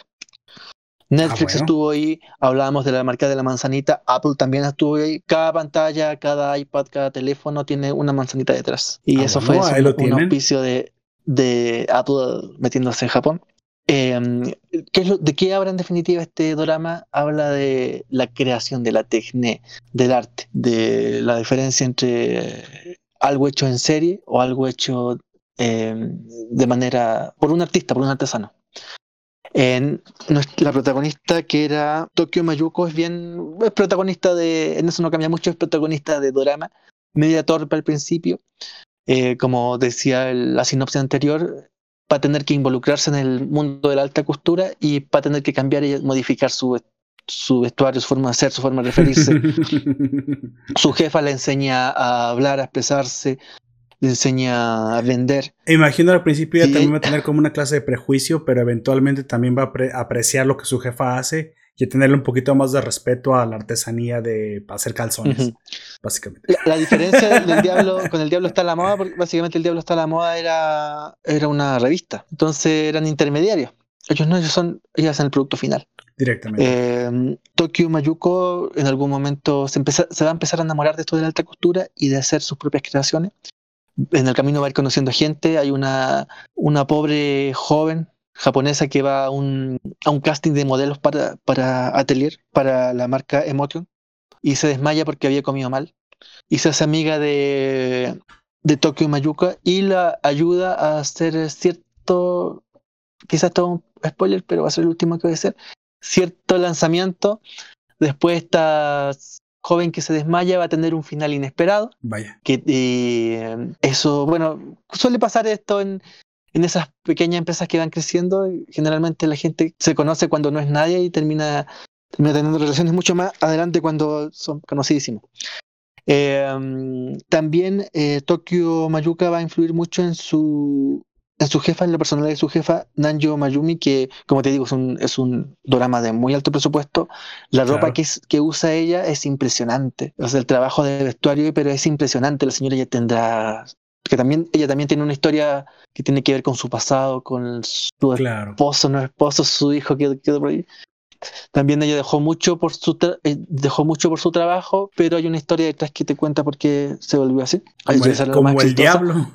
Netflix ah, estuvo ahí, hablábamos de la marca de la manzanita, Apple también estuvo ahí, cada pantalla, cada iPad, cada teléfono tiene una manzanita detrás. Y ah, eso fue un, auspicio de, de Apple metiéndose en Japón. Em, ¿De qué habla en definitiva este drama? Habla de la creación de la técnica, del arte, de la diferencia entre algo hecho en serie o algo hecho em, de manera por un artista, por un artesano. En, la protagonista que era Tokyo Mayuko es bien, es protagonista de, en eso no cambia mucho, es protagonista de drama, media torpe al principio, eh, como decía la sinopsis anterior, para tener que involucrarse en el mundo de la alta costura y para tener que cambiar y modificar su, su vestuario, su forma de ser, su forma de referirse. su jefa le enseña a hablar, a expresarse, le enseña a vender. Imagino al principio ella también va a tener como una clase de prejuicio, pero eventualmente también va a apreciar lo que su jefa hace y tenerle un poquito más de respeto a la artesanía de hacer calzones, básicamente. La, diferencia del diablo con el diablo está a la moda, porque básicamente el diablo está a la moda era, era una revista, entonces eran intermediarios. Ellos no, ellos son, ellos hacen el producto final. Directamente. Eh, Tokio Mayuko en algún momento se, se va a empezar a enamorar de esto de la alta costura y de hacer sus propias creaciones. En el camino va a ir conociendo gente. Hay una, una pobre joven japonesa que va a un, a un casting de modelos para, para Atelier, para la marca Emotion, y se desmaya porque había comido mal. Y se hace amiga de, de Tokyo Mayuka y la ayuda a hacer cierto, quizás todo un spoiler, pero va a ser el último que voy a hacer, cierto lanzamiento. Después esta joven que se desmaya va a tener un final inesperado. Vaya. Que eh, eso, bueno, suele pasar esto en, en esas pequeñas empresas que van creciendo, generalmente la gente se conoce cuando no es nadie y termina, teniendo relaciones mucho más adelante cuando son conocidísimos. Em, también eh, Tokyo Mayuka va a influir mucho en su, en su jefa, en la personalidad de su jefa, Nanjo Mayumi, que como te digo es un, es un drama de muy alto presupuesto. La ropa que, que usa ella es impresionante. O sea, el trabajo de vestuario, pero es impresionante. La señora ya tendrá que también ella también tiene una historia que tiene que ver con su pasado, con su esposo, no esposo, su hijo que quedó por ahí. También ella dejó mucho por su eh, dejó mucho por su trabajo, pero hay una historia detrás que te cuenta por qué se volvió así. Como, el, diablo.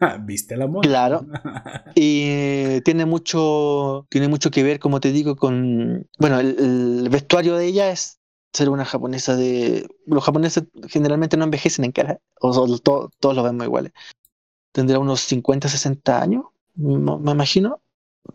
¿Viste el amor? Claro. Y tiene mucho, tiene mucho que ver, como te digo, con. Bueno, el, vestuario de ella es ser una japonesa de. Los japoneses generalmente no envejecen en cara, o, todos los vemos iguales. Tendrá unos 50, 60 años, me imagino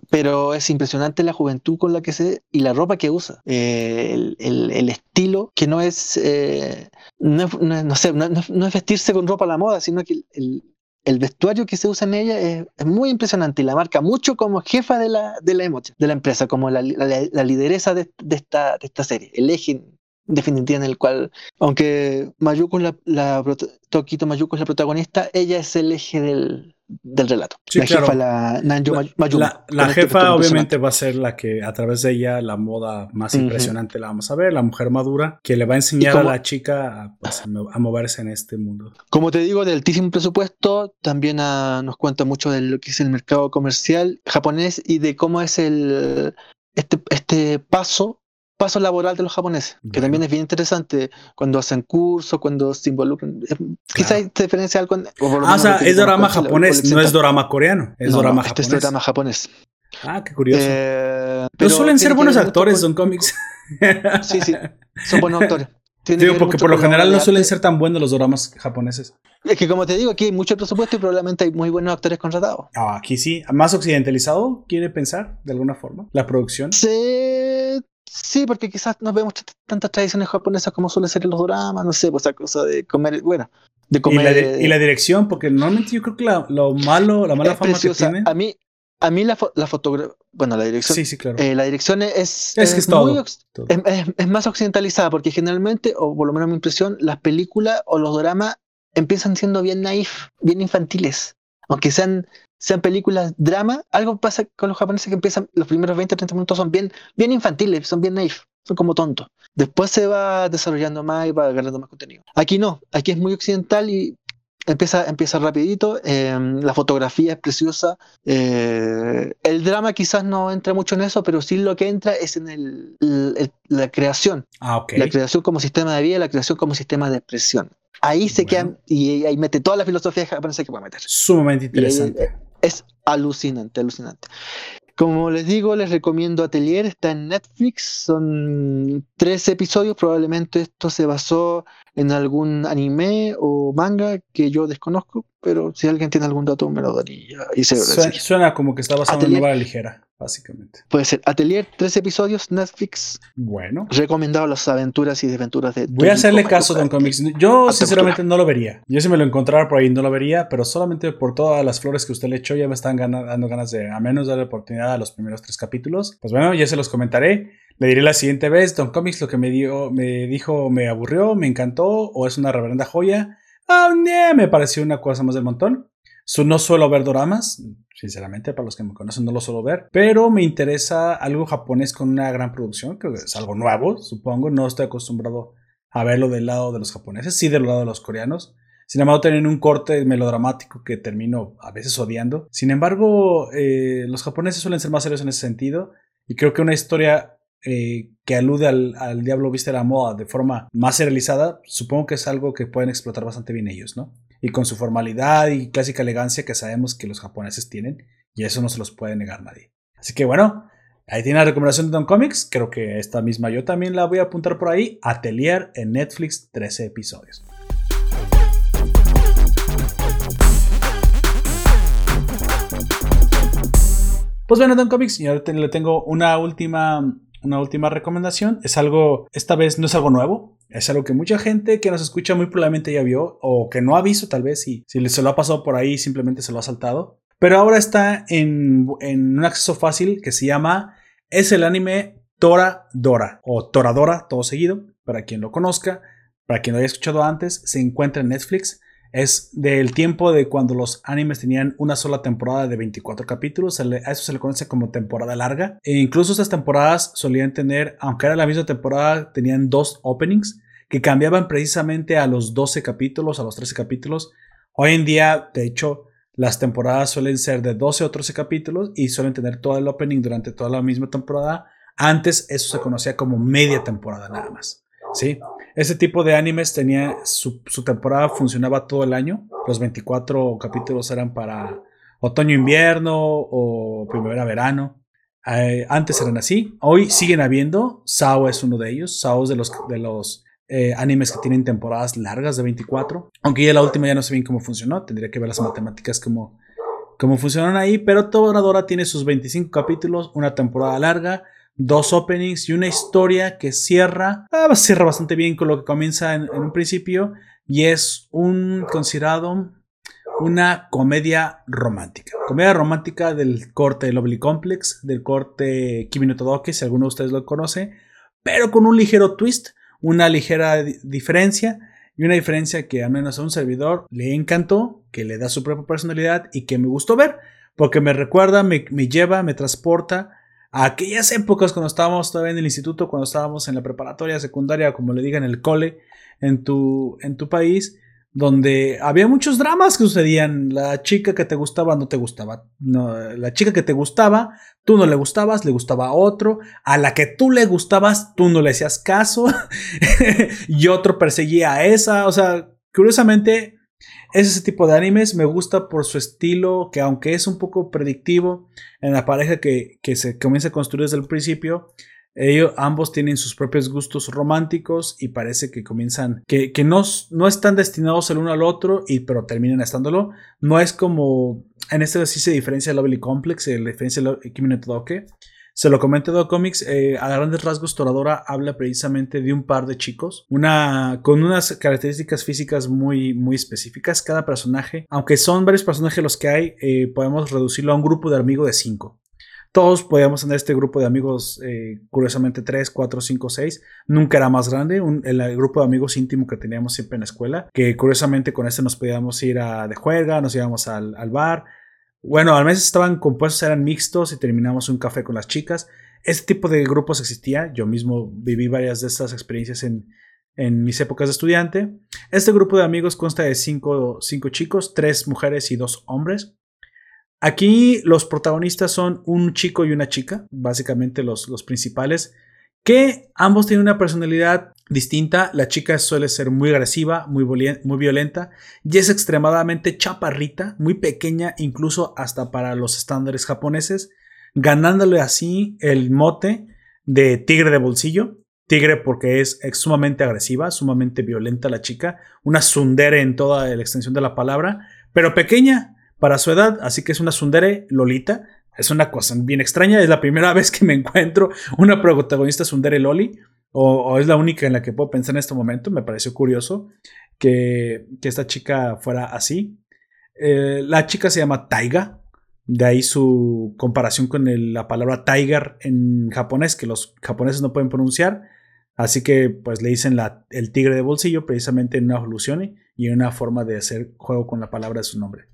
pero es impresionante la juventud con la que se y la ropa que usa, eh, el, estilo que no es, eh, no, sé, no, es vestirse con ropa a la moda, sino que el, vestuario que se usa en ella es, muy impresionante y la marca mucho como jefa de la, de la de la empresa, como la, lideresa de, esta, de esta serie, el eje definitiva en el cual, aunque Mayuko la, la Tokito Mayuko es la protagonista, ella es el eje del, del relato. la jefa, la La, este jefa obviamente va a ser la que a través de ella la moda más impresionante la vamos a ver, la mujer madura, que le va a enseñar a la chica a, pues, a, moverse en este mundo. Como te digo, del altísimo presupuesto, también ah, nos cuenta mucho de lo que es el mercado comercial japonés y de cómo es el este, este paso paso laboral de los japoneses, que también es bien interesante cuando hacen cursos, cuando se involucran. Quizás hay diferencia algo. ah, o sea, es drama japonés, no es drama coreano, es drama japonés. Este es drama japonés. Ah, qué curioso. Eh, pero suelen ser buenos actores, son cómics. Sí, sí, son buenos actores. Digo, porque por lo general no suelen ser tan buenos los dramas japoneses. Es que como te digo, aquí hay mucho presupuesto y probablemente hay muy buenos actores contratados. Ah, aquí sí. Más occidentalizado, quiere pensar, de alguna forma, la producción. Sí, Sí, porque quizás no vemos tantas tradiciones japonesas como suele ser en los dramas, no sé, pues esa cosa de comer, bueno, de comer. Y la, dirección, porque normalmente yo creo que lo malo, la mala fama que tiene. A mí, a mí la, la fotografía, bueno, la dirección. Sí, sí, claro. Eh, la dirección es. Es, que es, todo, Es, más occidentalizada, porque generalmente, o por lo menos mi impresión, las películas o los dramas empiezan siendo bien naif, bien infantiles. Aunque sean sean películas drama, algo pasa con los japoneses que empiezan, los primeros 20 o 30 minutos son bien, bien infantiles, son bien naif, son como tontos. Después se va desarrollando más y va agarrando más contenido. Aquí no, aquí es muy occidental y empieza, empieza rapidito, em, la fotografía es preciosa, eh, el drama quizás no entra mucho en eso, pero sí lo que entra es en el, la creación. Ah, La creación como sistema de vida, la creación como sistema de expresión. Ahí se quedan y ahí mete toda la filosofía japonesa que puede meter. Sumamente interesante. Es alucinante, alucinante. Como les digo, les recomiendo Atelier, está en Netflix, son tres episodios, probablemente esto se basó en algún anime o manga que yo desconozco, pero si alguien tiene algún dato me lo daría. Y se suena, como que está basado en novela ligera básicamente. Puede ser Atelier, tres episodios, Netflix. Bueno. Recomendado las aventuras y desventuras de. Voy a hacerle caso a Don Comics. Yo, sinceramente, no lo vería. Yo, si me lo encontrara por ahí, no lo vería, pero solamente por todas las flores que usted le echó, ya me están dando ganas de, a menos, darle oportunidad a los primeros tres capítulos. Pues bueno, ya se los comentaré. Le diré la siguiente vez: Don Comics, lo que me, dio, me dijo, me aburrió, me encantó, o es una reverenda joya. Ah, me pareció una cosa más del montón. no suelo ver doramas, Sinceramente, para los que me conocen no lo suelo ver, pero me interesa algo japonés con una gran producción, que es algo nuevo, supongo. No estoy acostumbrado a verlo del lado de los japoneses, sí del lado de los coreanos. Sin embargo, tienen un corte melodramático que termino a veces odiando. Sin embargo, eh, los japoneses suelen ser más serios en ese sentido. Y creo que una historia eh, que alude al, al, diablo viste la moda de forma más serializada, supongo que es algo que pueden explotar bastante bien ellos, ¿no? y con su formalidad y clásica elegancia que sabemos que los japoneses tienen, y eso no se los puede negar nadie. Así que bueno, ahí tiene la recomendación de Don Comics, creo que esta misma yo también la voy a apuntar por ahí, Atelier en Netflix, 13 episodios. Pues bueno, Don Comics, yo le tengo una última, una última recomendación. Es algo, esta vez no es algo nuevo, es algo que mucha gente que nos escucha muy probablemente ya vio o que no ha visto tal vez y si se lo ha pasado por ahí simplemente se lo ha saltado. Pero ahora está en, un acceso fácil que se llama es el anime Tora Dora o Toradora todo seguido para quien lo conozca, para quien lo haya escuchado antes, se encuentra en Netflix. Es del tiempo de cuando los animes tenían una sola temporada de 24 capítulos. A eso se le conoce como temporada larga. E incluso estas temporadas solían tener, aunque era la misma temporada, tenían dos openings que cambiaban precisamente a los 12 capítulos, a los 13 capítulos. Hoy en día, de hecho, las temporadas suelen ser de 12 o 13 capítulos y suelen tener todo el opening durante toda la misma temporada Antes eso se conocía como media temporada nada más. ¿sí? Este tipo de animes tenía su, temporada funcionaba todo el año. Los 24 capítulos eran para otoño-invierno o primavera-verano. Eh, antes eran así. Hoy siguen habiendo. Sao es uno de ellos. Sao es de los, de los eh, animes que tienen temporadas largas de 24. Aunque ya la última ya no sé bien cómo funcionó. Tendría que ver las matemáticas como cómo funcionan ahí. Pero Toradora tiene sus 25 capítulos, una temporada larga, dos openings y una historia que cierra, ah, cierra bastante bien con lo que comienza en, un principio. Y es un considerado una comedia romántica. Comedia romántica del corte Lovely Complex, del corte Kimi no Todoke, si alguno de ustedes lo conoce, pero con un ligero twist, una ligera diferencia y una diferencia que al menos a un servidor le encantó, que le da su propia personalidad y que me gustó ver, porque me recuerda, me, me lleva, me transporta a aquellas épocas cuando estábamos todavía en el instituto, cuando estábamos en la preparatoria, secundaria, como le digan, el cole en tu, en tu país donde había muchos dramas que sucedían. La chica que te gustaba no te gustaba. la chica que te gustaba, tú no le gustabas, le gustaba a otro. A la que tú le gustabas, tú no le hacías caso. y otro perseguía a esa. O sea, curiosamente, ese tipo de animes. Me gusta por su estilo, que aunque es un poco predictivo en la pareja que, que se comienza a construir desde el principio, ellos ambos tienen sus propios gustos románticos y parece que comienzan, que, no, no, están destinados el uno al otro, y, pero terminan estándolo. No es como, en este sí se diferencia el Lovely Complex, la diferencia de Kimi no Todoke. Se lo comenté de Comics, eh, a grandes rasgos Toradora habla precisamente de un par de chicos, una, con unas características físicas muy, muy específicas. Cada personaje, aunque son varios personajes los que hay, eh, podemos reducirlo a un grupo de amigos de cinco. Todos podíamos tener este grupo de amigos, eh, curiosamente 3, 4, 5, 6. Nunca era más grande, el, grupo de amigos íntimo que teníamos siempre en la escuela, que curiosamente con este nos podíamos ir a de juega, nos íbamos al, bar. Bueno, al menos estaban compuestos, eran mixtos y terminamos un café con las chicas. Este tipo de grupos existía, yo mismo viví varias de estas experiencias en, en mis épocas de estudiante. Este grupo de amigos consta de cinco, cinco chicos, tres mujeres y dos hombres. Aquí los protagonistas son un chico y una chica, básicamente los, los principales, que ambos tienen una personalidad distinta. La chica suele ser muy agresiva, muy, violenta y es extremadamente chaparrita, muy pequeña, incluso hasta para los estándares japoneses, ganándole así el mote de tigre de bolsillo. Tigre porque es, sumamente agresiva, sumamente violenta la chica, una sundere en toda la extensión de la palabra, pero pequeña, para su edad, así que es una Sundere Lolita. Es una cosa bien extraña, es la primera vez que me encuentro una protagonista Sundere Loli, o, es la única en la que puedo pensar en este momento. Me pareció curioso que, esta chica fuera así. Eh, la chica se llama Taiga, de ahí su comparación con la palabra tiger en japonés, que los japoneses no pueden pronunciar. Así que pues le dicen el tigre de bolsillo precisamente en una evolución y en una forma de hacer juego con la palabra de su nombre.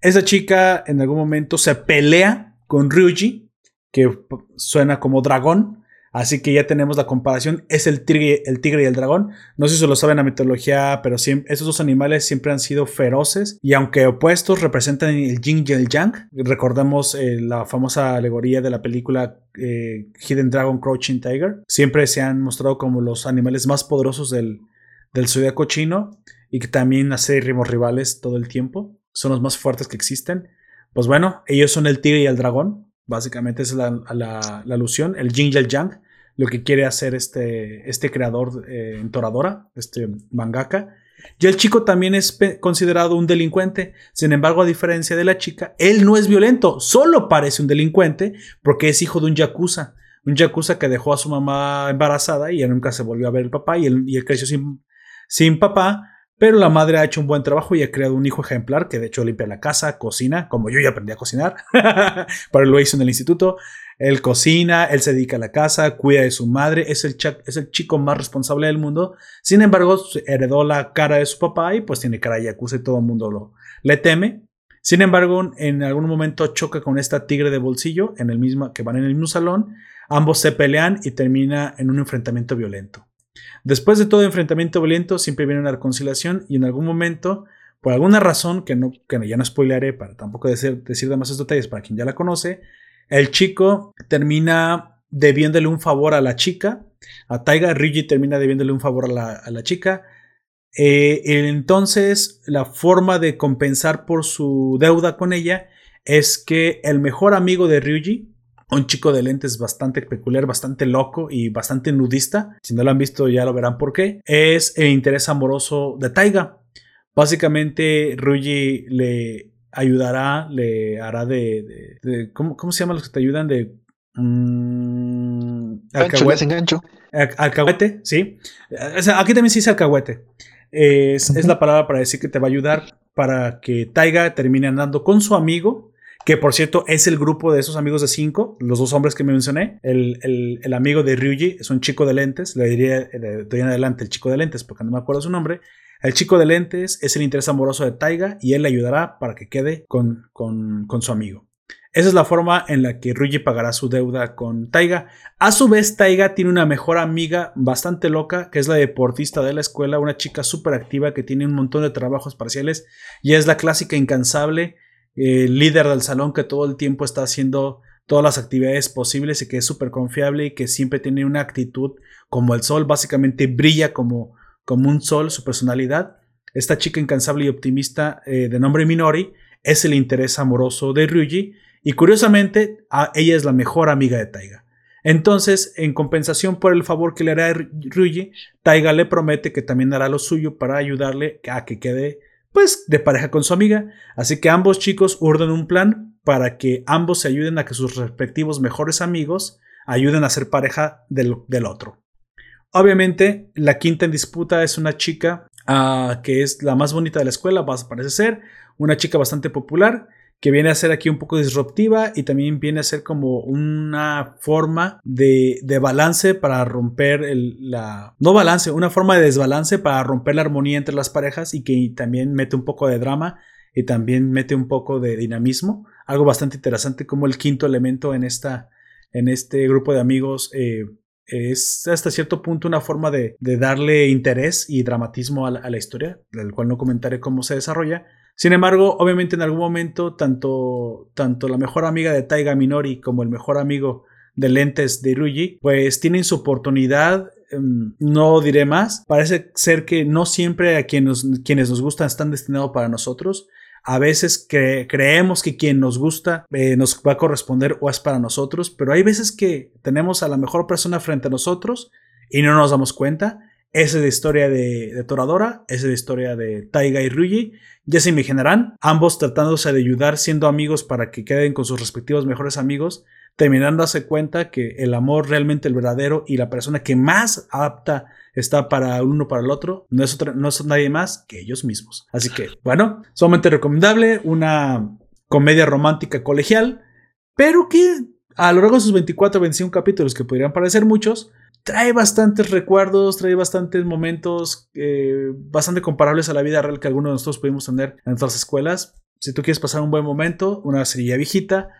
Esa chica en algún momento se pelea con Ryuji, que suena como dragón. Así que ya tenemos la comparación. Es el tigre, el tigre y el dragón. No sé si lo saben la mitología, pero estos dos animales siempre han sido feroces. Y aunque opuestos, representan el yin y el yang. Recordamos eh, la famosa alegoría de la película eh, Hidden Dragon Crouching Tiger. Siempre se han mostrado como los animales más poderosos del, del zodiaco chino. Y que también rimos rivales todo el tiempo son los más fuertes que existen. Pues bueno, ellos son el tigre y el dragón. Básicamente es la, alusión, el yin y yang, lo que quiere hacer este, este creador eh, en Toradora, este mangaka. Y el chico también es considerado un delincuente. Sin embargo, a diferencia de la chica, él no es violento, solo parece un delincuente porque es hijo de un yakuza. Un yakuza que dejó a su mamá embarazada y nunca se volvió a ver el papá y él, y él creció sin, sin papá pero la madre ha hecho un buen trabajo y ha creado un hijo ejemplar que de hecho limpia la casa, cocina, como yo ya aprendí a cocinar, pero lo hizo en el instituto. Él cocina, él se dedica a la casa, cuida de su madre, es el, chico más responsable del mundo. Sin embargo, heredó la cara de su papá y pues tiene cara de yakuza y todo el mundo lo, le teme. Sin embargo, en algún momento choca con esta tigre de bolsillo en el mismo, que van en el mismo salón. Ambos se pelean y termina en un enfrentamiento violento. Después de todo enfrentamiento violento, siempre viene una reconciliación y en algún momento, por alguna razón que, no, que ya no spoilearé para tampoco decir, decir demasiados detalles para quien ya la conoce, el chico termina debiéndole un favor a la chica, a Taiga, Ryuji termina debiéndole un favor a la, chica. Eh, entonces, la forma de compensar por su deuda con ella es que el mejor amigo de Ryuji, un chico de lentes bastante peculiar, bastante loco y bastante nudista, si no lo han visto ya lo verán por qué, es el interés amoroso de Taiga. Básicamente, Ryuji le ayudará, le hará de. ¿cómo, se llaman los que te ayudan? De. Mmm, alcahuete. Alcahuete, sí. aquí también se dice alcahuete. Es, es, la palabra para decir que te va a ayudar para que Taiga termine andando con su amigo. Que por cierto es el grupo de esos amigos de cinco, los dos hombres que me mencioné. El, el, amigo de Ryuji es un chico de lentes, le diría de en adelante el chico de lentes porque no me acuerdo su nombre. El chico de lentes es el interés amoroso de Taiga y él le ayudará para que quede con, con, su amigo. Esa es la forma en la que Ryuji pagará su deuda con Taiga. A su vez, Taiga tiene una mejor amiga bastante loca, que es la deportista de la escuela, una chica súper activa que tiene un montón de trabajos parciales y es la clásica incansable eh, líder del salón que todo el tiempo está haciendo todas las actividades posibles y que es súper confiable y que siempre tiene una actitud como el sol, básicamente brilla como como un sol su personalidad. Esta chica incansable y optimista eh, de nombre Minori es el interés amoroso de Ryuji y curiosamente ella es la mejor amiga de Taiga. Entonces, en compensación por el favor que le hará Ryuji, Taiga le promete que también hará lo suyo para ayudarle a que quede pues de pareja con su amiga. Así que ambos chicos urden un plan para que ambos se ayuden a que sus respectivos mejores amigos ayuden a ser pareja del, del otro. Obviamente, la quinta en disputa es una chica ah, que es la más bonita de la escuela, parece ser, una chica bastante popular que viene a ser aquí un poco disruptiva y también viene a ser como una forma de, balance para romper el, la... No balance, una forma de desbalance para romper la armonía entre las parejas y que también mete un poco de drama y también mete un poco de dinamismo. Algo bastante interesante como el quinto elemento en, esta, en este grupo de amigos eh, es hasta cierto punto una forma de, darle interés y dramatismo a la, historia, del cual no comentaré cómo se desarrolla. Sin embargo, obviamente en algún momento, tanto, tanto la mejor amiga de Taiga Minori como el mejor amigo de lentes de Ryuji, pues tienen su oportunidad. Em, no diré más. Parece ser que no siempre a quienes quienes nos gustan están destinados para nosotros. A veces creemos que quien nos gusta eh, nos va a corresponder o es para nosotros, pero hay veces que tenemos a la mejor persona frente a nosotros y no nos damos cuenta. Esa es la historia de, Toradora, esa es la historia de Taiga y Ryuji. Ya se imaginarán, ambos tratándose de ayudar, siendo amigos para que queden con sus respectivos mejores amigos, terminando cuenta que el amor realmente el verdadero y la persona que más apta está para uno para el otro, no es, no es nadie más que ellos mismos. Así que, bueno, sumamente recomendable, una comedia romántica colegial, pero que a lo largo de sus 24 o 25 capítulos, que podrían parecer muchos, trae bastantes recuerdos, trae bastantes momentos eh, bastante comparables a la vida real que algunos de nosotros pudimos tener en nuestras escuelas. Si tú quieres pasar un buen momento, una serie viejita,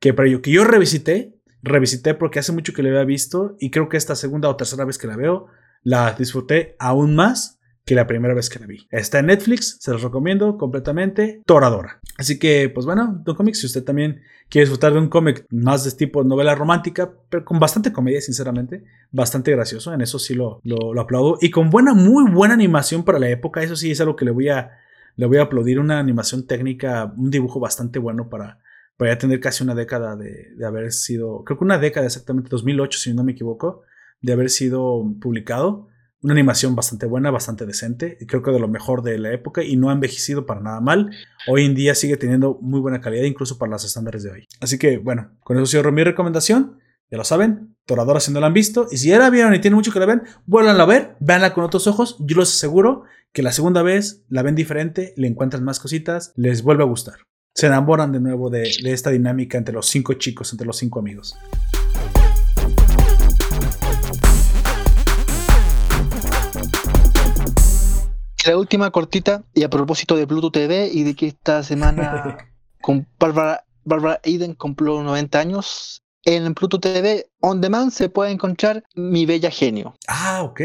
que para yo que yo revisité, revisité porque hace mucho que la había visto y creo que esta segunda o tercera vez que la veo, la disfruté aún más que la primera vez que la vi. Está en Netflix, se los recomiendo completamente, toradora. Así que, pues bueno, Don Comics, si usted también quiere disfrutar de un cómic más de tipo novela romántica, pero con bastante comedia, sinceramente, bastante gracioso, en eso sí lo, lo, aplaudo, y con buena, muy buena animación para la época, eso sí es algo que le voy a, le voy a aplaudir, una animación técnica, un dibujo bastante bueno para, para tener casi una década de, de haber sido, creo que una década exactamente, 2008 si no me equivoco, de haber sido publicado. Una animación bastante buena, bastante decente, creo que de lo mejor de la época y no ha envejecido para nada mal. Hoy en día sigue teniendo muy buena calidad, incluso para los estándares de hoy. Así que bueno, con eso cierro mi recomendación. Ya lo saben, Toradora si no la han visto. Y si ya la vieron y tienen mucho que la ven, vuelvan a ver, véanla con otros ojos. Yo les aseguro que la segunda vez la ven diferente, le encuentran más cositas, les vuelve a gustar. Se enamoran de nuevo de esta dinámica entre los cinco chicos, entre los cinco amigos. La última cortita, y a propósito de Pluto TV y de que esta semana con Barbara Eden cumplió 90 años, en Pluto TV On Demand se puede encontrar Mi Bella Genio. Ah, ok.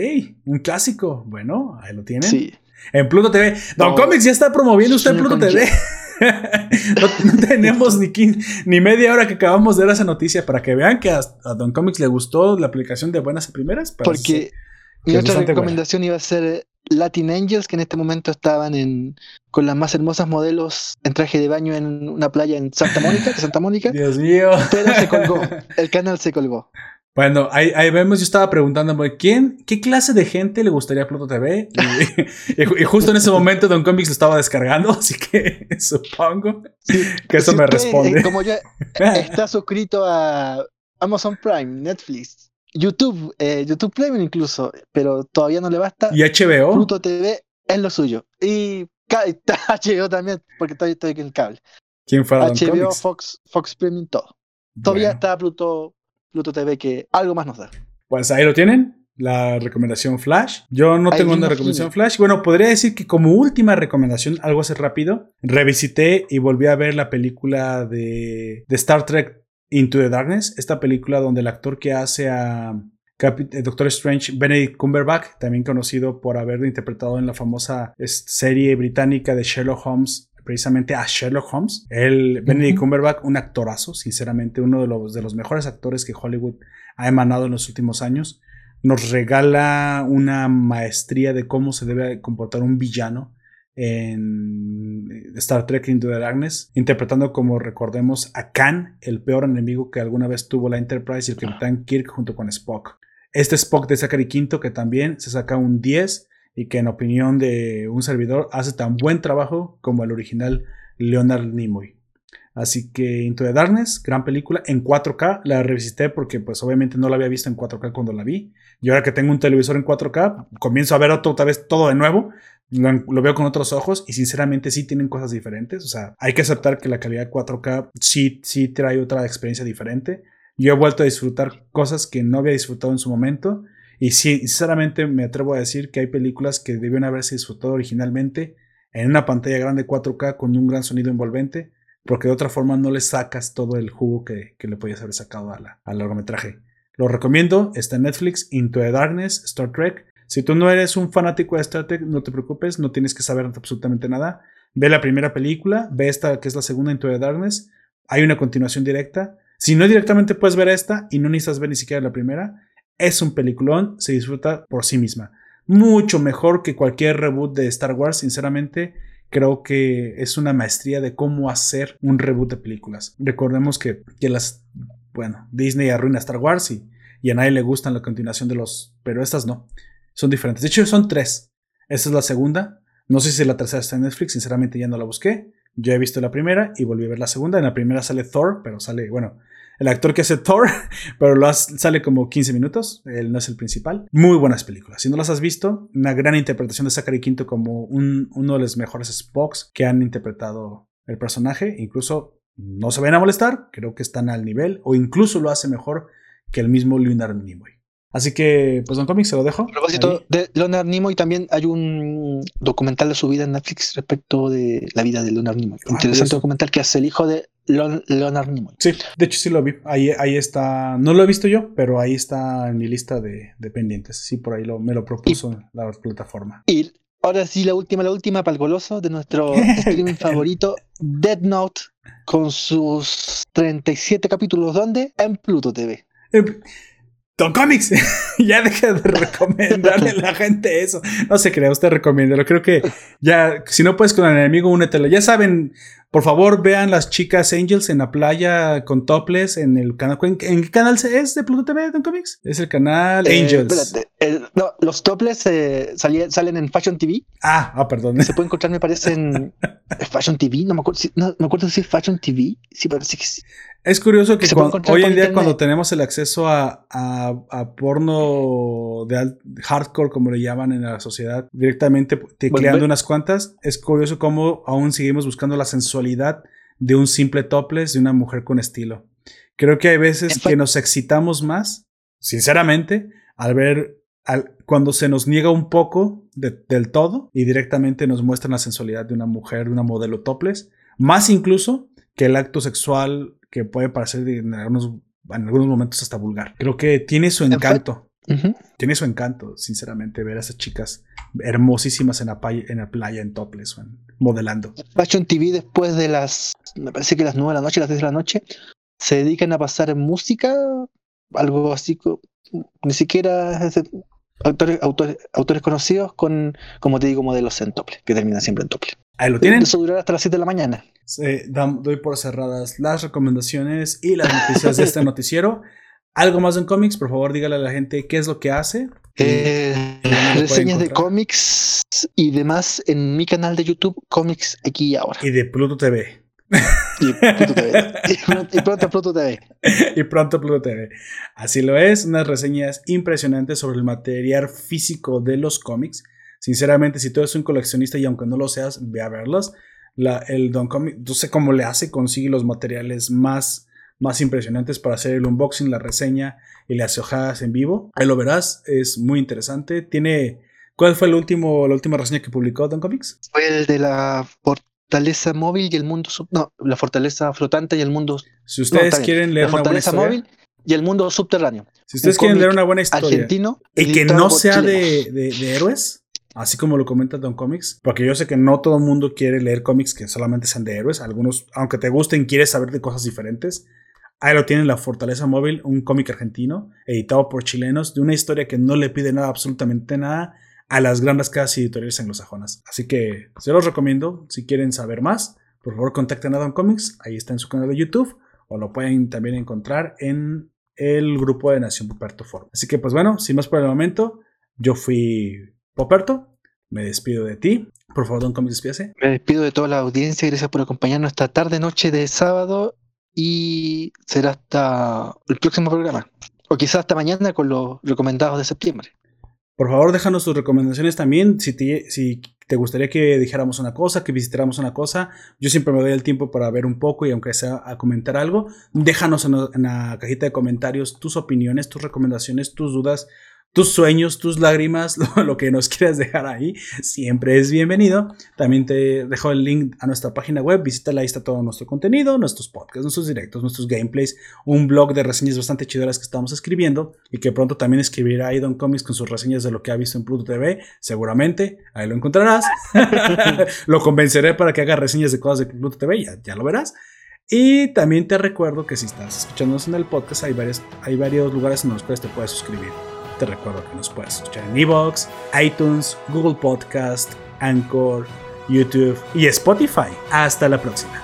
Un clásico. Bueno, ahí lo tienen. Sí. En Pluto TV. Don Comics ya está promoviendo usted Pluto TV. no, tenemos ni, ni media hora que acabamos de dar esa noticia para que vean que a, Don Comics le gustó la aplicación de buenas a primeras. Porque mi otra recomendación iba a ser Latin Angels, que en este momento estaban en, con las más hermosas modelos en traje de baño en una playa en Santa Mónica, Santa Mónica. Dios mío. Pero se colgó. El canal se colgó. Bueno, ahí, vemos, yo estaba preguntándome, ¿quién, qué clase de gente le gustaría Pluto TV? Y, justo en ese momento Don Comics lo estaba descargando, así que supongo que eso me responde. Como ya está suscrito a Amazon Prime, Netflix, YouTube, eh, YouTube Premium incluso, pero todavía no le basta. ¿Y HBO? Pluto TV es lo suyo. Y HBO también, porque todavía estoy en el cable. ¿Quién fue HBO, Fox, Fox Premium, todo. Todavía está Pluto, Pluto TV que algo más nos da. Pues ahí lo tienen. La recomendación Flash. Yo no tengo una recomendación Flash. Bueno, podría decir que como última recomendación, algo así rápido, revisité y volví a ver la película de, de Star Trek Into the Darkness, esta película donde el actor que hace a eh, Doctor Strange, Benedict Cumberbatch, también conocido por haber interpretado en la famosa serie británica de Sherlock Holmes, precisamente a Sherlock Holmes. El Benedict Cumberbatch, un actorazo, sinceramente uno de los, de los mejores actores que Hollywood ha emanado en los últimos años. Nos regala una maestría de cómo se debe comportar un villano en Star Trek Into the Darkness, interpretando como recordemos a Khan, el peor enemigo que alguna vez tuvo la Enterprise y el capitán Kirk junto con Spock. Este Spock de Zachary Quinto que también se saca un 10 y que en opinión de un servidor hace tan buen trabajo como el original Leonard Nimoy. Así que Into the Darkness, gran película en 4K, la revisité porque pues obviamente no la había visto en 4K cuando la vi. Y ahora que tengo un televisor en 4K, comienzo a ver otra vez todo de nuevo, lo, veo con otros ojos y sinceramente sí tienen cosas diferentes. O sea, hay que aceptar que la calidad 4K sí, sí trae otra experiencia diferente. Yo he vuelto a disfrutar cosas que no había disfrutado en su momento. Y sí, sinceramente me atrevo a decir que hay películas que debieron haberse disfrutado originalmente en una pantalla grande 4K con un gran sonido envolvente, porque de otra forma no le sacas todo el jugo que, le podías haber sacado al largometraje. Lo recomiendo, está en Netflix, Into the Darkness, Star Trek. Si tú no eres un fanático de Star Trek, no te preocupes, no tienes que saber absolutamente nada. Ve la primera película, ve esta que es la segunda Into the Darkness. Hay una continuación directa. Si no directamente puedes ver esta y no necesitas ver ni siquiera la primera, es un peliculón, se disfruta por sí misma. Mucho mejor que cualquier reboot de Star Wars, sinceramente. Creo que es una maestría de cómo hacer un reboot de películas. Recordemos que, que las, bueno, Disney arruina Star Wars y, y a nadie le gustan la continuación de los, pero estas no son diferentes. De hecho, son tres. Esta es la segunda. No sé si la tercera está en Netflix, sinceramente ya no la busqué. Yo he visto la primera y volví a ver la segunda. En la primera sale Thor, pero sale, bueno, el actor que hace Thor, pero lo sale como 15 minutos. Él no es el principal. Muy buenas películas. Si no las has visto, una gran interpretación de Zachary Quinto como uno de los mejores Spocks que han interpretado el personaje. Incluso no se vayan a molestar, creo que están al nivel o incluso lo hace mejor que el mismo Leonard Nimoy. Así que, pues Don Comics se lo dejo. A propósito de Leonard Nimoy, también hay un documental de su vida en Netflix respecto de la vida de Leonard Nimoy. Ah, Interesante documental que hace el hijo de Leonard Nimoy. Sí, de hecho sí lo vi. Ahí, ahí está, no lo he visto yo, pero ahí está en mi lista de, pendientes. Sí, por ahí lo, me lo propuso la plataforma. Y ahora sí, la última, la última para el goloso de nuestro streaming favorito, Dead Note, con sus 37 capítulos, ¿dónde? En Pluto TV. Don Comics, ya deja de recomendarle a la gente eso. No se crea, usted recomiéndalo. Creo que ya, si no puedes con el enemigo, únetelo. Ya saben, por favor, vean las chicas Angels en la playa con topless en el canal. ¿En, qué canal es de Pluto TV, Don Comics? Es el canal eh, Angels. no, los topless eh, salen en Fashion TV. Ah, ah, perdón. Se puede encontrar, me parece, en Fashion TV. No me acuerdo si, no, me acuerdo si es Fashion TV. Sí, parece que sí. Es curioso que hoy en día cuando tenemos el acceso a, a, porno de hardcore, como le llaman en la sociedad, directamente tecleando unas cuantas, es curioso cómo aún seguimos buscando la sensualidad de un simple topless de una mujer con estilo. Creo que hay veces que nos excitamos más, sinceramente, al ver al, cuando se nos niega un poco del todo y directamente nos muestran la sensualidad de una mujer, de una modelo topless, más incluso que el acto sexual que puede parecer en algunos, en algunos momentos hasta vulgar. Creo que tiene su encanto. Tiene su encanto, sinceramente, ver a esas chicas hermosísimas en la, playa, en, la playa, en topless, modelando. Fashion TV después de las, me parece que las 9 de la noche, las 10 de la noche, se dedican a pasar en música, algo así, ni siquiera autores, autores, autores conocidos con, como te digo, modelos en tople, que terminan siempre en tople. Ahí lo tienen. Eso durará hasta las 7 de la mañana. doy por cerradas las recomendaciones y las noticias de este noticiero. ¿Algo más en cómics? Por favor, dígale a la gente qué es lo que hace. Eh, reseñas de cómics y demás en mi canal de YouTube, Cómics aquí y ahora. Y de Pluto TV. Y, Pluto TV. y, pronto Pluto TV. y pronto Pluto TV. Así lo es, unas reseñas impresionantes sobre el material físico de los cómics. Sinceramente, si tú eres un coleccionista y aunque no lo seas, ve a verlos. La, el Don Comic, no sé cómo le hace, consigue los materiales más más impresionantes para hacer el unboxing, la reseña y las hojadas en vivo. Ahí lo verás, es muy interesante. Tiene. ¿Cuál fue el último, la última reseña que publicó Don Comics? Fue el de la fortaleza móvil y el mundo. No, la fortaleza flotante y el mundo. Si ustedes quieren leer la fortaleza una buena móvil y el mundo subterráneo. Si ustedes quieren leer una buena historia argentino y que no sea de, de, héroes, así como lo comenta Don Comics, porque yo sé que no todo el mundo quiere leer cómics que solamente sean de héroes, algunos, aunque te gusten, quieres saber de cosas diferentes. Ahí lo tienen La Fortaleza Móvil, un cómic argentino, editado por chilenos, de una historia que no le pide nada, absolutamente nada, a las grandes casas editoriales anglosajonas. Así que se los recomiendo. Si quieren saber más, por favor contacten a Don Comics. Ahí está en su canal de YouTube. O lo pueden también encontrar en el grupo de Nación Poperto Forum. Así que, pues bueno, sin más por el momento, yo fui Poperto. Me despido de ti. Por favor, Don Comics, despídase. Me despido de toda la audiencia. Gracias por acompañarnos esta tarde, noche de sábado y será hasta el próximo programa. O quizás hasta mañana con los recomendados de septiembre. Por favor, déjanos tus recomendaciones también. Si te, si te gustaría que dijéramos una cosa, que visitáramos una cosa, yo siempre me doy el tiempo para ver un poco y aunque sea a comentar algo, déjanos en la cajita de comentarios tus opiniones, tus recomendaciones, tus dudas tus sueños, tus lágrimas, lo, que nos quieras dejar ahí, siempre es bienvenido. También te dejo el link a nuestra página web, visítala, ahí está todo nuestro contenido, nuestros podcasts, nuestros directos, nuestros gameplays, un blog de reseñas bastante chidoras que estamos escribiendo y que pronto también escribirá Don Comics con sus reseñas de lo que ha visto en Pluto TV, seguramente, ahí lo encontrarás. lo convenceré para que haga reseñas de cosas de Pluto TV, ya, ya lo verás. Y también te recuerdo que si estás escuchándonos en el podcast, hay, hay varios lugares en los cuales te puedes suscribir. Te recuerdo que nos puedes escuchar en Evox, iTunes, Google Podcast, Anchor, YouTube y Spotify. Hasta la próxima.